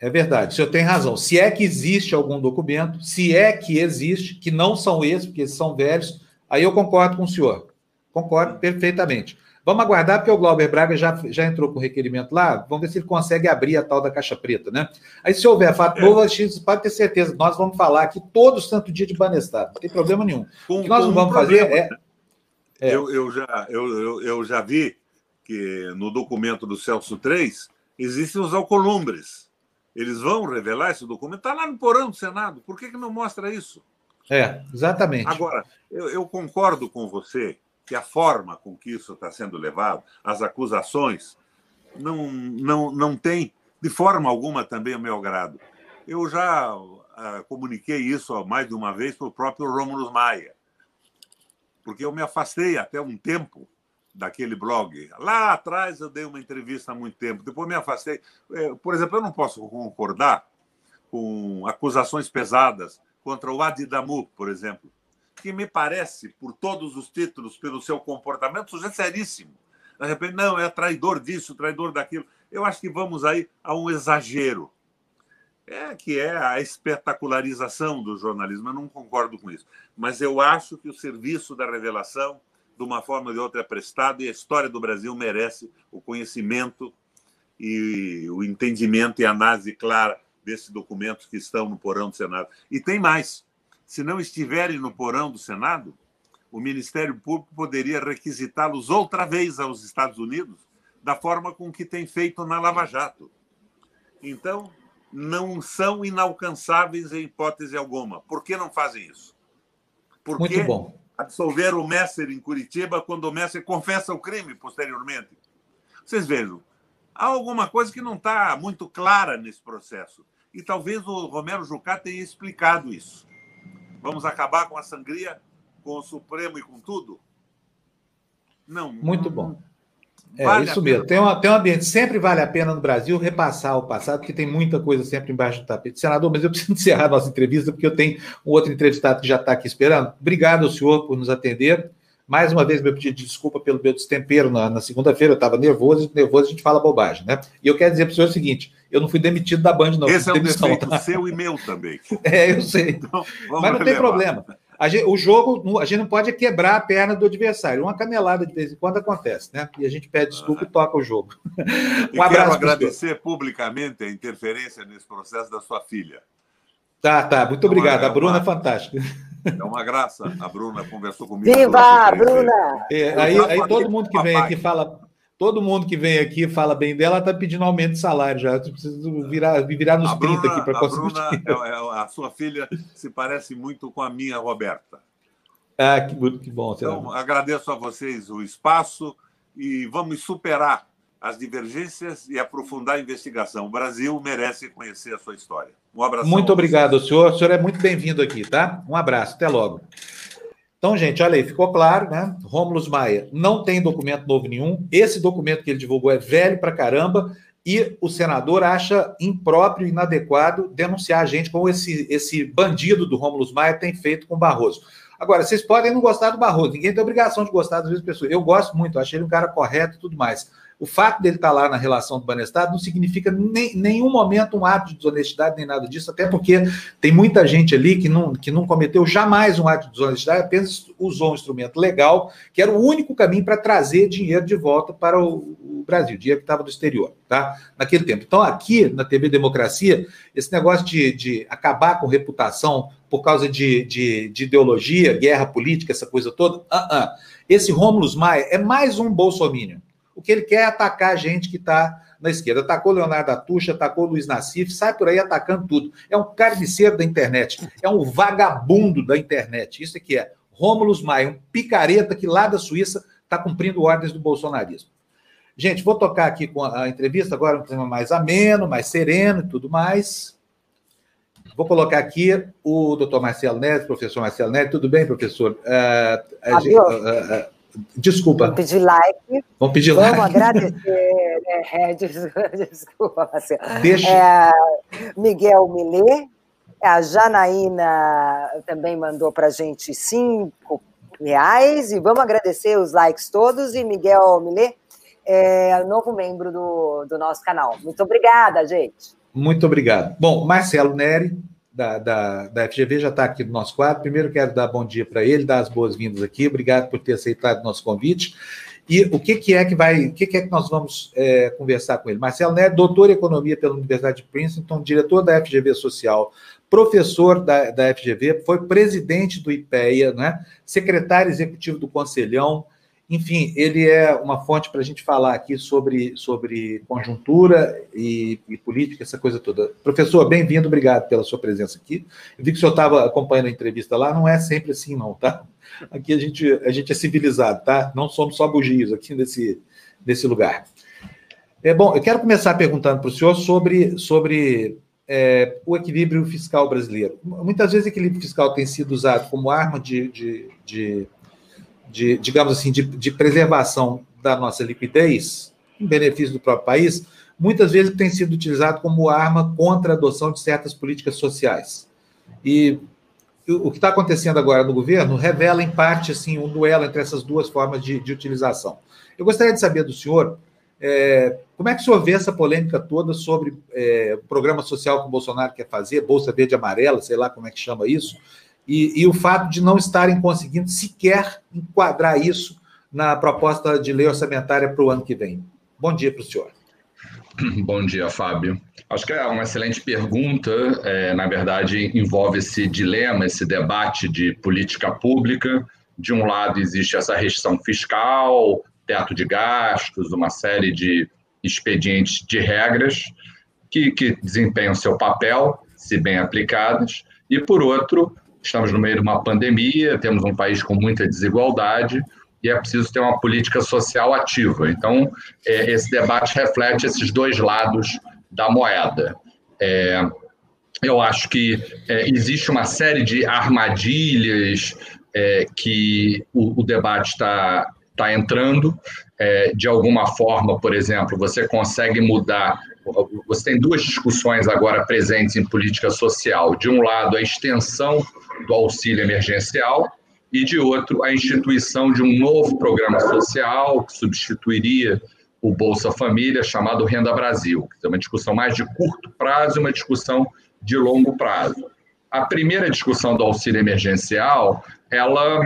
É verdade, o senhor tem razão. Se é que existe algum documento, se é que existe, que não são esses, porque esses são velhos, aí eu concordo com o senhor. Concordo perfeitamente. Vamos aguardar, porque o Glauber Braga já, já entrou com o requerimento lá. Vamos ver se ele consegue abrir a tal da caixa preta, né? Aí, se houver fato novo, pode ter certeza, nós vamos falar aqui todo santo dia de Banestado. Não tem problema nenhum. Com, o que nós não vamos fazer é. é... Eu, eu, já, eu, eu, eu já vi que no documento do Celso 3 existem os alcolumbres. Eles vão revelar esse documento. Está lá no porão do Senado. Por que, que não mostra isso? É, exatamente. Agora, eu, eu concordo com você que a forma com que isso está sendo levado, as acusações, não, não, não tem de forma alguma também o meu agrado. Eu já uh, comuniquei isso mais de uma vez para o próprio Rômulo Maia, porque eu me afastei até um tempo daquele blog. Lá atrás eu dei uma entrevista há muito tempo, depois me afastei. É, por exemplo, eu não posso concordar com acusações pesadas contra o Adidamu, por exemplo, que me parece, por todos os títulos, pelo seu comportamento, sujeito seríssimo. De repente, não, é traidor disso, traidor daquilo. Eu acho que vamos aí a um exagero. É que é a espetacularização do jornalismo. Eu não concordo com isso. Mas eu acho que o serviço da revelação de uma forma ou de outra é prestado e a história do Brasil merece o conhecimento e o entendimento e análise clara desses documentos que estão no porão do Senado. E tem mais: se não estiverem no porão do Senado, o Ministério Público poderia requisitá-los outra vez aos Estados Unidos, da forma com que tem feito na Lava Jato. Então, não são inalcançáveis em hipótese alguma. Por que não fazem isso? Porque Muito bom absolver o Messer em Curitiba quando o Messer confessa o crime posteriormente. Vocês vejam, há alguma coisa que não está muito clara nesse processo. E talvez o Romero Jucá tenha explicado isso. Vamos acabar com a sangria, com o Supremo e com tudo? Não. Muito bom. É vale isso mesmo. Tem, uma, tem um ambiente. Sempre vale a pena no Brasil repassar o passado, porque tem muita coisa sempre embaixo do tapete. Senador, mas eu preciso encerrar a nossa entrevista, porque eu tenho um outro entrevistado que já está aqui esperando. Obrigado ao senhor por nos atender. Mais uma vez, meu pedido de desculpa pelo meu destempero na, na segunda-feira, eu estava nervoso, e nervoso a gente fala bobagem, né? E eu quero dizer para o senhor o seguinte: eu não fui demitido da Band, não. Esse é um defeito tá? seu e meu também. É, eu sei. Então, mas não tem problema. Gente, o jogo, a gente não pode quebrar a perna do adversário. Uma canelada de vez em quando acontece, né? E a gente pede desculpa e toca o jogo. Um e abraço. Quero agradecer publicamente a interferência nesse processo da sua filha. Tá, tá. Muito é obrigado. a Bruna é fantástica. É uma graça. A Bruna conversou comigo. Viva, Bruna! É, aí, aí todo mundo que vem aqui fala Todo mundo que vem aqui fala bem dela está pedindo aumento de salário já. Eu preciso virar, virar nos a 30 Bruna, aqui para conseguir. A, Bruna, é, é, a sua filha se parece muito com a minha Roberta. Ah, que, que bom. Então, agradeço a vocês o espaço e vamos superar as divergências e aprofundar a investigação. O Brasil merece conhecer a sua história. Um abraço. Muito obrigado, senhor. O senhor é muito bem-vindo aqui, tá? Um abraço. Até logo. Então, gente, olha aí, ficou claro, né? Rômulo Maia não tem documento novo nenhum. Esse documento que ele divulgou é velho pra caramba e o senador acha impróprio e inadequado denunciar a gente como esse, esse bandido do Rômulo Maia tem feito com o Barroso. Agora, vocês podem não gostar do Barroso, ninguém tem obrigação de gostar das vezes pessoas. Eu gosto muito, achei ele um cara correto e tudo mais. O fato dele estar lá na relação do Banestado não significa nem nenhum momento um ato de desonestidade, nem nada disso, até porque tem muita gente ali que não, que não cometeu jamais um ato de desonestidade, apenas usou um instrumento legal, que era o único caminho para trazer dinheiro de volta para o, o Brasil, dinheiro que estava do exterior, tá? Naquele tempo. Então, aqui na TV Democracia, esse negócio de, de acabar com reputação por causa de, de, de ideologia, guerra política, essa coisa toda, uh -uh. esse Rômulo Maia é mais um bolsominion. O que ele quer é atacar a gente que está na esquerda. Atacou Leonardo Atucha, atacou Luiz Nassif, sai por aí atacando tudo. É um carniceiro da internet, é um vagabundo da internet. Isso é que é. Rômulo Maia, um picareta que lá da Suíça está cumprindo ordens do bolsonarismo. Gente, vou tocar aqui com a entrevista agora, um tema mais ameno, mais sereno e tudo mais. Vou colocar aqui o doutor Marcelo Neves, professor Marcelo Neves. Tudo bem, professor? Uh, Desculpa. Vamos pedir like. Vamos pedir Vamos like. Vamos agradecer. Né? Desculpa, Marcelo. Deixa... É, Miguel Milê. A Janaína também mandou para a gente cinco reais. E vamos agradecer os likes todos. E Miguel Milê é novo membro do, do nosso canal. Muito obrigada, gente. Muito obrigado. Bom, Marcelo Neri, da, da, da FGV já está aqui no nosso quadro. Primeiro, quero dar bom dia para ele, dar as boas-vindas aqui. Obrigado por ter aceitado o nosso convite. E o que, que é que vai, o que, que é que nós vamos é, conversar com ele? Marcelo Neto, doutor em economia pela Universidade de Princeton, diretor da FGV Social, professor da, da FGV, foi presidente do IPEA, né? secretário executivo do Conselhão, enfim, ele é uma fonte para a gente falar aqui sobre, sobre conjuntura e, e política, essa coisa toda. Professor, bem-vindo, obrigado pela sua presença aqui. Eu vi que o senhor estava acompanhando a entrevista lá, não é sempre assim, não, tá? Aqui a gente, a gente é civilizado, tá? Não somos só bugios aqui nesse, nesse lugar. É, bom, eu quero começar perguntando para o senhor sobre, sobre é, o equilíbrio fiscal brasileiro. Muitas vezes o equilíbrio fiscal tem sido usado como arma de, de, de de digamos assim, de, de preservação da nossa liquidez, em benefício do próprio país, muitas vezes tem sido utilizado como arma contra a adoção de certas políticas sociais. E o que está acontecendo agora no governo revela, em parte, assim, um duelo entre essas duas formas de, de utilização. Eu gostaria de saber do senhor é, como é que o senhor vê essa polêmica toda sobre é, o programa social que o Bolsonaro quer fazer, Bolsa Verde Amarela, sei lá como é que chama isso, e, e o fato de não estarem conseguindo sequer enquadrar isso na proposta de lei orçamentária para o ano que vem. Bom dia para o senhor. Bom dia, Fábio. Acho que é uma excelente pergunta. É, na verdade, envolve esse dilema, esse debate de política pública. De um lado, existe essa restrição fiscal, teto de gastos, uma série de expedientes de regras que, que desempenham seu papel, se bem aplicadas. E, por outro, estamos no meio de uma pandemia, temos um país com muita desigualdade e é preciso ter uma política social ativa. Então, é, esse debate reflete esses dois lados da moeda. É, eu acho que é, existe uma série de armadilhas é, que o, o debate está tá entrando. É, de alguma forma, por exemplo, você consegue mudar. Você tem duas discussões agora presentes em política social. De um lado, a extensão do auxílio emergencial, e de outro, a instituição de um novo programa social que substituiria o Bolsa Família, chamado Renda Brasil, é uma discussão mais de curto prazo e uma discussão de longo prazo. A primeira discussão do auxílio emergencial, ela,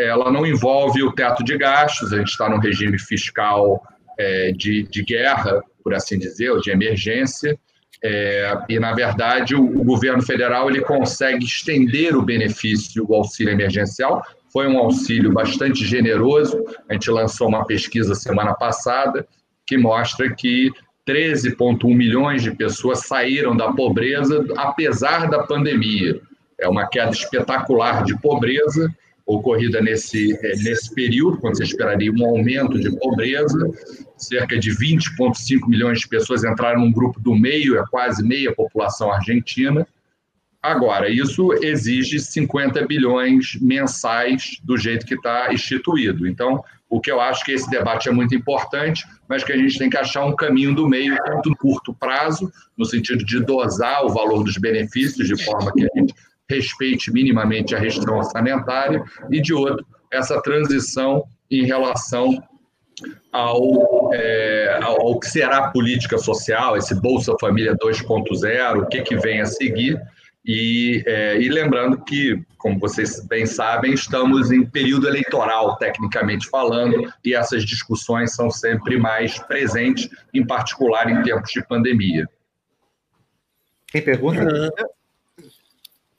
ela não envolve o teto de gastos, a gente está no regime fiscal é, de, de guerra, por assim dizer, ou de emergência, é, e, na verdade, o, o, governo federal ele consegue estender o benefício do auxílio emergencial. Foi um auxílio bastante generoso. A gente lançou uma pesquisa semana passada que mostra que 13,1 milhões de pessoas saíram da pobreza apesar da pandemia. É uma queda espetacular de pobreza ocorrida nesse, é, nesse período, quando você esperaria um aumento de pobreza. Cerca de 20,5 milhões de pessoas entraram num grupo do meio, é quase meia população argentina. Agora, isso exige 50 bilhões mensais do jeito que está instituído. Então, o que eu acho que esse debate é muito importante, mas que a gente tem que achar um caminho do meio, tanto no curto prazo, no sentido de dosar o valor dos benefícios, de forma que a gente respeite minimamente a restrição orçamentária, e de outro, essa transição em relação ao, é, ao, que será a política social, esse Bolsa Família 2.0, o que, que vem a seguir. E, é, e lembrando que, como vocês bem sabem, estamos em período eleitoral, tecnicamente falando, e essas discussões são sempre mais presentes, em particular em tempos de pandemia. Quem pergunta?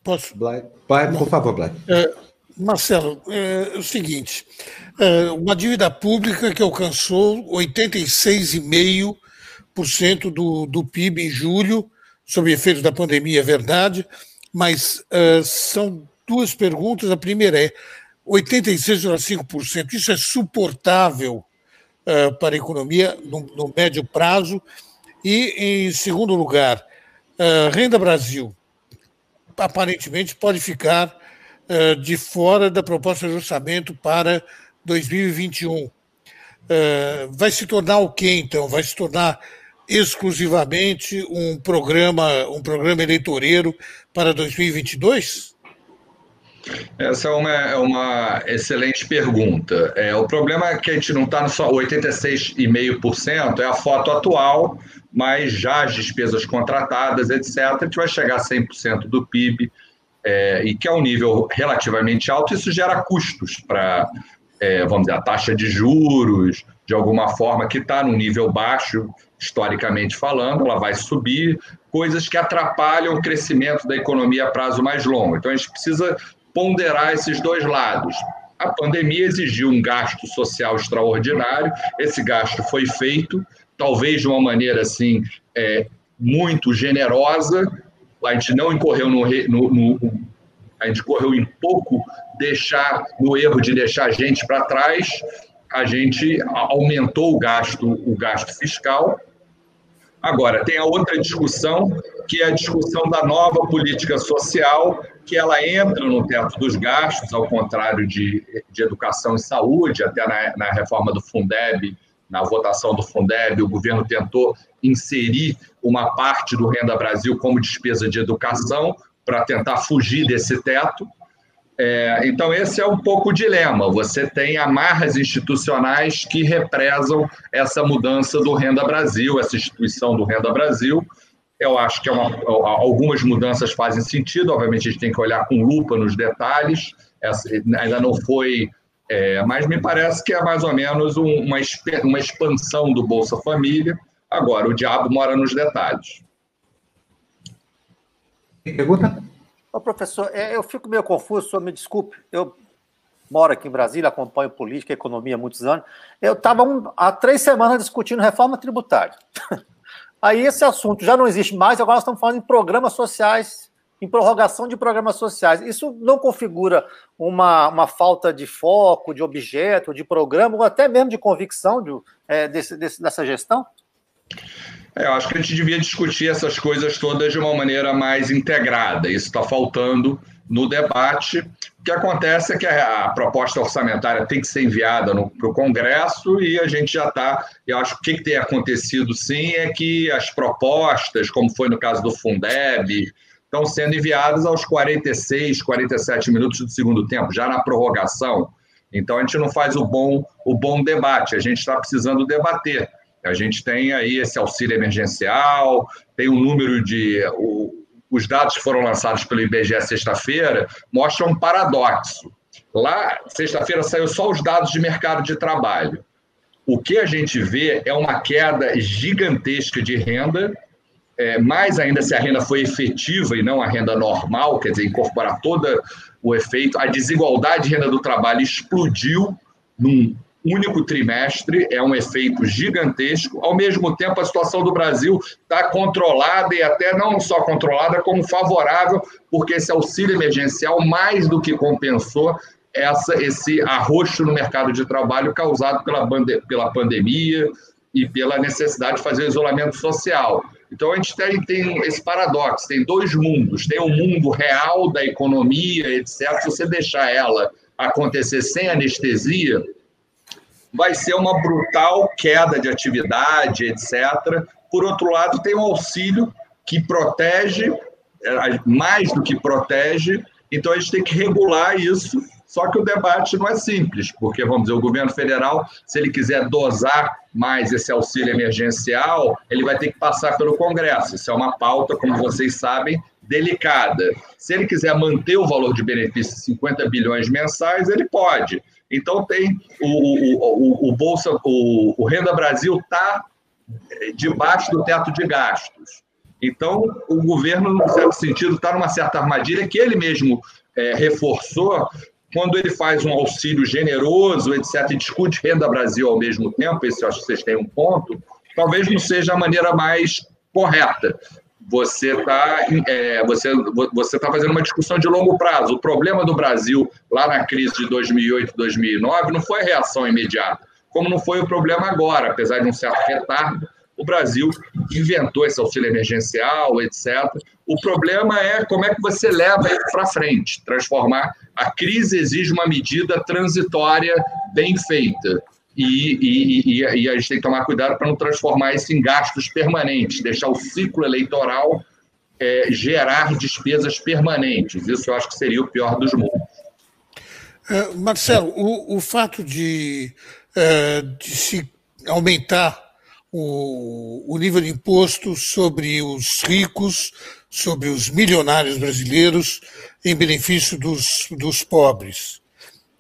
Posso? Blay. por favor, Blay. É, Marcelo, é, é, o seguinte: é, uma dívida pública que alcançou 86,5% do, do PIB em julho, sob efeito da pandemia, é verdade, mas é, são duas perguntas. A primeira é: 86,5%, isso é suportável para a economia no, no, médio prazo? E, em segundo lugar, Renda Brasil aparentemente pode ficar uh, de fora da proposta de orçamento para 2021. Uh, eh, vai se tornar o quê, então? Vai se tornar exclusivamente um programa, um programa eleitoreiro para 2022? Essa é uma, é uma excelente pergunta. É, o problema é que a gente não está no só 86,5%, é a foto atual, mas já as despesas contratadas, etc., a gente vai chegar a 100% do PIB, é, e que é um nível relativamente alto, isso gera custos para, é, vamos dizer, a taxa de juros, de alguma forma, que está no nível baixo, historicamente falando, ela vai subir, coisas que atrapalham o crescimento da economia a prazo mais longo. Então, a gente precisa ponderar esses dois lados. A pandemia exigiu um gasto social extraordinário, esse gasto foi feito, talvez de uma maneira assim é, muito generosa. A gente não incorreu no, no, no, a gente correu em pouco deixar no erro de deixar a gente para trás. A gente aumentou o gasto, o gasto fiscal. Agora, tem a outra discussão, que é a discussão da nova política social, que ela entra no teto dos gastos, ao contrário de, de educação e saúde, até na, na reforma do Fundeb, na votação do Fundeb, o governo tentou inserir uma parte do Renda Brasil como despesa de educação para tentar fugir desse teto. É, então, esse é um pouco o dilema. Você tem amarras institucionais que represam essa mudança do Renda Brasil, essa instituição do Renda Brasil. Eu acho que é uma, algumas mudanças fazem sentido, obviamente a gente tem que olhar com lupa nos detalhes, essa, ainda não foi, é, mas me parece que é mais ou menos uma, uma expansão do Bolsa Família. Agora, o diabo mora nos detalhes. Pergunta? Ô, professor, é, eu fico meio confuso, senhor me desculpe. Eu moro aqui em Brasília, acompanho política e economia há muitos anos. Eu estava um, há três semanas discutindo reforma tributária. Aí esse assunto já não existe mais, agora nós estamos falando em programas sociais, em prorrogação de programas sociais. Isso não configura uma, uma falta de foco, de objeto, de programa, ou até mesmo de convicção de, é, desse, desse, dessa gestão? É, eu acho que a gente devia discutir essas coisas todas de uma maneira mais integrada. Isso está faltando no debate. O que acontece é que a, proposta orçamentária tem que ser enviada para o Congresso e a gente já está. Eu acho que o que tem acontecido sim é que as propostas, como foi no caso do Fundeb, estão sendo enviadas aos 46, 47 minutos do segundo tempo, já na prorrogação. Então a gente não faz o bom, o bom debate, a gente está precisando debater. A gente tem aí esse auxílio emergencial, tem um número de. O, os dados que foram lançados pelo IBGE sexta-feira mostram um paradoxo. Lá, sexta-feira, saiu só os dados de mercado de trabalho. O que a gente vê é uma queda gigantesca de renda, é, mais ainda se a renda foi efetiva e não a renda normal, quer dizer, incorporar todo o efeito. A desigualdade de renda do trabalho explodiu num único trimestre, é um efeito gigantesco. Ao mesmo tempo, a situação do Brasil está controlada e até não só controlada, como favorável, porque esse auxílio emergencial mais do que compensou essa, esse arroxo no mercado de trabalho causado pela, pela pandemia e pela necessidade de fazer isolamento social. Então a gente tem, tem esse paradoxo, tem dois mundos, tem o um mundo real da economia, etc. Se você deixar ela acontecer sem anestesia, vai ser uma brutal queda de atividade, etc. Por outro lado, tem um auxílio que protege, é, mais do que protege, então a gente tem que regular isso. Só que o debate não é simples, porque, vamos dizer, o governo federal, se ele quiser dosar mais esse auxílio emergencial, ele vai ter que passar pelo Congresso. Isso é uma pauta, como vocês sabem, delicada. Se ele quiser manter o valor de benefício de 50 bilhões mensais, ele pode. Então tem o, o, o, Bolsa, o, o Renda Brasil está debaixo do teto de gastos. Então, o governo, no certo sentido, está numa certa armadilha que ele mesmo é, reforçou quando ele faz um auxílio generoso, etc., e discute Renda Brasil ao mesmo tempo, esse eu acho que vocês têm um ponto, talvez não seja a maneira mais correta você está é, você, você tá fazendo uma discussão de longo prazo. O problema do Brasil, lá na crise de 2008, 2009, não foi reação imediata, como não foi o problema agora, apesar de um certo retardo. O Brasil inventou esse auxílio emergencial, etc. O problema é como é que você leva ele para frente, transformar. A crise exige uma medida transitória bem feita. E, e, e, e, a gente tem que tomar cuidado para não transformar isso em gastos permanentes, deixar o ciclo eleitoral é, gerar despesas permanentes. Isso eu acho que seria o pior dos mundos. Uh, Marcelo, o, o fato de, uh, de se aumentar o, o nível de imposto sobre os ricos, sobre os milionários brasileiros, em benefício dos, dos pobres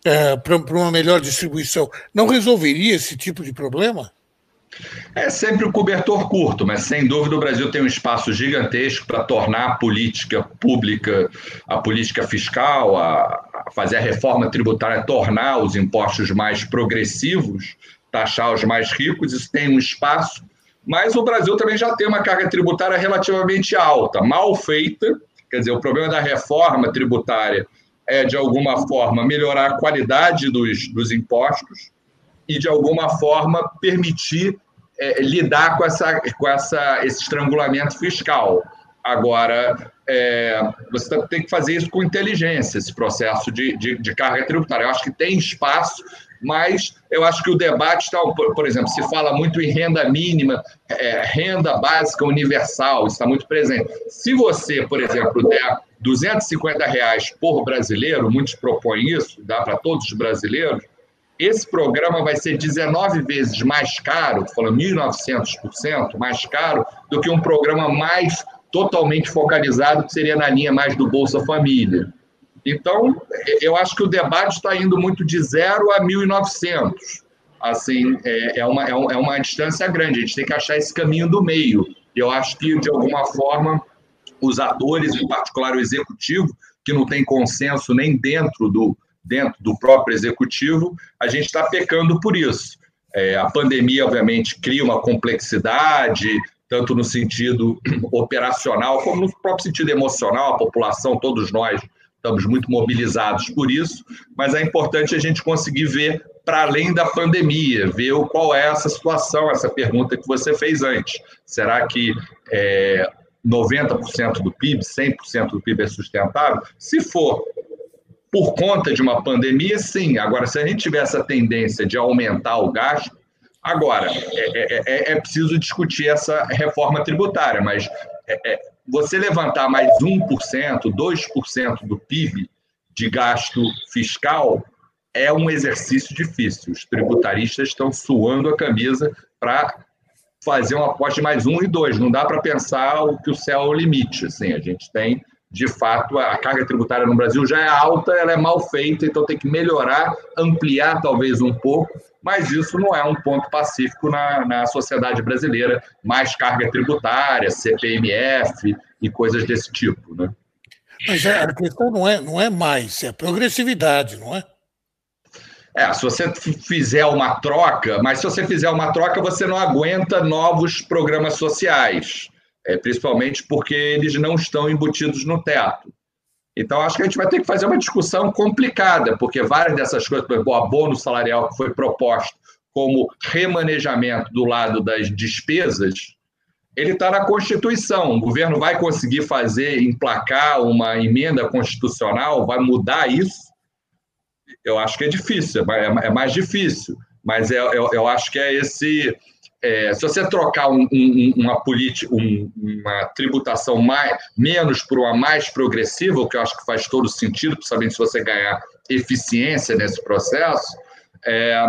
é, para uma melhor distribuição, não resolveria esse tipo de problema? É sempre o um cobertor curto, mas sem dúvida o Brasil tem um espaço gigantesco para tornar a política pública, a política fiscal, a, fazer a reforma tributária, tornar os impostos mais progressivos, taxar os mais ricos, isso tem um espaço, mas o Brasil também já tem uma carga tributária relativamente alta, mal feita, quer dizer, o problema da reforma tributária é, de alguma forma, melhorar a qualidade dos, dos impostos e, de alguma forma, permitir é, lidar com, essa, com essa, esse estrangulamento fiscal. Agora, é, você tem que fazer isso com inteligência, esse processo de, de, de, carga tributária. Eu acho que tem espaço, mas eu acho que o debate está, por, por exemplo, se fala muito em renda mínima, é, renda básica universal, está muito presente. Se você, por exemplo, der 250 reais por brasileiro, muitos propõem isso, dá para todos os brasileiros, esse programa vai ser 19 vezes mais caro, falando 1.900% mais caro, do que um programa mais totalmente focalizado, que seria na linha mais do Bolsa Família. Então, eu acho que o debate está indo muito de zero a 1.900. Assim, é, é, uma, é, é uma distância grande, a gente tem que achar esse caminho do meio. Eu acho que, de alguma forma, os atores, em particular o executivo, que não tem consenso nem dentro do, dentro do próprio executivo, a gente está pecando por isso. É, a pandemia, obviamente, cria uma complexidade, tanto no sentido operacional, como no próprio sentido emocional, a população, todos nós estamos muito mobilizados por isso, mas é importante a gente conseguir ver para além da pandemia, ver qual é essa situação, essa pergunta que você fez antes. Será que é, 90% do PIB, 100% do PIB é sustentável? Se for por conta de uma pandemia, sim. Agora, se a gente tiver essa tendência de aumentar o gasto, agora, é, é, é, é preciso discutir essa reforma tributária, mas é, é, você levantar mais 1%, 2% do PIB de gasto fiscal é um exercício difícil. Os tributaristas estão suando a camisa para fazer uma aposta de mais um e dois. Não dá para pensar o que o céu é o limite. Assim, a gente tem de fato, a carga tributária no Brasil já é alta, ela é mal feita, então tem que melhorar, ampliar talvez um pouco, mas isso não é um ponto pacífico na, na sociedade brasileira. Mais carga tributária, CPMF e coisas desse tipo. Né? Mas a questão não é, não é mais, é progressividade, não é? É, se você fizer uma troca, mas se você fizer uma troca, você não aguenta novos programas sociais é, principalmente porque eles não estão embutidos no teto. Então, acho que a gente vai ter que fazer uma discussão complicada, porque várias dessas coisas, por exemplo, o abono salarial que foi proposto como remanejamento do lado das despesas, ele está na Constituição. O governo vai conseguir fazer, emplacar uma emenda constitucional, vai mudar isso? Eu acho que é difícil, é, é mais difícil, mas é, eu, eu acho que é esse é, se você trocar um, um, uma política, um, uma tributação mais, menos por uma mais progressiva, o que eu acho que faz todo sentido, principalmente se você ganhar eficiência nesse processo, é,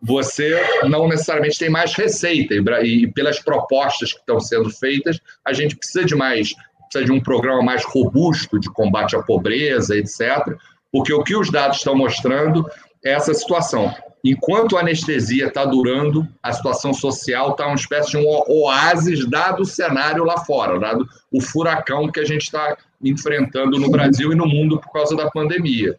você não necessariamente tem mais receita. E, e pelas propostas que estão sendo feitas, a gente precisa de mais, precisa de um programa mais robusto de combate à pobreza, etc. Porque o que os dados estão mostrando é essa situação enquanto a anestesia está durando, a situação social está uma espécie de um oásis, dado o cenário lá fora, dado o furacão que a gente está enfrentando no Brasil e no mundo por causa da pandemia.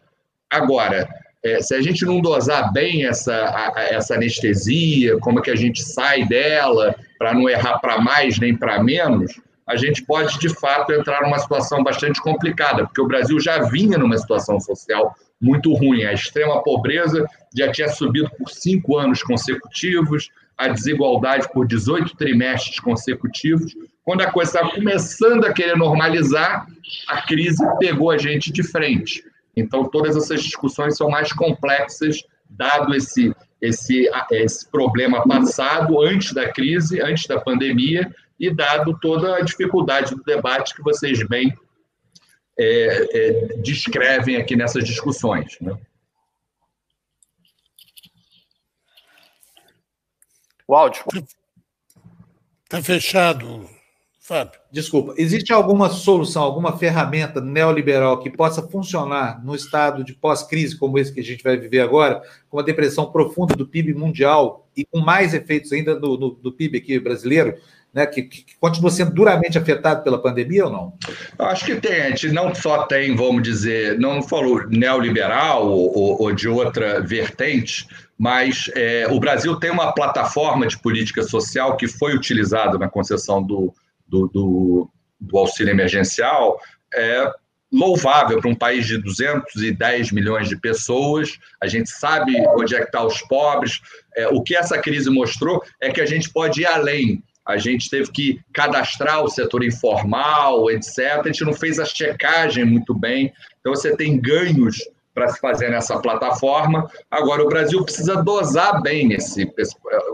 Agora, é, se a gente não dosar bem essa, a, essa anestesia, como é que a gente sai dela, para não errar para mais nem para menos, a gente pode, de fato, entrar numa situação bastante complicada, porque o Brasil já vinha numa situação social muito ruim. A extrema pobreza já tinha subido por cinco anos consecutivos, a desigualdade por 18 trimestres consecutivos. Quando a coisa estava começando a querer normalizar, a crise pegou a gente de frente. Então, todas essas discussões são mais complexas, dado esse, esse, esse problema passado, antes da crise, antes da pandemia, e dado toda a dificuldade do debate que vocês bem é, é, descrevem aqui nessas discussões. Né? O áudio. Está fechado, Fábio. Desculpa. Existe alguma solução, alguma ferramenta neoliberal que possa funcionar no estado de pós-crise como esse que a gente vai viver agora, com uma depressão profunda do PIB mundial e com mais efeitos ainda do, do, do PIB aqui brasileiro? Né, que, que, continua sendo duramente afetado pela pandemia ou não? Eu acho que tem. A gente não só tem, vamos dizer, não falou neoliberal ou, ou de outra vertente, mas é, o Brasil tem uma plataforma de política social que foi utilizada na concessão do, do, do, do auxílio emergencial é, louvável para um país de 210 milhões de pessoas. A gente sabe onde é que estão tá os pobres. É, o que essa crise mostrou é que a gente pode ir além. A gente teve que cadastrar o setor informal, etc. A gente não fez a checagem muito bem. Então, você tem ganhos para se fazer nessa plataforma. Agora, o Brasil precisa dosar bem esse.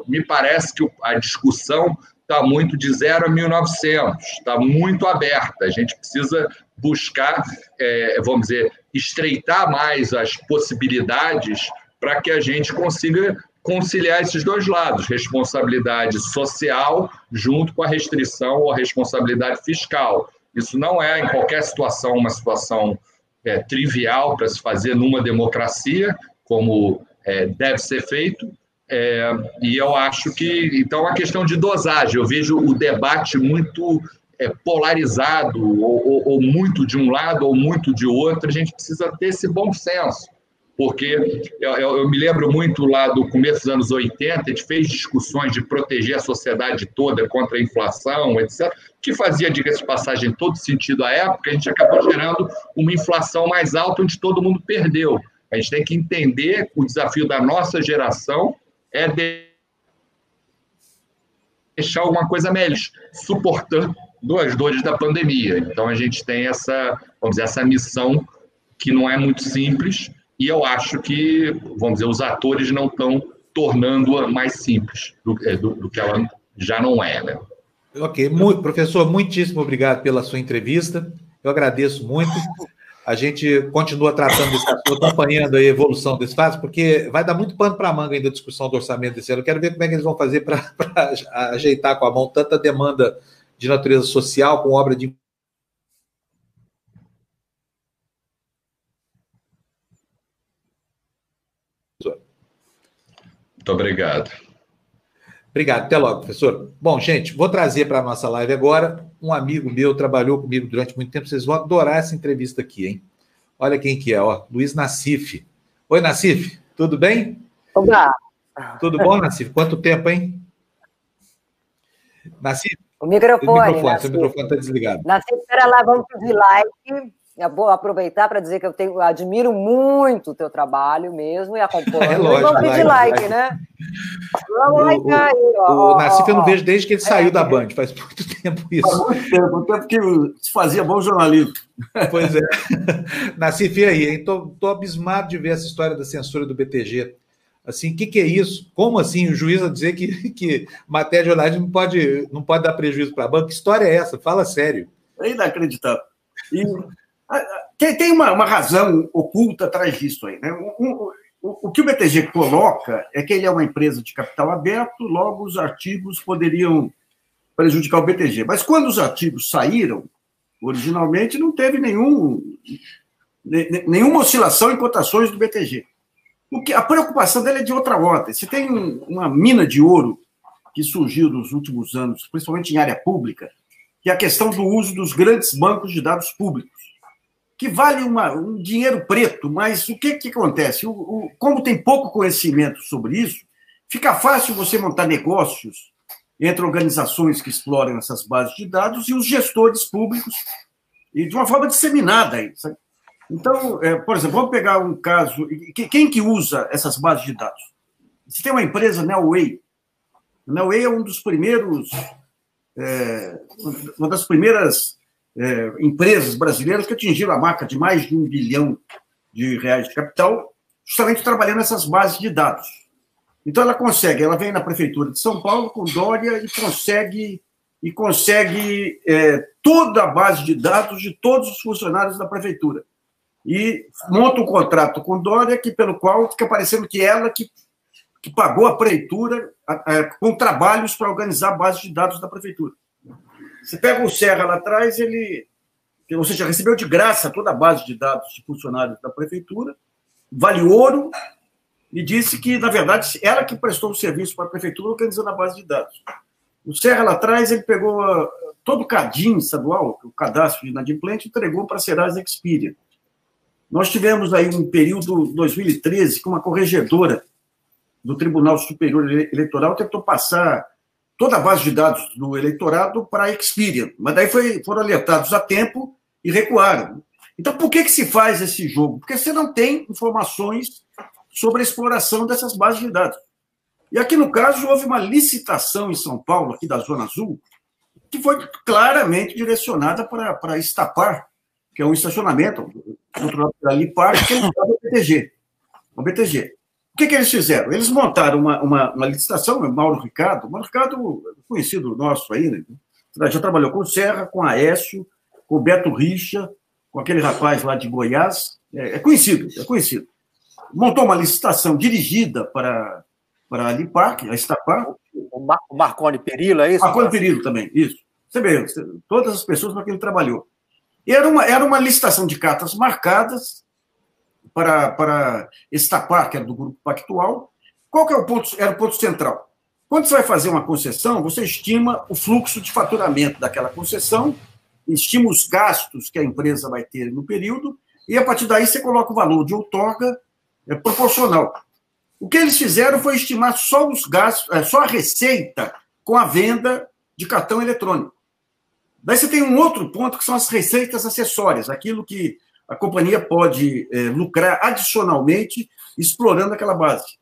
Me parece que a discussão está muito de zero a 1900, está muito aberta. A gente precisa buscar, é, vamos dizer, estreitar mais as possibilidades para que a gente consiga conciliar esses dois lados, responsabilidade social junto com a restrição ou a responsabilidade fiscal. Isso não é, em qualquer situação, uma situação é, trivial para se fazer numa democracia, como é, deve ser feito, é, e eu acho que, então, é uma questão de dosagem. Eu vejo o debate muito é, polarizado, ou, ou, ou, muito de um lado ou muito de outro. A gente precisa ter esse bom senso, porque eu, eu, me lembro muito lá do começo dos anos 80, a gente fez discussões de proteger a sociedade toda contra a inflação, etc., que fazia, diga-se de passagem, todo sentido à época, a gente acabou gerando uma inflação mais alta, onde todo mundo perdeu. A gente tem que entender o desafio da nossa geração é deixar alguma coisa melhor, suportando as dores da pandemia. Então a gente tem essa, vamos dizer, essa missão que não é muito simples e eu acho que, vamos dizer, os atores não estão tornando-a mais simples do, é, do, do, que ela já não é, né? Ok, muito, professor, muitíssimo obrigado pela sua entrevista. Eu agradeço muito a gente continua tratando desse assunto, acompanhando a evolução desse fato, porque vai dar muito pano para a manga ainda a discussão do orçamento desse ano. Eu quero ver como é que eles vão fazer para ajeitar com a mão tanta demanda de natureza social com obra de Muito obrigado. Obrigado, até logo, professor. Bom, gente, vou trazer para a nossa live agora um amigo meu, trabalhou comigo durante muito tempo, vocês vão adorar essa entrevista aqui, hein? Olha quem que é, ó, Luiz Nassif. Oi, Nassif, tudo bem? Olá. Tudo bom, Nassif? Quanto tempo, hein? Nassif? O microfone, o microfone, seu microfone está desligado. Nassif, espera lá, vamos pedir like eu vou aproveitar para dizer que eu, tenho, eu admiro muito o teu trabalho mesmo e acompanho. É lógico, vamos pedir like, like, né? Vamos like aí, ó. O Nassif eu não vejo desde que ele é, saiu da Band, faz muito tempo isso. Faz muito tempo, o tempo que se fazia bom jornalismo. Pois é. Nassif, e aí? Estou abismado de ver essa história da censura do BTG. Assim, o que, que, é isso? Como assim o juiz a dizer que, que matéria de jornalismo não pode, não pode dar prejuízo para a banca? Que história é essa? Fala sério. É inacreditável. E tem, tem uma, uma, razão oculta atrás disso aí. Né? O, o, o, que o BTG coloca é que ele é uma empresa de capital aberto, logo os artigos poderiam prejudicar o BTG. Mas quando os artigos saíram, originalmente não teve nenhum, nenhuma oscilação em cotações do BTG. O que, a preocupação dele é de outra ordem. Se tem uma mina de ouro que surgiu nos últimos anos, principalmente em área pública, que é a questão do uso dos grandes bancos de dados públicos que vale uma, um dinheiro preto, mas o que, que acontece? O, o, como tem pouco conhecimento sobre isso, fica fácil você montar negócios entre organizações que exploram essas bases de dados e os gestores públicos, e de uma forma disseminada. Aí, então, é, por exemplo, vamos pegar um caso. Quem que usa essas bases de dados? Você tem uma empresa, Nelway. Nelway é um dos primeiros, é, uma das primeiras é, empresas brasileiras que atingiram a marca de mais de um bilhão de reais de capital, justamente trabalhando nessas bases de dados. Então ela consegue, ela vem na prefeitura de São Paulo com Dória e consegue e consegue é, toda a base de dados de todos os funcionários da prefeitura e monta um contrato com Dória que pelo qual fica parecendo que ela que, que pagou a prefeitura com trabalhos para organizar a base de dados da prefeitura. Você pega o Serra lá atrás, ele, ou seja, recebeu de graça toda a base de dados de funcionários da prefeitura, vale ouro, e disse que, na verdade, ela que prestou o serviço para a prefeitura organizando a base de dados. O Serra lá atrás, ele pegou ah, todo o CADIM estadual, o cadastro de inadimplente, entregou para a Serasa Experian. Nós tivemos aí um período 2013 com uma corregedora do Tribunal Superior Eleitoral tentou passar toda a base de dados do eleitorado para a Experian. Mas daí foi, foram alertados a tempo e recuaram. Então, por que, que se faz esse jogo? Porque você não tem informações sobre a exploração dessas bases de dados. E aqui, no caso, houve uma licitação em São Paulo, aqui da Zona Azul, que foi claramente direcionada para, para Estapar, que é um estacionamento controlado pela Lipar, que é o BTG. O BTG. O que, que eles fizeram? Eles montaram uma, uma, uma licitação, o Mauro Ricardo, Mauro Ricardo, conhecido nosso aí, né? já trabalhou com o Serra, com a Aécio, com o Beto Richa, com aquele rapaz lá de Goiás, é, é conhecido, é conhecido. Montou uma licitação dirigida para, para a Liparc, a Estapar. O Marconi Perillo, é isso? Marconi Perillo também, isso. Você vê, todas as pessoas para quem ele trabalhou. Era uma, era uma licitação de cartas marcadas para, para Estapar, que era do grupo pactual. Qual que é o ponto, era o ponto central? Quando você vai fazer uma concessão, você estima o fluxo de faturamento daquela concessão, estima os gastos que a empresa vai ter no período, e a partir daí você coloca o valor de outorga é, proporcional. O que eles fizeram foi estimar só os gastos, é, só a receita com a venda de cartão eletrônico. Daí você tem um outro ponto que são as receitas acessórias, aquilo que a companhia pode é, lucrar adicionalmente explorando aquela base.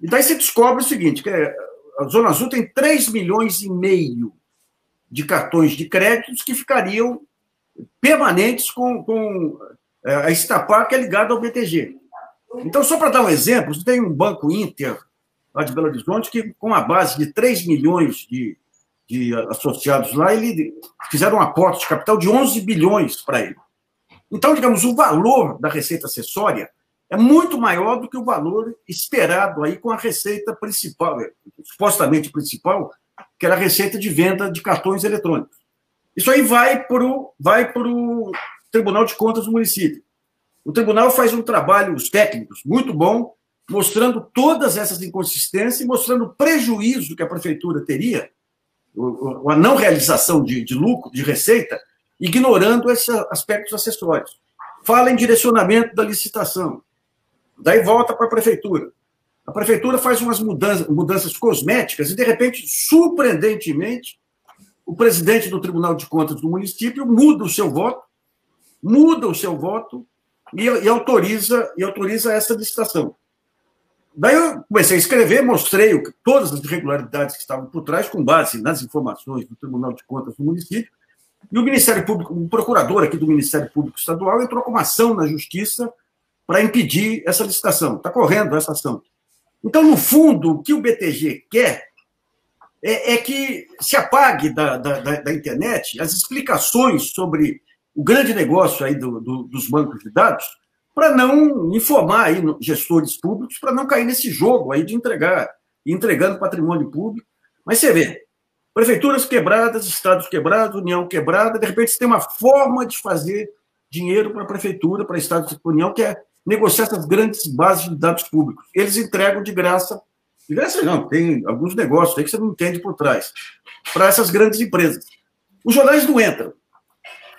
E daí você descobre o seguinte, que é, a Zona Azul tem 3 milhões e meio de cartões de créditos que ficariam permanentes com, com é, a Estapar, que é ligada ao BTG. Então, só para dar um exemplo, você tem um banco Inter, lá de Belo Horizonte, que com a base de 3 milhões de, de associados lá, ele fizeram um aporte de capital de 11 bilhões para ele. Então, digamos, o valor da receita acessória é muito maior do que o valor esperado aí com a receita principal, supostamente principal, que era a receita de venda de cartões eletrônicos. Isso aí vai para o vai Tribunal de Contas do município. O tribunal faz um trabalho, os técnicos, muito bom, mostrando todas essas inconsistências e mostrando o prejuízo que a prefeitura teria, a não realização de, de lucro, de receita, ignorando esses aspectos acessórios. Fala em direcionamento da licitação. Daí volta para a prefeitura. A prefeitura faz umas mudanças, mudanças cosméticas e, de repente, surpreendentemente, o presidente do Tribunal de Contas do município muda o seu voto, muda o seu voto e, e autoriza, e autoriza essa licitação. Daí eu comecei a escrever, mostrei todas as irregularidades que estavam por trás, com base nas informações do Tribunal de Contas do município, e o Ministério Público, o procurador aqui do Ministério Público Estadual entrou com uma ação na Justiça para impedir essa licitação. Está correndo essa ação. Então, no fundo, o que o BTG quer é, é que se apague da, da, da, internet as explicações sobre o grande negócio aí do, do, dos bancos de dados, para não informar aí gestores públicos, para não cair nesse jogo aí de entregar, entregando patrimônio público. Mas você vê, Prefeituras quebradas, estados quebrados, União quebrada, de repente você tem uma forma de fazer dinheiro para a prefeitura, para estados e União, que é negociar essas grandes bases de dados públicos. Eles entregam de graça, de graça não, tem alguns negócios aí que você não entende por trás, para essas grandes empresas. Os jornais não entram.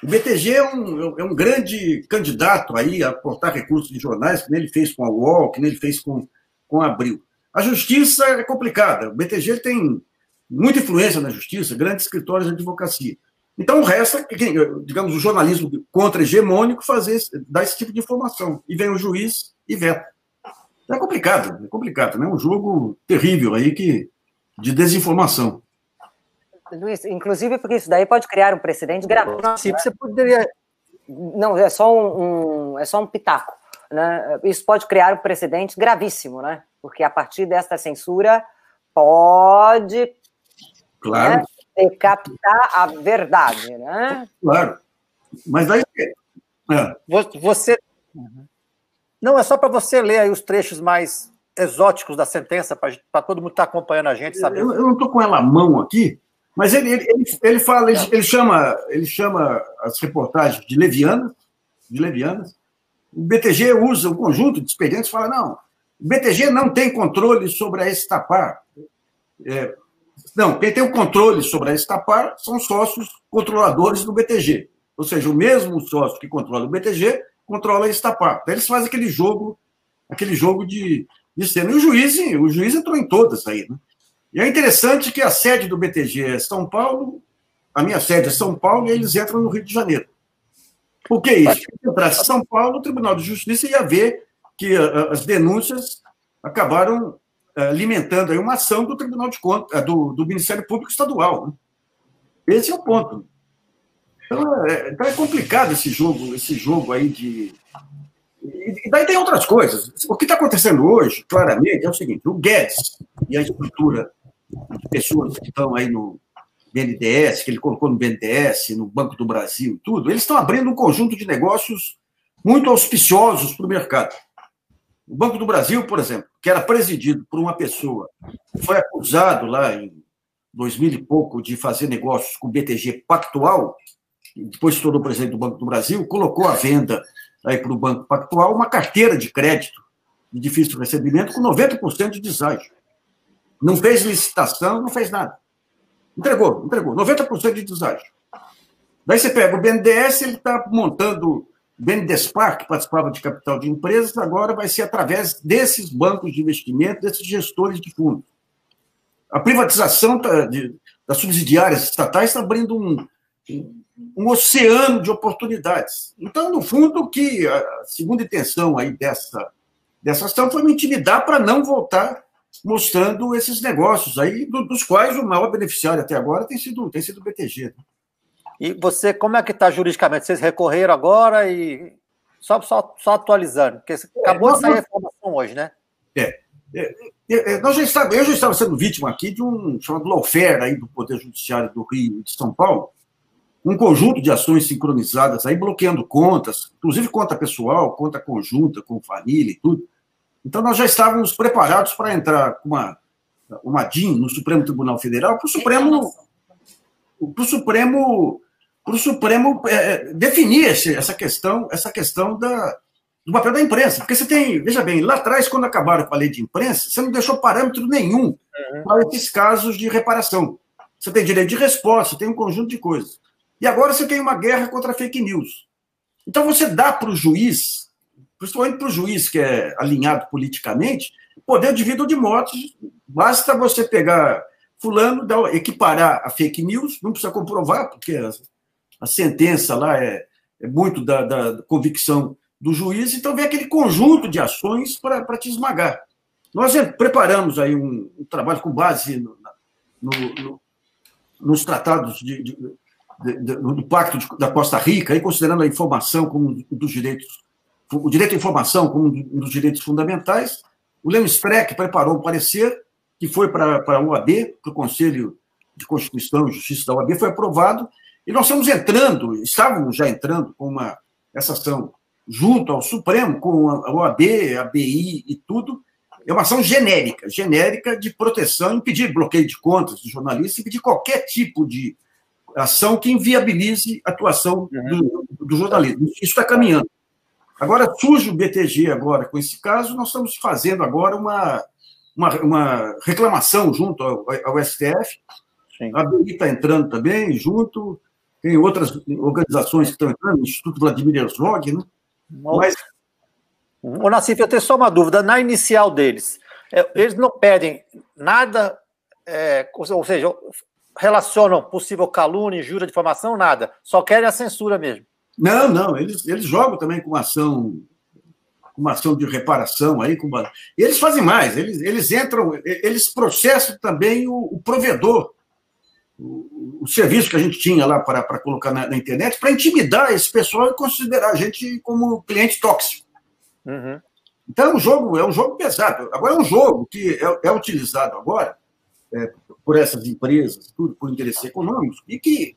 O BTG é um, é um grande candidato aí a aportar recursos de jornais, que nem ele fez com a UOL, que nem ele fez com, com a Abril. A justiça é complicada. O BTG tem muita influência na justiça, grandes escritórios de advocacia. Então, resta, digamos, o jornalismo contra-hegemônico fazer, dar esse tipo de informação. E vem o juiz e veta. É complicado, é complicado, né? Um jogo terrível aí que, de desinformação. Luiz, inclusive porque isso daí pode criar um precedente grave. Sim, você poderia. Não, é só um, um, é só um pitaco. Né? Isso pode criar um precedente gravíssimo, né? Porque a partir desta censura pode Claro. Né? captar a verdade, né? Claro. Mas aí. É. Você. Não, é só para você ler aí os trechos mais exóticos da sentença, para todo mundo estar tá acompanhando a gente, sabe? Eu, eu não estou com ela à mão aqui, mas ele, ele, ele, ele fala, ele, ele, chama, ele chama as reportagens de levianas, de levianas. O BTG usa um conjunto de expedientes e fala: não, o BTG não tem controle sobre a Estapar. É, não, quem tem o controle sobre a Estapar são sócios controladores do BTG. Ou seja, o mesmo sócio que controla o BTG controla a Estapar. Então, eles fazem aquele jogo, aquele jogo de, de cena. E o juiz, o juiz entrou em todas aí. Né? E é interessante que a sede do BTG é São Paulo, a minha sede é São Paulo, e eles entram no Rio de Janeiro. Por que isso? Se entrasse São Paulo, o Tribunal de Justiça ia ver que as denúncias acabaram alimentando aí uma ação do Tribunal de Contas, do, do Ministério Público Estadual. Né? Esse é o ponto. Então é, então é, complicado esse jogo, esse jogo aí de. E daí tem outras coisas. O que está acontecendo hoje, claramente, é o seguinte: o Guedes e a estrutura de pessoas que estão aí no BNDES, que ele colocou no BNDES, no Banco do Brasil e tudo, eles estão abrindo um conjunto de negócios muito auspiciosos para o mercado. O Banco do Brasil, por exemplo, que era presidido por uma pessoa foi acusado lá em 2000 e pouco de fazer negócios com o BTG Pactual, depois se tornou presidente do Banco do Brasil, colocou à venda aí para o Banco Pactual uma carteira de crédito de difícil recebimento com 90% de deságio. Não fez licitação, não fez nada. Entregou, entregou. 90% de deságio. Daí você pega o BNDES, ele está montando BNDESPAR, que participava de capital de empresas, agora vai ser através desses bancos de investimento, desses gestores de fundos. A privatização das subsidiárias estatais está abrindo um, um oceano de oportunidades. Então, no fundo, que a segunda intenção aí dessa, dessa ação foi me intimidar para não voltar mostrando esses negócios aí, dos quais o maior beneficiário até agora tem sido, tem sido o BTG. Né? E você, como é que está juridicamente? Vocês recorreram agora e. Só, só, só atualizando, porque acabou é, de sair a informação hoje, né? É. é, é, é nós já estava, eu já estava sendo vítima aqui de um chamado lawfare aí do Poder Judiciário do Rio e de São Paulo, um conjunto de ações sincronizadas aí, bloqueando contas, inclusive conta pessoal, conta conjunta, com família e tudo. Então, nós já estávamos preparados para entrar com uma, uma DIN no Supremo Tribunal Federal, para o Supremo, pro Supremo, pro Supremo é, definir esse, essa questão, essa questão da, do papel da imprensa. Porque você tem, veja bem, lá atrás, quando acabaram com a lei de imprensa, você não deixou parâmetro nenhum uhum. para esses casos de reparação. Você tem direito de resposta, tem um conjunto de coisas. E agora você tem uma guerra contra fake news. Então você dá para o juiz, principalmente para o juiz que é alinhado politicamente, poder de vida ou de morte. Basta você pegar fulano, equiparar a fake news, não precisa comprovar, porque a, sentença lá é, é muito da, da, convicção do juiz, então vem aquele conjunto de ações para te esmagar. Nós preparamos aí um, um trabalho com base no, no, no, nos tratados de, de do Pacto de, da Costa Rica, aí considerando a informação como um dos direitos, o direito à informação como um dos direitos fundamentais, o Leo Streck preparou um parecer que foi para, a OAB, para o Conselho de Constituição e Justiça da OAB, foi aprovado, e nós estamos entrando, estávamos já entrando com uma, essa ação junto ao Supremo, com a OAB, a BI e tudo, é uma ação genérica, genérica de proteção, impedir bloqueio de contas de jornalistas, impedir qualquer tipo de ação que inviabilize a atuação do, do jornalismo. Isso está caminhando. Agora, surge o BTG agora com esse caso, nós estamos fazendo agora uma, uma, uma reclamação junto ao, ao STF. Sim. A BI está entrando também, junto, tem outras organizações que estão entrando, o Instituto Vladimir Herzog, né? Mas... Ô, Nassif, eu tenho só uma dúvida. Na inicial deles, é, eles não pedem nada, é, ou seja, relacionam possível calúnia, injúria, difamação, nada. Só querem a censura mesmo. Não, não, eles, eles jogam também com uma ação, uma ação de reparação aí. Com uma... Eles fazem mais, eles, eles entram, eles processam também o, o provedor, o, o, serviço que a gente tinha lá para, colocar na, na internet, para intimidar esse pessoal e considerar a gente como cliente tóxico. Uhum. Então é um jogo, é um jogo pesado. Agora é um jogo que é, é utilizado agora é, por essas empresas, tudo por interesses econômicos, e que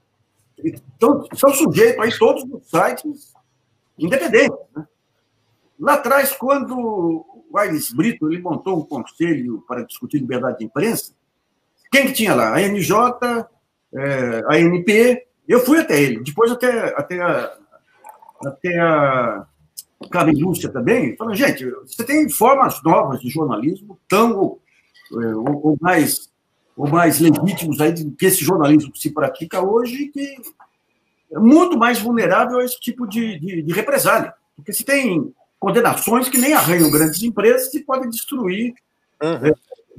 então, são sujeitos a todos os sites independentes. Né? Lá atrás, quando o Aires Brito ele montou um conselho para discutir liberdade de imprensa, quem que tinha lá? A NJ, é, a ANP, eu fui até ele, depois até, até a, até a Carmen Lúcia também, falando, gente, você tem formas novas de jornalismo, tão ou, é, ou mais ou mais legítimos aí que esse jornalismo que se pratica hoje, que é muito mais vulnerável a esse tipo de, de, de represália. Porque se tem condenações que nem arranham grandes empresas e podem destruir uhum.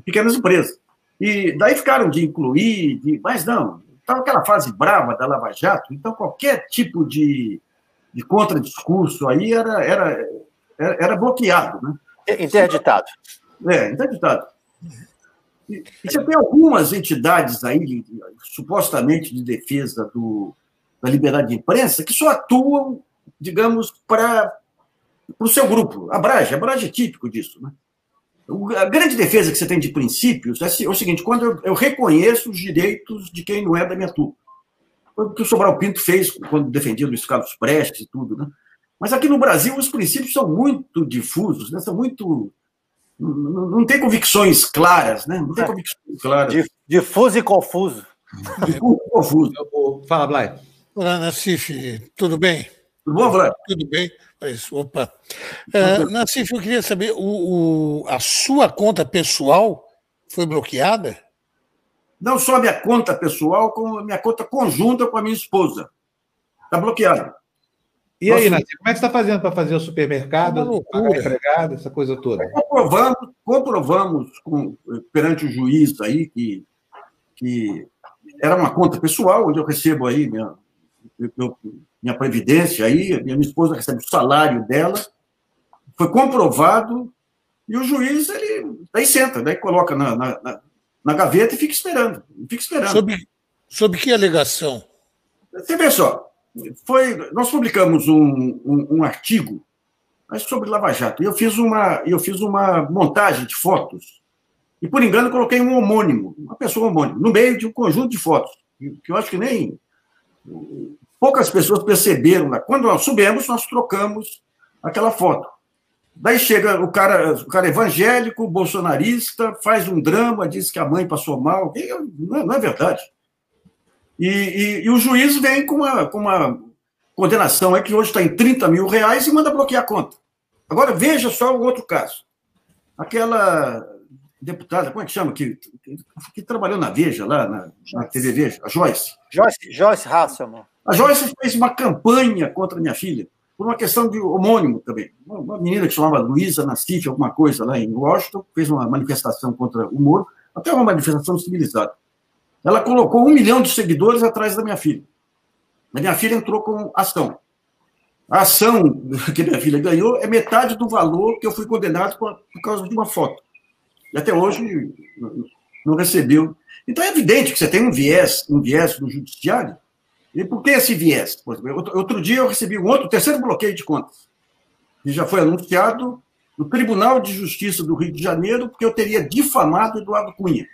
pequenas empresas. E daí ficaram de incluir, de, mas não, estava aquela fase brava da Lava Jato, então qualquer tipo de, de contradiscurso aí era, era, era, bloqueado. Né? Interditado. É, interditado. E, e você tem algumas entidades aí, supostamente de defesa do, da liberdade de imprensa, que só atuam, digamos, para o seu grupo. A Brage, a Brage é típico disso. Né? A grande defesa que você tem de princípios é o seguinte: quando eu, eu reconheço os direitos de quem não é da minha turma. O que o Sobral Pinto fez quando defendia Luiz Carlos Prestes e tudo. Né? Mas aqui no Brasil os princípios são muito difusos, né? são muito. Não, não tem convicções claras, né? Não tem é. convicções claras. Difuso e confuso. Difuso e confuso. Fala, Blay. Olá, Nassif, tudo bem? Tudo bom, Vlad? Tudo bem. Mas, opa. Uh, Nassif, eu queria saber, o, o, a sua conta pessoal foi bloqueada? Não só a minha conta pessoal, como a minha conta conjunta com a minha esposa. Está bloqueada. E aí, Nassif, como é que você está fazendo para fazer o supermercado, pagar empregado, essa coisa toda? Comprovamos, comprovamos com, perante o juiz aí que, que era uma conta pessoal, onde eu recebo aí minha, eu, minha previdência aí, minha esposa recebe o salário dela, foi comprovado, e o juiz, ele daí senta, daí coloca na, na, na gaveta e fica esperando. Fica esperando. Sobre, sobre que alegação? Você vê só, foi, nós publicamos um, um, um artigo sobre Lava Jato, e eu fiz, uma, eu fiz uma montagem de fotos, e por engano coloquei um homônimo, uma pessoa homônima, no meio de um conjunto de fotos, que eu acho que nem poucas pessoas perceberam. Né? Quando nós subimos, nós trocamos aquela foto. Daí chega o cara, o cara evangélico, bolsonarista, faz um drama, diz que a mãe passou mal. Não é, não é verdade. E, e, e, o juiz vem com uma, com uma condenação é que hoje está em 30 mil reais e manda bloquear a conta. Agora, veja só o outro caso. Aquela deputada, como é que chama, que, que, que trabalhou na Veja, lá na, na TV Veja, a Joyce. Joyce, Joyce Hasselman. A Joyce fez uma campanha contra minha filha, por uma questão de homônimo também. Uma menina que chamava Luísa Nassif, alguma coisa lá em Washington, fez uma manifestação contra o Moro, até uma manifestação civilizada. Ela colocou um milhão de seguidores atrás da minha filha. A minha filha entrou com ação. A ação que minha filha ganhou é metade do valor que eu fui condenado por causa de uma foto. E até hoje não recebeu. Então é evidente que você tem um viés, um viés no judiciário e por que esse viés? Outro dia eu recebi um outro, terceiro bloqueio de contas, que já foi anunciado no Tribunal de Justiça do Rio de Janeiro, porque eu teria difamado Eduardo Cunha.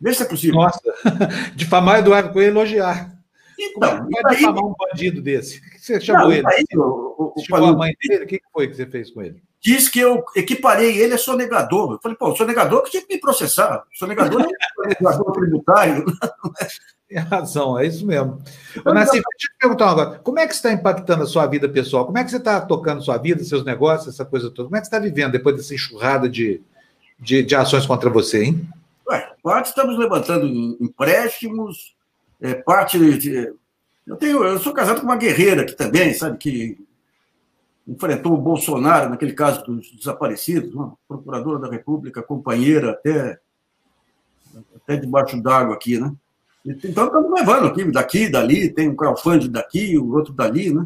Vê se é possível. Nossa, difamar Eduardo Cunha é elogiar. Então, Como pode difamar um bandido desse? O que você chamou não, ele? Aí, o, o, o, a mãe dele? O que foi que você fez com ele? Diz que eu equiparei ele a sonegador. Eu falei, pô, sonegador que tinha que me processar. Sonegador é sonegador tributário. Tem razão, é isso mesmo. Ô, Nassif, deixa eu te perguntar agora. Como é que está impactando a sua vida pessoal? Como é que você está tocando sua vida, seus negócios, essa coisa toda? Como é que você está vivendo depois dessa enxurrada de, de, de, ações contra você, hein? Ué, parte estamos levantando empréstimos, é, parte de, eu, tenho, eu sou casado com uma guerreira aqui também, sabe, que enfrentou o Bolsonaro, naquele caso dos desaparecidos, uma procuradora da República, companheira até, até debaixo d'água aqui, né? Então, estamos levando aqui, daqui, dali, tem um crowdfunding daqui, o outro dali, né?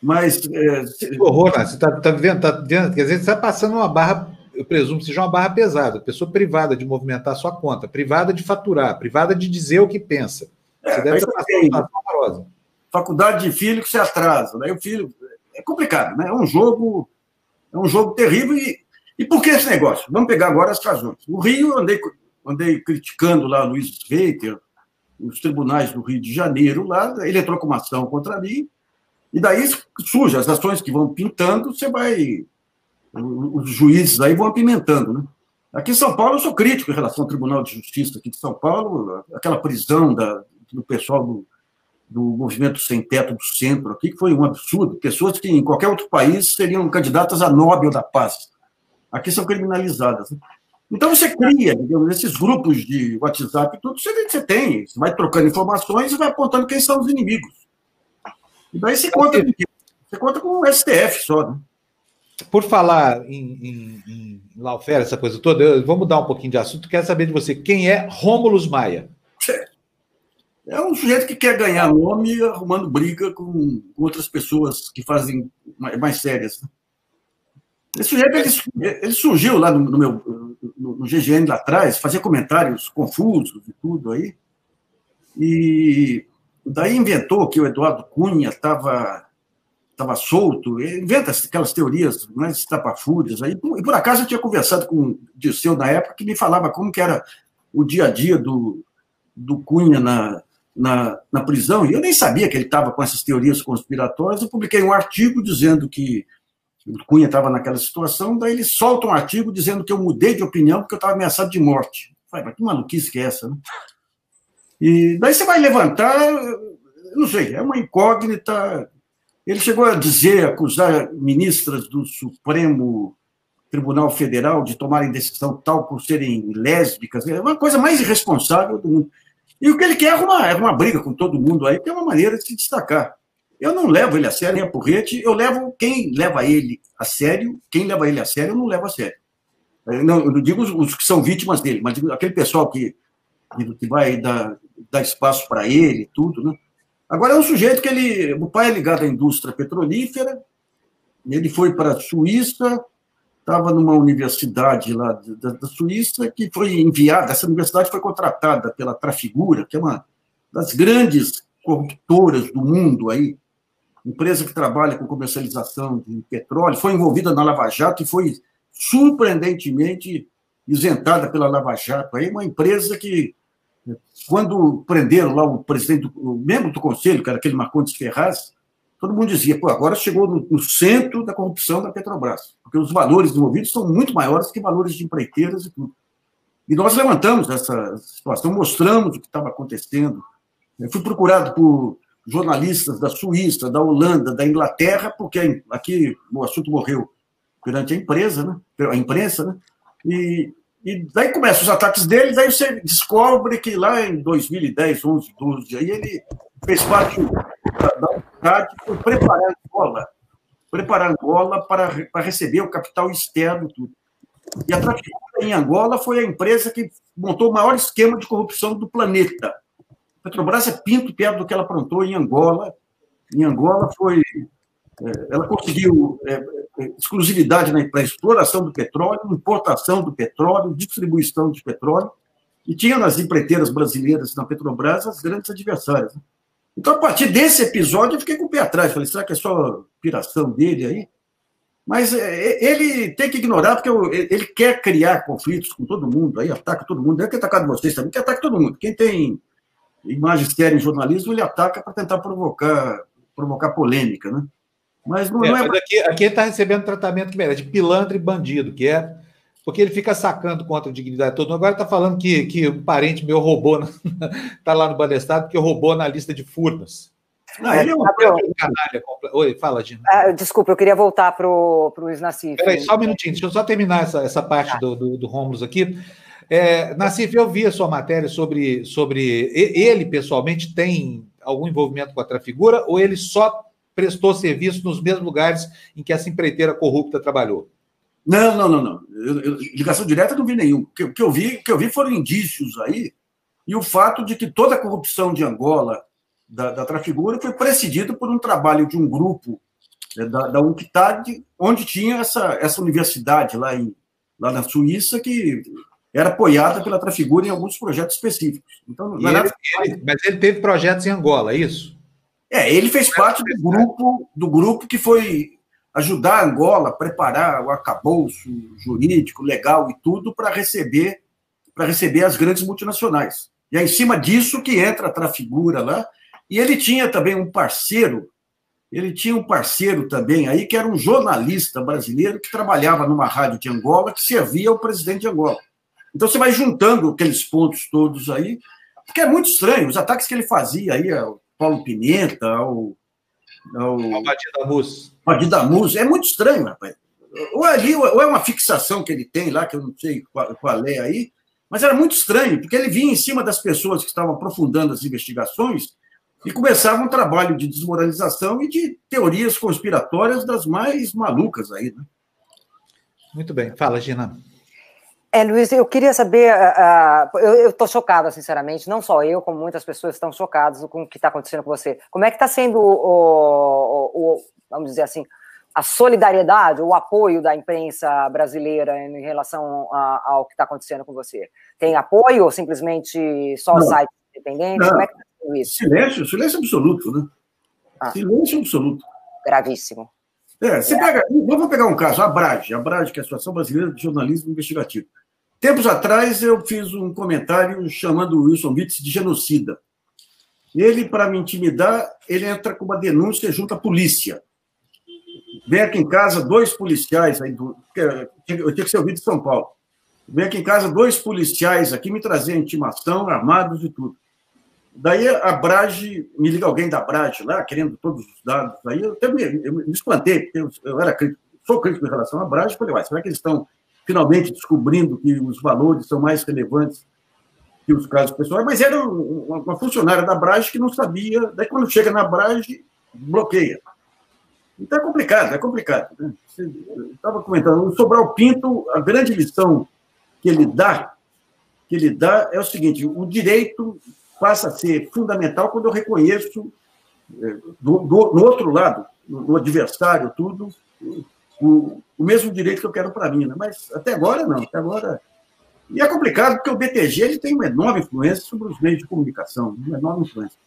Mas. É... Horror, né? Você está tá vendo, tá vendo, quer dizer, você está passando uma barra, eu presumo que seja uma barra pesada, pessoa privada de movimentar a sua conta, privada de faturar, privada de dizer o que pensa. É, você deve estar passando uma horrorosa. Faculdade de filho que se atrasa, né? O filho. É complicado, né? É um jogo. É um jogo terrível. E, e por que esse negócio? Vamos pegar agora as razões. O Rio, andei, andei criticando lá Luiz Reiter, os tribunais do Rio de Janeiro, lá, ele entrou com uma ação contra mim, e daí surge as ações que vão pintando, você vai. Os juízes aí vão apimentando, né? Aqui em São Paulo, eu sou crítico em relação ao Tribunal de Justiça aqui de São Paulo, aquela prisão da, do pessoal do, do movimento sem teto do centro aqui, que foi um absurdo. Pessoas que em qualquer outro país seriam candidatas a Nobel da Paz. Aqui são criminalizadas. Né? Então você cria, digamos, esses grupos de WhatsApp, tudo você, você tem, você vai trocando informações e vai apontando quem são os inimigos. E daí você conta, você conta com o STF só, né? Por falar em, em, em Laufera, essa coisa toda, eu vou mudar um pouquinho de assunto. Quero saber de você, quem é Rômulus Maia? É um sujeito que quer ganhar nome arrumando briga com, outras pessoas que fazem mais, sérias. Né? Esse sujeito ele, ele surgiu lá no, no meu no, no, GGN lá atrás, fazia comentários confusos e tudo aí. E daí inventou que o Eduardo Cunha estava estava solto, inventa aquelas teorias mais estapafúrias. Aí, e por acaso eu tinha conversado com o Dirceu na época que me falava como que era o dia a dia do, do Cunha na, na, na prisão, e eu nem sabia que ele estava com essas teorias conspiratórias. Eu publiquei um artigo dizendo que o Cunha estava naquela situação, daí ele solta um artigo dizendo que eu mudei de opinião porque eu estava ameaçado de morte. Falei, mas que maluquice que é essa, né? E daí você vai levantar, não sei, é uma incógnita. Ele chegou a dizer, acusar ministras do Supremo Tribunal Federal de tomarem decisão tal por serem lésbicas, é uma coisa mais irresponsável do mundo. E o que ele quer é uma, é uma briga com todo mundo aí, é uma maneira de se destacar. Eu não levo ele a sério, nem a porrete, eu levo quem leva ele a sério, quem leva ele a sério, eu não levo a sério. Eu não, eu não digo os, os, que são vítimas dele, mas aquele pessoal que, que vai dar, dar espaço para ele tudo, né? Agora é um sujeito que ele. O pai é ligado à indústria petrolífera, ele foi para a Suíça, estava numa universidade lá da, da, Suíça, que foi enviada, essa universidade foi contratada pela Trafigura, que é uma das grandes corruptoras do mundo aí, empresa que trabalha com comercialização de petróleo, foi envolvida na Lava Jato e foi surpreendentemente isentada pela Lava Jato. Aí uma empresa que, quando prenderam lá o presidente, o membro do conselho, que era aquele Marcondes Ferraz, todo mundo dizia, pô, agora chegou no, no, centro da corrupção da Petrobras, porque os valores envolvidos são muito maiores que valores de empreiteiras e tudo. E nós levantamos essa situação, mostramos o que estava acontecendo. Eu fui procurado por jornalistas da Suíça, da Holanda, da Inglaterra, porque aqui o assunto morreu perante a empresa, né? a imprensa, né? E, e daí começam os ataques dele, daí você descobre que lá em 2010, 11, 12, aí ele fez parte da vontade foi preparar Angola, preparar Angola para, para receber o capital externo tudo. E a Trafigura em Angola foi a empresa que montou o maior esquema de corrupção do planeta. Petrobras é pinto perto do que ela aprontou em Angola. Em Angola foi, é, ela conseguiu é, é, exclusividade para a exploração do petróleo, importação do petróleo, distribuição de petróleo, e tinha nas empreiteiras brasileiras na Petrobras as grandes adversárias. Então, a partir desse episódio, eu fiquei com o pé atrás. Falei, será que é só piração dele aí? Mas é, é, ele tem que ignorar, porque ele quer criar conflitos com todo mundo, aí ataca todo mundo. Deve ter atacado vocês também, que ataca todo mundo. Quem tem imagens que em jornalismo, ele ataca para tentar provocar, provocar polêmica, né? Mas não é. é... Mas aqui, ele está recebendo tratamento que merece, de pilantra e bandido, que é porque ele fica sacando contra a dignidade de todo mundo. Agora está falando que, que um parente meu roubou, está lá no Bandestado, porque roubou na lista de furnas. Não, ele é um canalha. Oi, fala, Gina. Ah, desculpa, eu queria voltar para o Luiz Nassif. Peraí, só um minutinho, deixa eu só terminar essa, essa parte tá. do, do, do Rômulo aqui. É, Nassif, eu vi a sua matéria sobre, sobre. Ele, pessoalmente, tem algum envolvimento com a Trafigura ou ele só prestou serviço nos mesmos lugares em que essa empreiteira corrupta trabalhou? Não, não, não, não. Eu, eu, ligação direta não vi nenhum. O que, que, eu vi, que eu vi foram indícios aí e o fato de que toda a corrupção de Angola, da, da Trafigura, foi precedida por um trabalho de um grupo né, da, da UNCTAD, onde tinha essa, essa universidade lá, em, lá na Suíça, que era apoiada pela Trafigura em alguns projetos específicos. Então, ele, ele, mas ele teve projetos em Angola, é isso? É, ele fez parte do grupo, do grupo que foi ajudar a Angola a preparar o arcabouço jurídico, legal e tudo para receber para receber as grandes multinacionais. E é em cima disso que entra a Trafigura lá. E ele tinha também um parceiro, ele tinha um parceiro também aí, que era um jornalista brasileiro que trabalhava numa rádio de Angola, que servia ao presidente de Angola. Então você vai juntando aqueles pontos todos aí, porque é muito estranho, os ataques que ele fazia aí ao Paulo Pimenta, ao ao, ao Badidamus. Badidamus. É muito estranho, rapaz. Ou, ali, ou é uma fixação que ele tem lá, que eu não sei qual, qual é aí, mas era muito estranho, porque ele vinha em cima das pessoas que estavam aprofundando as investigações e começava um trabalho de desmoralização e de teorias conspiratórias das mais malucas aí, né? Muito bem. Fala, Gina. É, Luiz, eu queria saber, uh, eu estou chocada, sinceramente, não só eu, como muitas pessoas estão chocadas com o que está acontecendo com você. Como é que está sendo o, o, o, vamos dizer assim, a solidariedade, o apoio da imprensa brasileira em relação a, ao que está acontecendo com você? Tem apoio ou simplesmente só não. sites independentes? Como é que está sendo isso? Silêncio, silêncio absoluto, né? Ah. Silêncio absoluto. Gravíssimo. É, você pega, vamos pegar um caso, a Brage, a Brage, que é a Associação Brasileira de Jornalismo Investigativo. Tempos atrás, eu fiz um comentário chamando o Wilson Witts de genocida. Ele, para me intimidar, ele entra com uma denúncia junto à polícia. Vem aqui em casa dois policiais, aí do, eu tinha que ser ouvido de São Paulo. Vem aqui em casa dois policiais aqui me trazer intimação, armados e tudo. Daí a Brage, me liga alguém da Brage lá, querendo todos os dados. Aí eu até me, eu me espantei, porque eu, eu era crítico, sou crítico em relação à Brage. Falei, uai, será que eles estão finalmente descobrindo que os valores são mais relevantes que os casos pessoais, mas era uma funcionária da Brage que não sabia, daí quando chega na Brage, bloqueia. Então é complicado, é complicado. Né? Estava comentando, o Sobral Pinto, a grande lição que ele dá, que ele dá é o seguinte: o direito passa a ser fundamental quando eu reconheço eh, do, do, outro lado, no adversário, tudo, o, o mesmo direito que eu quero para mim, né? mas até agora não, até agora. E é complicado porque o BTG ele tem uma enorme influência sobre os meios de comunicação, uma enorme influência.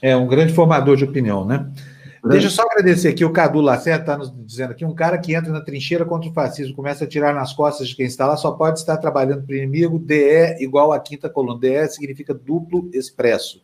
É um grande formador de opinião, né? Deixa eu só agradecer aqui, o Cadu Lacerda está nos dizendo aqui, um cara que entra na trincheira contra o fascismo, começa a tirar nas costas de quem está lá, só pode estar trabalhando para o inimigo, DE igual a quinta coluna, DE significa duplo expresso.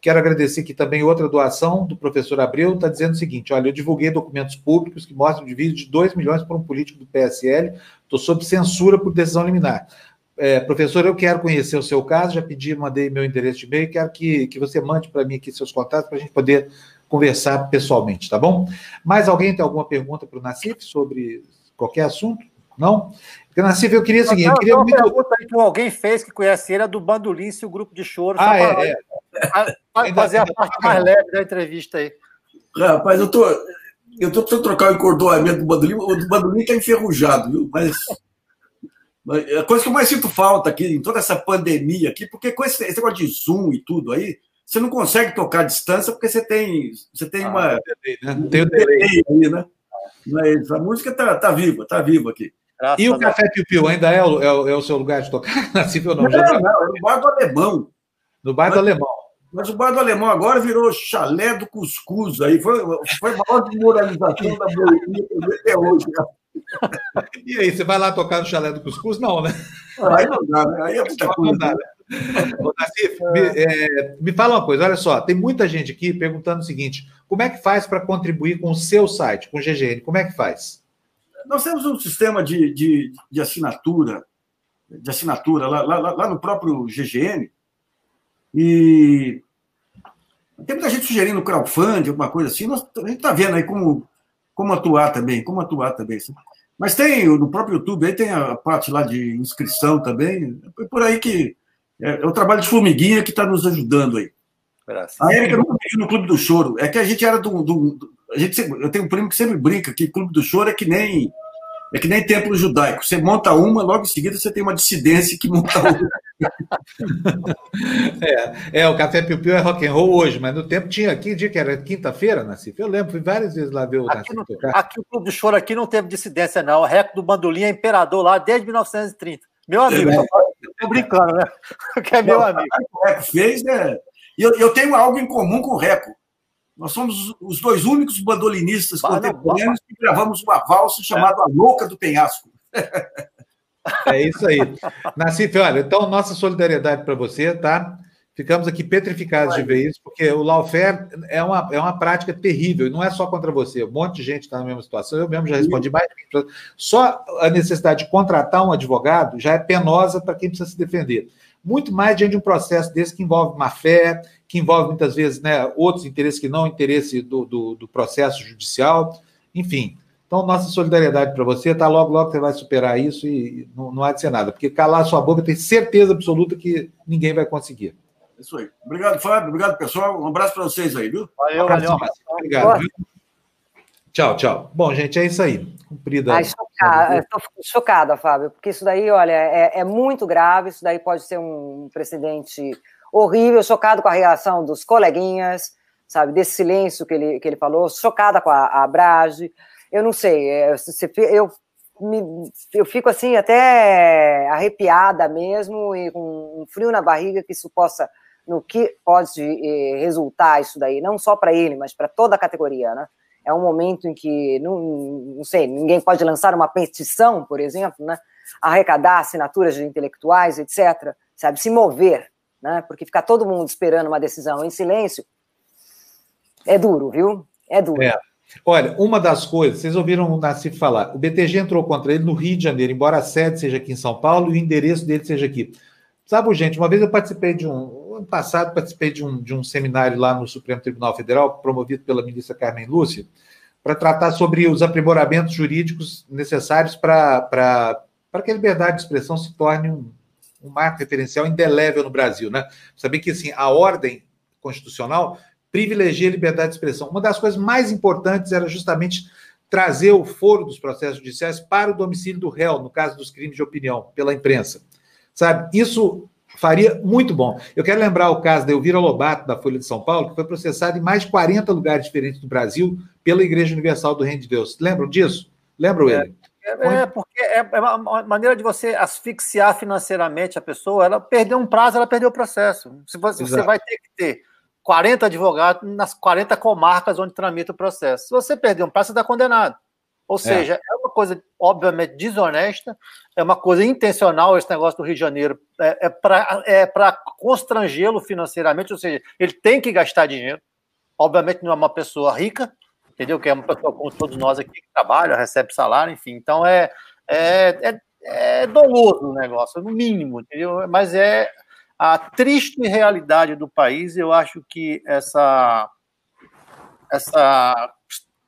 Quero agradecer aqui também outra doação do professor Abreu, está dizendo o seguinte: olha, eu divulguei documentos públicos que mostram o vídeo de 2 milhões para um político do PSL, estou sob censura por decisão liminar. É, professor, eu quero conhecer o seu caso, já pedi, mandei meu endereço de e-mail, quero que, que você mande para mim aqui seus contatos para a gente poder conversar pessoalmente, tá bom? Mais alguém tem alguma pergunta para o Nassif sobre qualquer assunto? Não? Porque, Nassif, eu queria o seguinte... Eu queria uma muito... pergunta que alguém fez que conhece do Bandolim e o grupo de choro. Ah, é, é. Vai fazer a parte mais leve da entrevista aí. Rapaz, eu tô, eu tô precisando trocar o encordoamento do bandolim. O do bandolim tá enferrujado, viu? Mas, mas a coisa que eu mais sinto falta aqui, em toda essa pandemia aqui, porque com esse, esse negócio de Zoom e tudo aí, você não consegue tocar à distância porque você tem, você tem ah, uma. Tem o delay, né? Aí, né? Mas a música tá, tá viva, tá viva aqui. Graças e o Café Piu Piu ainda é o, é o, é o seu lugar de tocar? Assim, não, não, não, não, é no bar do alemão. No bar do alemão. Mas o bar do alemão agora virou chalé do cuscuz. Aí foi, foi a maior desmoralização da boemia até hoje. Né? E aí, você vai lá tocar no chalé do cuscuz? Não, né? Aí não dá, né? Aí é muita coisa. Não dá, né? Nassif, me, é, me fala uma coisa, olha só, tem muita gente aqui perguntando o seguinte: como é que faz para contribuir com o seu site, com o GGN? Como é que faz? Nós temos um sistema de, de, de assinatura, de assinatura lá, lá, lá no próprio GGN, e tem muita gente sugerindo crowdfunding, alguma coisa assim. Nós, a gente está vendo aí como, como atuar também, como atuar também. Mas tem, no próprio YouTube, aí tem a parte lá de inscrição também. É por aí que. É, é o trabalho de formiguinha que está nos ajudando aí. Graças. A Érica nunca no Clube do Choro. É que a gente era do. do, do a gente, eu tenho um primo que sempre brinca que Clube do Choro é que nem é que nem templo judaico. Você monta uma, logo em seguida você tem uma dissidência que monta outra. é, é, o Café Piu Piu é rock and roll hoje, mas no tempo tinha aqui, dia que era quinta-feira, Nassif. Eu lembro, fui várias vezes lá ver o aqui, no, aqui o Clube do Choro aqui não teve dissidência, não. O recorde do Bandolim é imperador lá desde 1930. Meu amigo, é, tô brincando, né? Que é meu amigo. O Reco fez, né? Eu, eu tenho algo em comum com o Reco. Nós somos os dois únicos bandolinistas contemporâneos que gravamos uma valsa chamada A Louca do Penhasco. É isso aí. Nassif, olha, então nossa solidariedade para você, tá? Ficamos aqui petrificados de ver isso, porque o lawfare é uma, é uma prática terrível, e não é só contra você, um monte de gente está na mesma situação, eu mesmo já respondi mais. Só a necessidade de contratar um advogado já é penosa para quem precisa se defender. Muito mais diante de um processo desse que envolve má fé, que envolve muitas vezes né, outros interesses que não o interesse do, do, do processo judicial, enfim. Então, nossa solidariedade para você, tá? Logo, logo você vai superar isso e não, não há de ser nada, porque calar sua boca tem certeza absoluta que ninguém vai conseguir. Isso aí. Obrigado, Fábio. Obrigado, pessoal. Um abraço para vocês aí, viu? Valeu, valeu. Obrigado. Viu? Tchau, tchau. Bom, gente, é isso aí. Cumprida. Ai, chocada, estou chocada, Fábio, porque isso daí, olha, é, é, muito grave, isso daí pode ser um precedente horrível, chocado com a reação dos coleguinhas, sabe, desse silêncio que ele, que ele falou, chocada com a, a Brage, eu não sei, é, eu, me, eu fico assim até arrepiada mesmo e com um frio na barriga que isso possa, no que pode eh, resultar isso daí, não só para ele, mas para toda a categoria, né? É um momento em que, não, não sei, ninguém pode lançar uma petição, por exemplo, né? arrecadar assinaturas de intelectuais, etc., sabe, se mover, né? porque ficar todo mundo esperando uma decisão em silêncio é duro, viu? É duro. É. Olha, uma das coisas, vocês ouviram o Nassif falar, o BTG entrou contra ele no Rio de Janeiro, embora a sede seja aqui em São Paulo e o endereço dele seja aqui. Sabe, gente, uma vez eu participei de um, ano passado participei de um, de um seminário lá no Supremo Tribunal Federal, promovido pela ministra Carmen Lúcia, para tratar sobre os aprimoramentos jurídicos necessários para que a liberdade de expressão se torne um, um marco referencial indelével no Brasil. Né? Saber que assim, a ordem constitucional privilegia a liberdade de expressão. Uma das coisas mais importantes era justamente trazer o foro dos processos judiciais para o domicílio do réu, no caso dos crimes de opinião, pela imprensa. Sabe, isso faria muito bom. Eu quero lembrar o caso da Elvira Lobato, da Folha de São Paulo, que foi processada em mais de 40 lugares diferentes do Brasil pela Igreja Universal do Reino de Deus. Lembram disso? Lembram ele? É, é, porque é, é uma maneira de você asfixiar financeiramente a pessoa. Ela perdeu um prazo, ela perdeu o processo. Se você, você vai ter que ter 40 advogados nas 40 comarcas onde tramita o processo. Se você perder um prazo, você está condenado. Ou é. seja, é. uma coisa, obviamente, desonesta, é uma coisa intencional esse negócio do Rio de Janeiro, é, é para é constrangê-lo financeiramente, ou seja, ele tem que gastar dinheiro. Obviamente, não é uma pessoa rica, entendeu? Que é uma pessoa como todos nós aqui que trabalha, recebe salário, enfim. Então, é, é, é, é doloso o negócio, no mínimo, entendeu? Mas é a triste realidade do país, eu acho que essa essa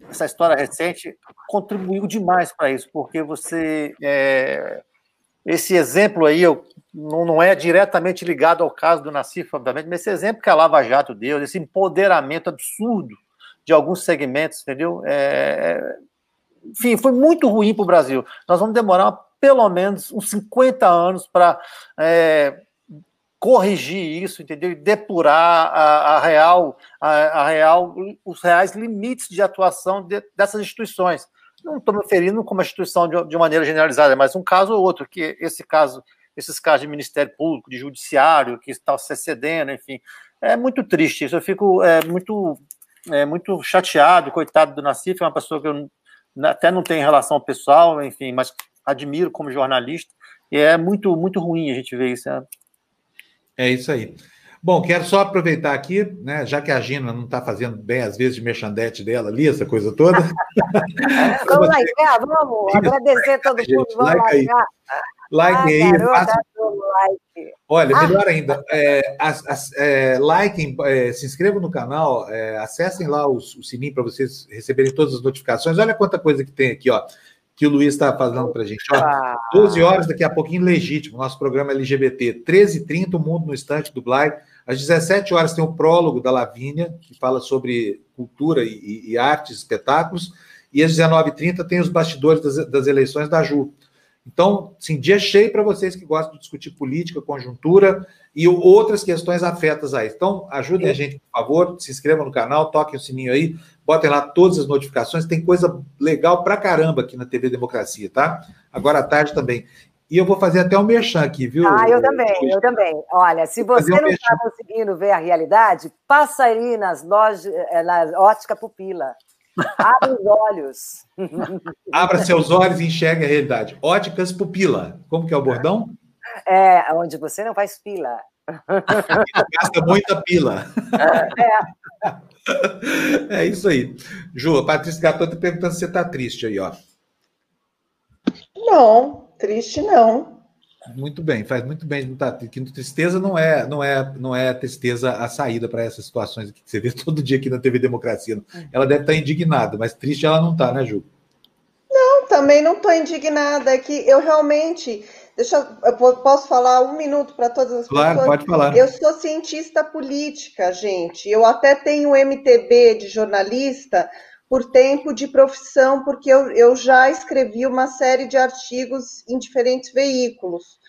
essa história recente contribuiu demais para isso, porque você. É, esse exemplo aí eu, não, não é diretamente ligado ao caso do Nassif, obviamente, mas esse exemplo que a Lava Jato deu, esse empoderamento absurdo de alguns segmentos, entendeu? É, enfim, foi muito ruim para o Brasil. Nós vamos demorar pelo menos uns 50 anos para é, corrigir isso, entendeu? E depurar a, a real, a, a, real, os reais limites de atuação de, dessas instituições. Não estou me referindo como uma instituição de, de maneira generalizada, mas um caso ou outro, que esse caso, esses casos de Ministério Público, de Judiciário, que está se excedendo, enfim, é muito triste isso. Eu fico é, muito, é, muito chateado, coitado do Nassif, é uma pessoa que eu até não tenho relação pessoal, enfim, mas admiro como jornalista, e é muito, muito ruim a gente ver isso. Né? É isso aí. Bom, quero só aproveitar aqui, né, já que a Gina não está fazendo bem, às vezes, de merchandete dela ali, essa coisa toda. vamos lá, vamos agradecer todo mundo, vamos like aí. Like ah, aí. Faça... like. Olha, ah. melhor ainda, é, as, as, é, likem, é, se inscrevam no canal, é, acessem lá os, o sininho para vocês receberem todas as notificações. Olha quanta coisa que tem aqui, ó que o Luiz está falando para a gente. Ó, ah. 12 horas, daqui a pouquinho, legítimo, nosso programa LGBT. 13h30, o Mundo no Instante do Blay. Às 17 horas tem o prólogo da Lavínia, que fala sobre cultura e, e artes, espetáculos. E às 19h30 tem os bastidores das, das eleições da Ju. Então, sim, dia cheio para vocês que gostam de discutir política, conjuntura e outras questões afetas a isso. Então, ajudem a gente, por favor, se inscrevam no canal, toquem o sininho aí, botem lá todas as notificações. Tem coisa legal pra caramba aqui na TV Democracia, tá? Agora à tarde também. E eu vou fazer até um merchan aqui, viu? Ah, eu também, eu também. Olha, se você um não está conseguindo ver a realidade, passa aí nas lojas, eh, na ótica pupila. Abre os olhos. Abra seus olhos e enxergue a realidade. Óticas pupila. Como que é o bordão? É, onde você não faz pila. Gasta muita pila. É. é isso aí. Ju, a Patrícia Gatão está perguntando se você está triste aí, ó. Não, triste não. Muito bem, faz muito bem não tá, que tristeza não é, não é, não é tristeza a saída para essas situações que você vê todo dia aqui na TV Democracia. Ela deve estar tá indignada, mas triste ela não está, né, Ju? Não, também não estou indignada. É que eu realmente, deixa, eu posso falar um minuto para todas as claro, pessoas. Claro, pode falar. Eu sou cientista política, gente. Eu até tenho MTB de jornalista por tempo de profissão, porque eu, eu já escrevi uma série de artigos em diferentes veículos,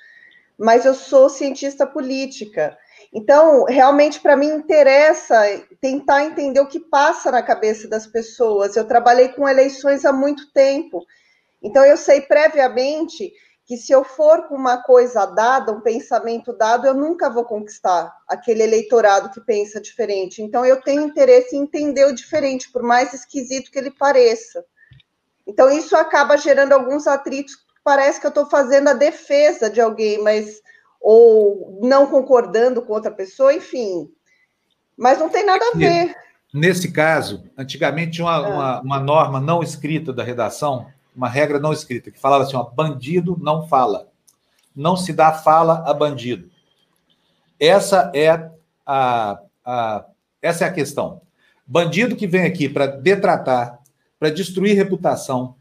mas eu sou cientista política. Então, realmente, para mim, interessa tentar entender o que passa na cabeça das pessoas. Eu trabalhei com eleições há muito tempo, então eu sei previamente que se eu for com uma coisa dada, um pensamento dado, eu nunca vou conquistar aquele eleitorado que pensa diferente. Então, eu tenho interesse em entender o diferente, por mais esquisito que ele pareça. Então, isso acaba gerando alguns atritos. Parece que eu estou fazendo a defesa de alguém, mas ou não concordando com outra pessoa, enfim. Mas não tem nada a ver. Nesse caso, antigamente tinha uma, ah. uma, uma norma não escrita da redação uma regra não escrita, que falava assim: ó, bandido não fala. Não se dá fala a bandido. Essa é a, a, essa é a questão. Bandido que vem aqui para detratar, para destruir reputação,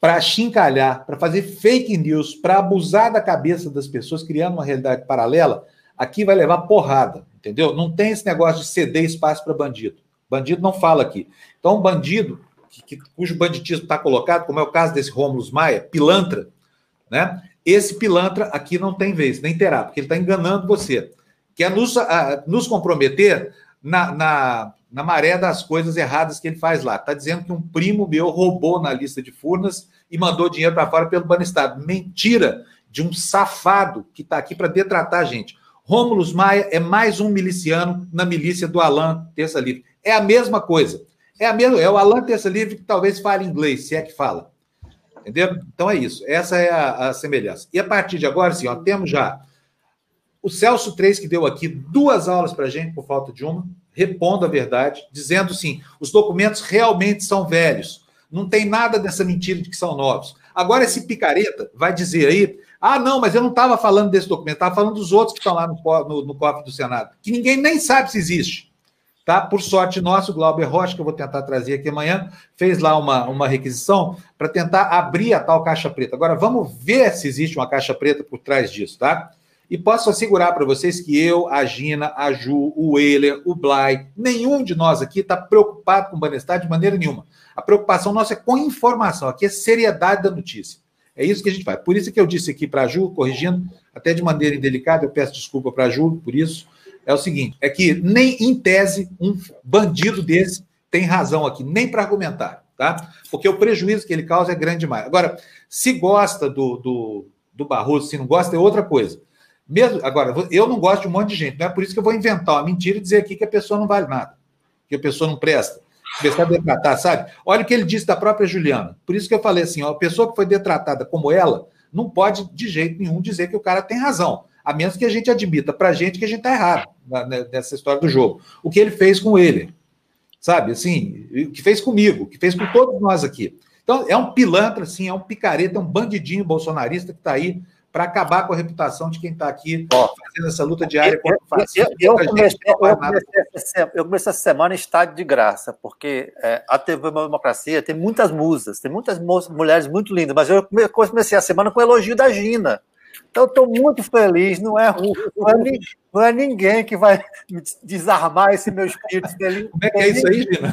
para chincalhar, para fazer fake news, para abusar da cabeça das pessoas, criando uma realidade paralela, aqui vai levar porrada, entendeu? Não tem esse negócio de ceder espaço para bandido. Bandido não fala aqui. Então, bandido que, cujo banditismo está colocado, como é o caso desse Rômulo Maia, pilantra, né? Esse pilantra aqui não tem vez, nem terá, porque ele está enganando você. Quer nos, a, nos comprometer na, na, na, maré das coisas erradas que ele faz lá. Está dizendo que um primo meu roubou na lista de Furnas e mandou dinheiro para fora pelo Banestado. Mentira de um safado que está aqui para detratar a gente. Rômulo Maia é mais um miliciano na milícia do Alain Terça Livre. É a mesma coisa. É, a mesma, é o Alan Terça Livre que talvez fale inglês, se é que fala. Entendeu? Então é isso. Essa é a, a semelhança. E a partir de agora, sim, ó, temos já o Celso 3, que deu aqui duas aulas para a gente, por falta de uma, repondo a verdade, dizendo sim, os documentos realmente são velhos. Não tem nada dessa mentira de que são novos. Agora, esse picareta vai dizer aí: ah, não, mas eu não estava falando desse documento, estava falando dos outros que estão lá no, no, no cofre do Senado, que ninguém nem sabe se existe. Tá? Por sorte nossa, o Glauber Rocha, que eu vou tentar trazer aqui amanhã, fez lá uma, uma requisição para tentar abrir a tal caixa preta. Agora, vamos ver se existe uma caixa preta por trás disso, tá? E posso assegurar para vocês que eu, a Gina, a Ju, o Euler, o Blay, nenhum de nós aqui está preocupado com Banestar de maneira nenhuma. A preocupação nossa é com informação, aqui é seriedade da notícia. É isso que a gente faz. Por isso que eu disse aqui para a Ju, corrigindo, até de maneira indelicada, eu peço desculpa para a Ju por isso é o seguinte: é que nem em tese um bandido desse tem razão aqui, nem para argumentar, tá? Porque o prejuízo que ele causa é grande demais. Agora, se gosta do, do, do Barroso, se não gosta, é outra coisa. Mesmo, agora, eu não gosto de um monte de gente, não é por isso que eu vou inventar uma mentira e dizer aqui que a pessoa não vale nada, que a pessoa não presta. Começar a detratar, sabe? Olha o que ele disse da própria Juliana. Por isso que eu falei assim: ó, a pessoa que foi detratada como ela não pode, de jeito nenhum, dizer que o cara tem razão a menos que a gente admita para a gente que a gente está errado né, nessa história do jogo. O que ele fez com ele, sabe? Assim, o que fez comigo, o que fez com todos nós aqui. Então, é um pilantra, assim, é um picareta, é um bandidinho bolsonarista que está aí para acabar com a reputação de quem está aqui oh, fazendo essa luta diária contra o fascismo. Eu, eu, comecei, eu, comecei, eu, comecei, essa semana em estado de graça, porque é, a TV Democracia tem muitas musas, tem muitas mulheres muito lindas, mas eu comecei a semana com o elogio da Gina. Então, estou muito feliz, não é, não é, não é, ninguém que vai desarmar esse meu espírito. Como é que é isso aí, Gina?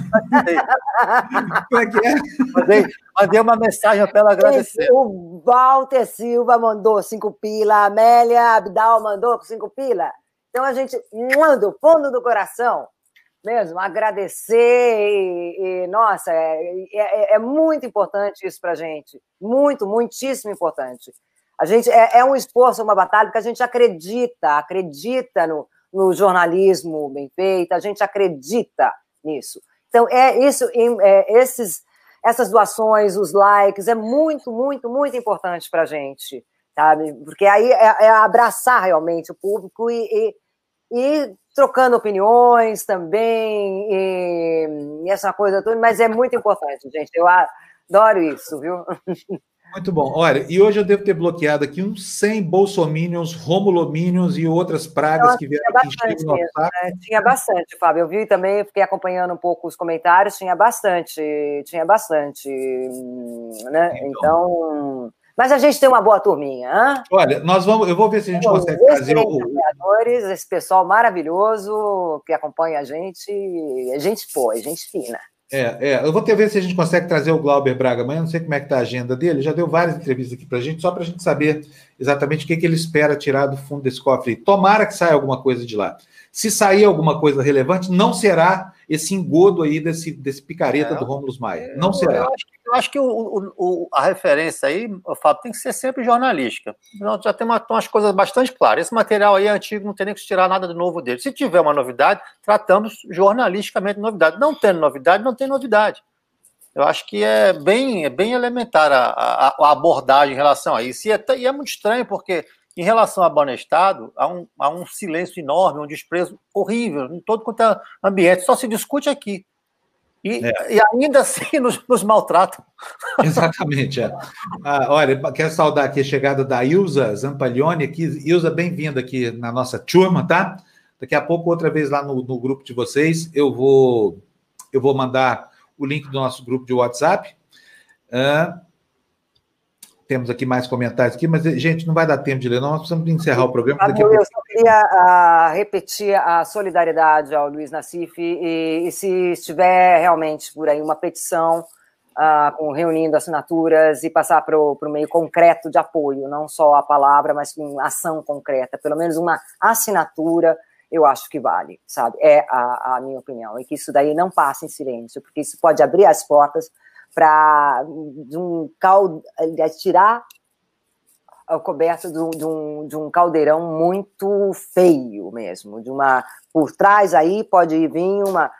Como é que é? Mandei, mandei uma mensagem para ela agradecer. O Walter Silva mandou cinco pila, a Amélia Abdal mandou cinco pila. Então, a gente manda o fundo do coração mesmo, agradecer e, e nossa, é, é, é, muito importante isso para a gente, muito, muitíssimo importante. A gente é, é um esforço, uma batalha, porque a gente acredita, acredita no, no jornalismo bem feito, a gente acredita nisso. Então, é isso, é, esses, essas doações, os likes, é muito, muito, muito importante para a gente, sabe? Porque aí é, é, abraçar realmente o público e, e, e trocando opiniões também, e, e, essa coisa toda, mas é muito importante, gente. Eu adoro isso, viu? Muito bom. Olha, e hoje eu devo ter bloqueado aqui uns 100 bolsominions, romulominions e outras pragas Nossa, que vieram aqui bastante mesmo, né? Tinha bastante, Fábio. Eu vi também, fiquei acompanhando um pouco os comentários, tinha bastante, tinha bastante, né? Então... então... Mas a gente tem uma boa turminha, hein? Olha, nós vamos, eu vou ver se a gente Bom, consegue trazer o... esse pessoal maravilhoso que acompanha a gente, é gente boa, é gente fina. É, é, eu vou ter ver se a gente consegue trazer o Glauber Braga amanhã, não sei como é que está a agenda dele, já deu várias entrevistas aqui para a gente, só para a gente saber exatamente o que, que ele espera tirar do fundo desse cofre. Tomara que saia alguma coisa de lá. Se sair alguma coisa relevante, não será esse engodo aí desse, desse picareta é, do Rômulo Maia. Não será. Eu acho, eu acho que o, o, a referência aí, o Fábio, tem que ser sempre jornalística. Já temos uma, umas coisas bastante claras. Esse material aí é antigo, não tem nem que tirar nada de novo dele. Se tiver uma novidade, tratamos jornalisticamente de novidade. Não tendo novidade, não tem novidade. Eu acho que é bem, é bem elementar a, a, a abordagem em relação a isso. E é, e é muito estranho, porque em relação a Banestado, há um, há um silêncio enorme, um desprezo horrível em todo quanto é ambiente. Só se discute aqui. E, é. e ainda assim nos, nos maltratam. Exatamente. É. Ah, olha, quero saudar aqui a chegada da Ilza Zampaglione aqui. Ilza, bem-vinda aqui na nossa turma, tá? Daqui a pouco, outra vez lá no, no grupo de vocês, eu vou, eu vou mandar o link do nosso grupo de WhatsApp. Uh, temos aqui mais comentários aqui, mas, gente, não vai dar tempo de ler, não. Nós precisamos encerrar o programa. Eu só queria uh, repetir a solidariedade ao Luiz Nassif e, e, se estiver realmente por aí uma petição uh, com, reunindo assinaturas e passar para o meio concreto de apoio, não só a palavra, mas com ação concreta, pelo menos uma assinatura, eu acho que vale, sabe? É a, a minha opinião. E que isso daí não passe em silêncio, porque isso pode abrir as portas para de um caldo, tirar o coberto de um, de, um, de um caldeirão muito feio mesmo, de uma por trás aí pode vir uma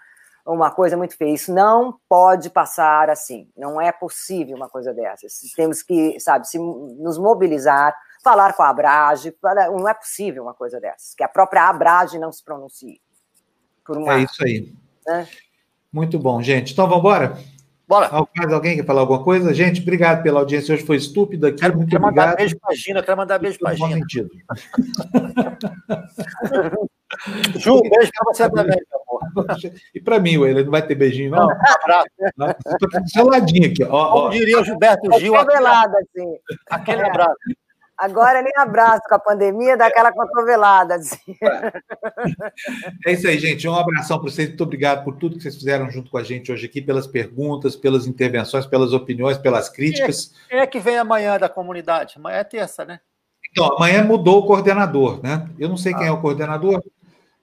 uma coisa muito feia. Isso não pode passar assim. Não é possível uma coisa dessas. Temos que, sabe, se nos mobilizar, falar com a Abrage. Não é possível uma coisa dessas. Que a própria Abrage não se pronuncie. Uma, é isso aí. Né? Muito bom, gente. Então, vamos embora? Bora. Mais alguém quer falar alguma coisa? Gente, obrigado pela audiência. Hoje foi estúpida aqui. Quero, muito quero obrigado. mandar beijo pra Gina, quero mandar beijo pra Gina. sentido. Ju, beijo pra você também, meu amor. E pra mim, ele não vai ter beijinho, não? Não, abraço. Estou aqui do seu ladinho aqui. Ó, Como ó. diria o Gilberto Gil. Cotovelada, assim. Aquele abraço. Agora nem abraço com a pandemia, dá aquela cotovelada. Assim. É isso aí, gente. Um abração para vocês. Muito obrigado por tudo que vocês fizeram junto com a gente hoje aqui, pelas perguntas, pelas intervenções, pelas opiniões, pelas críticas. Quem é, é que vem amanhã da comunidade? Amanhã é terça, né? Então, amanhã mudou o coordenador, né? Eu não sei quem é o coordenador,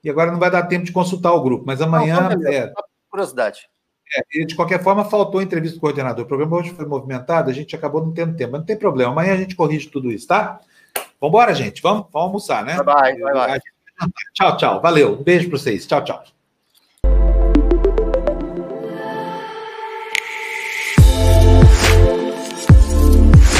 e agora não vai dar tempo de consultar o grupo, mas amanhã. Não, é... Curiosidade. É, de qualquer forma, faltou a entrevista do coordenador. O programa hoje foi movimentado, a gente acabou não tendo tempo, mas não tem problema. Amanhã a gente corrige tudo isso, tá? Vambora, gente. Vamos, vamos almoçar, né? Vai, vai, vai. Tchau, tchau. Valeu. Um beijo para vocês. Tchau, tchau.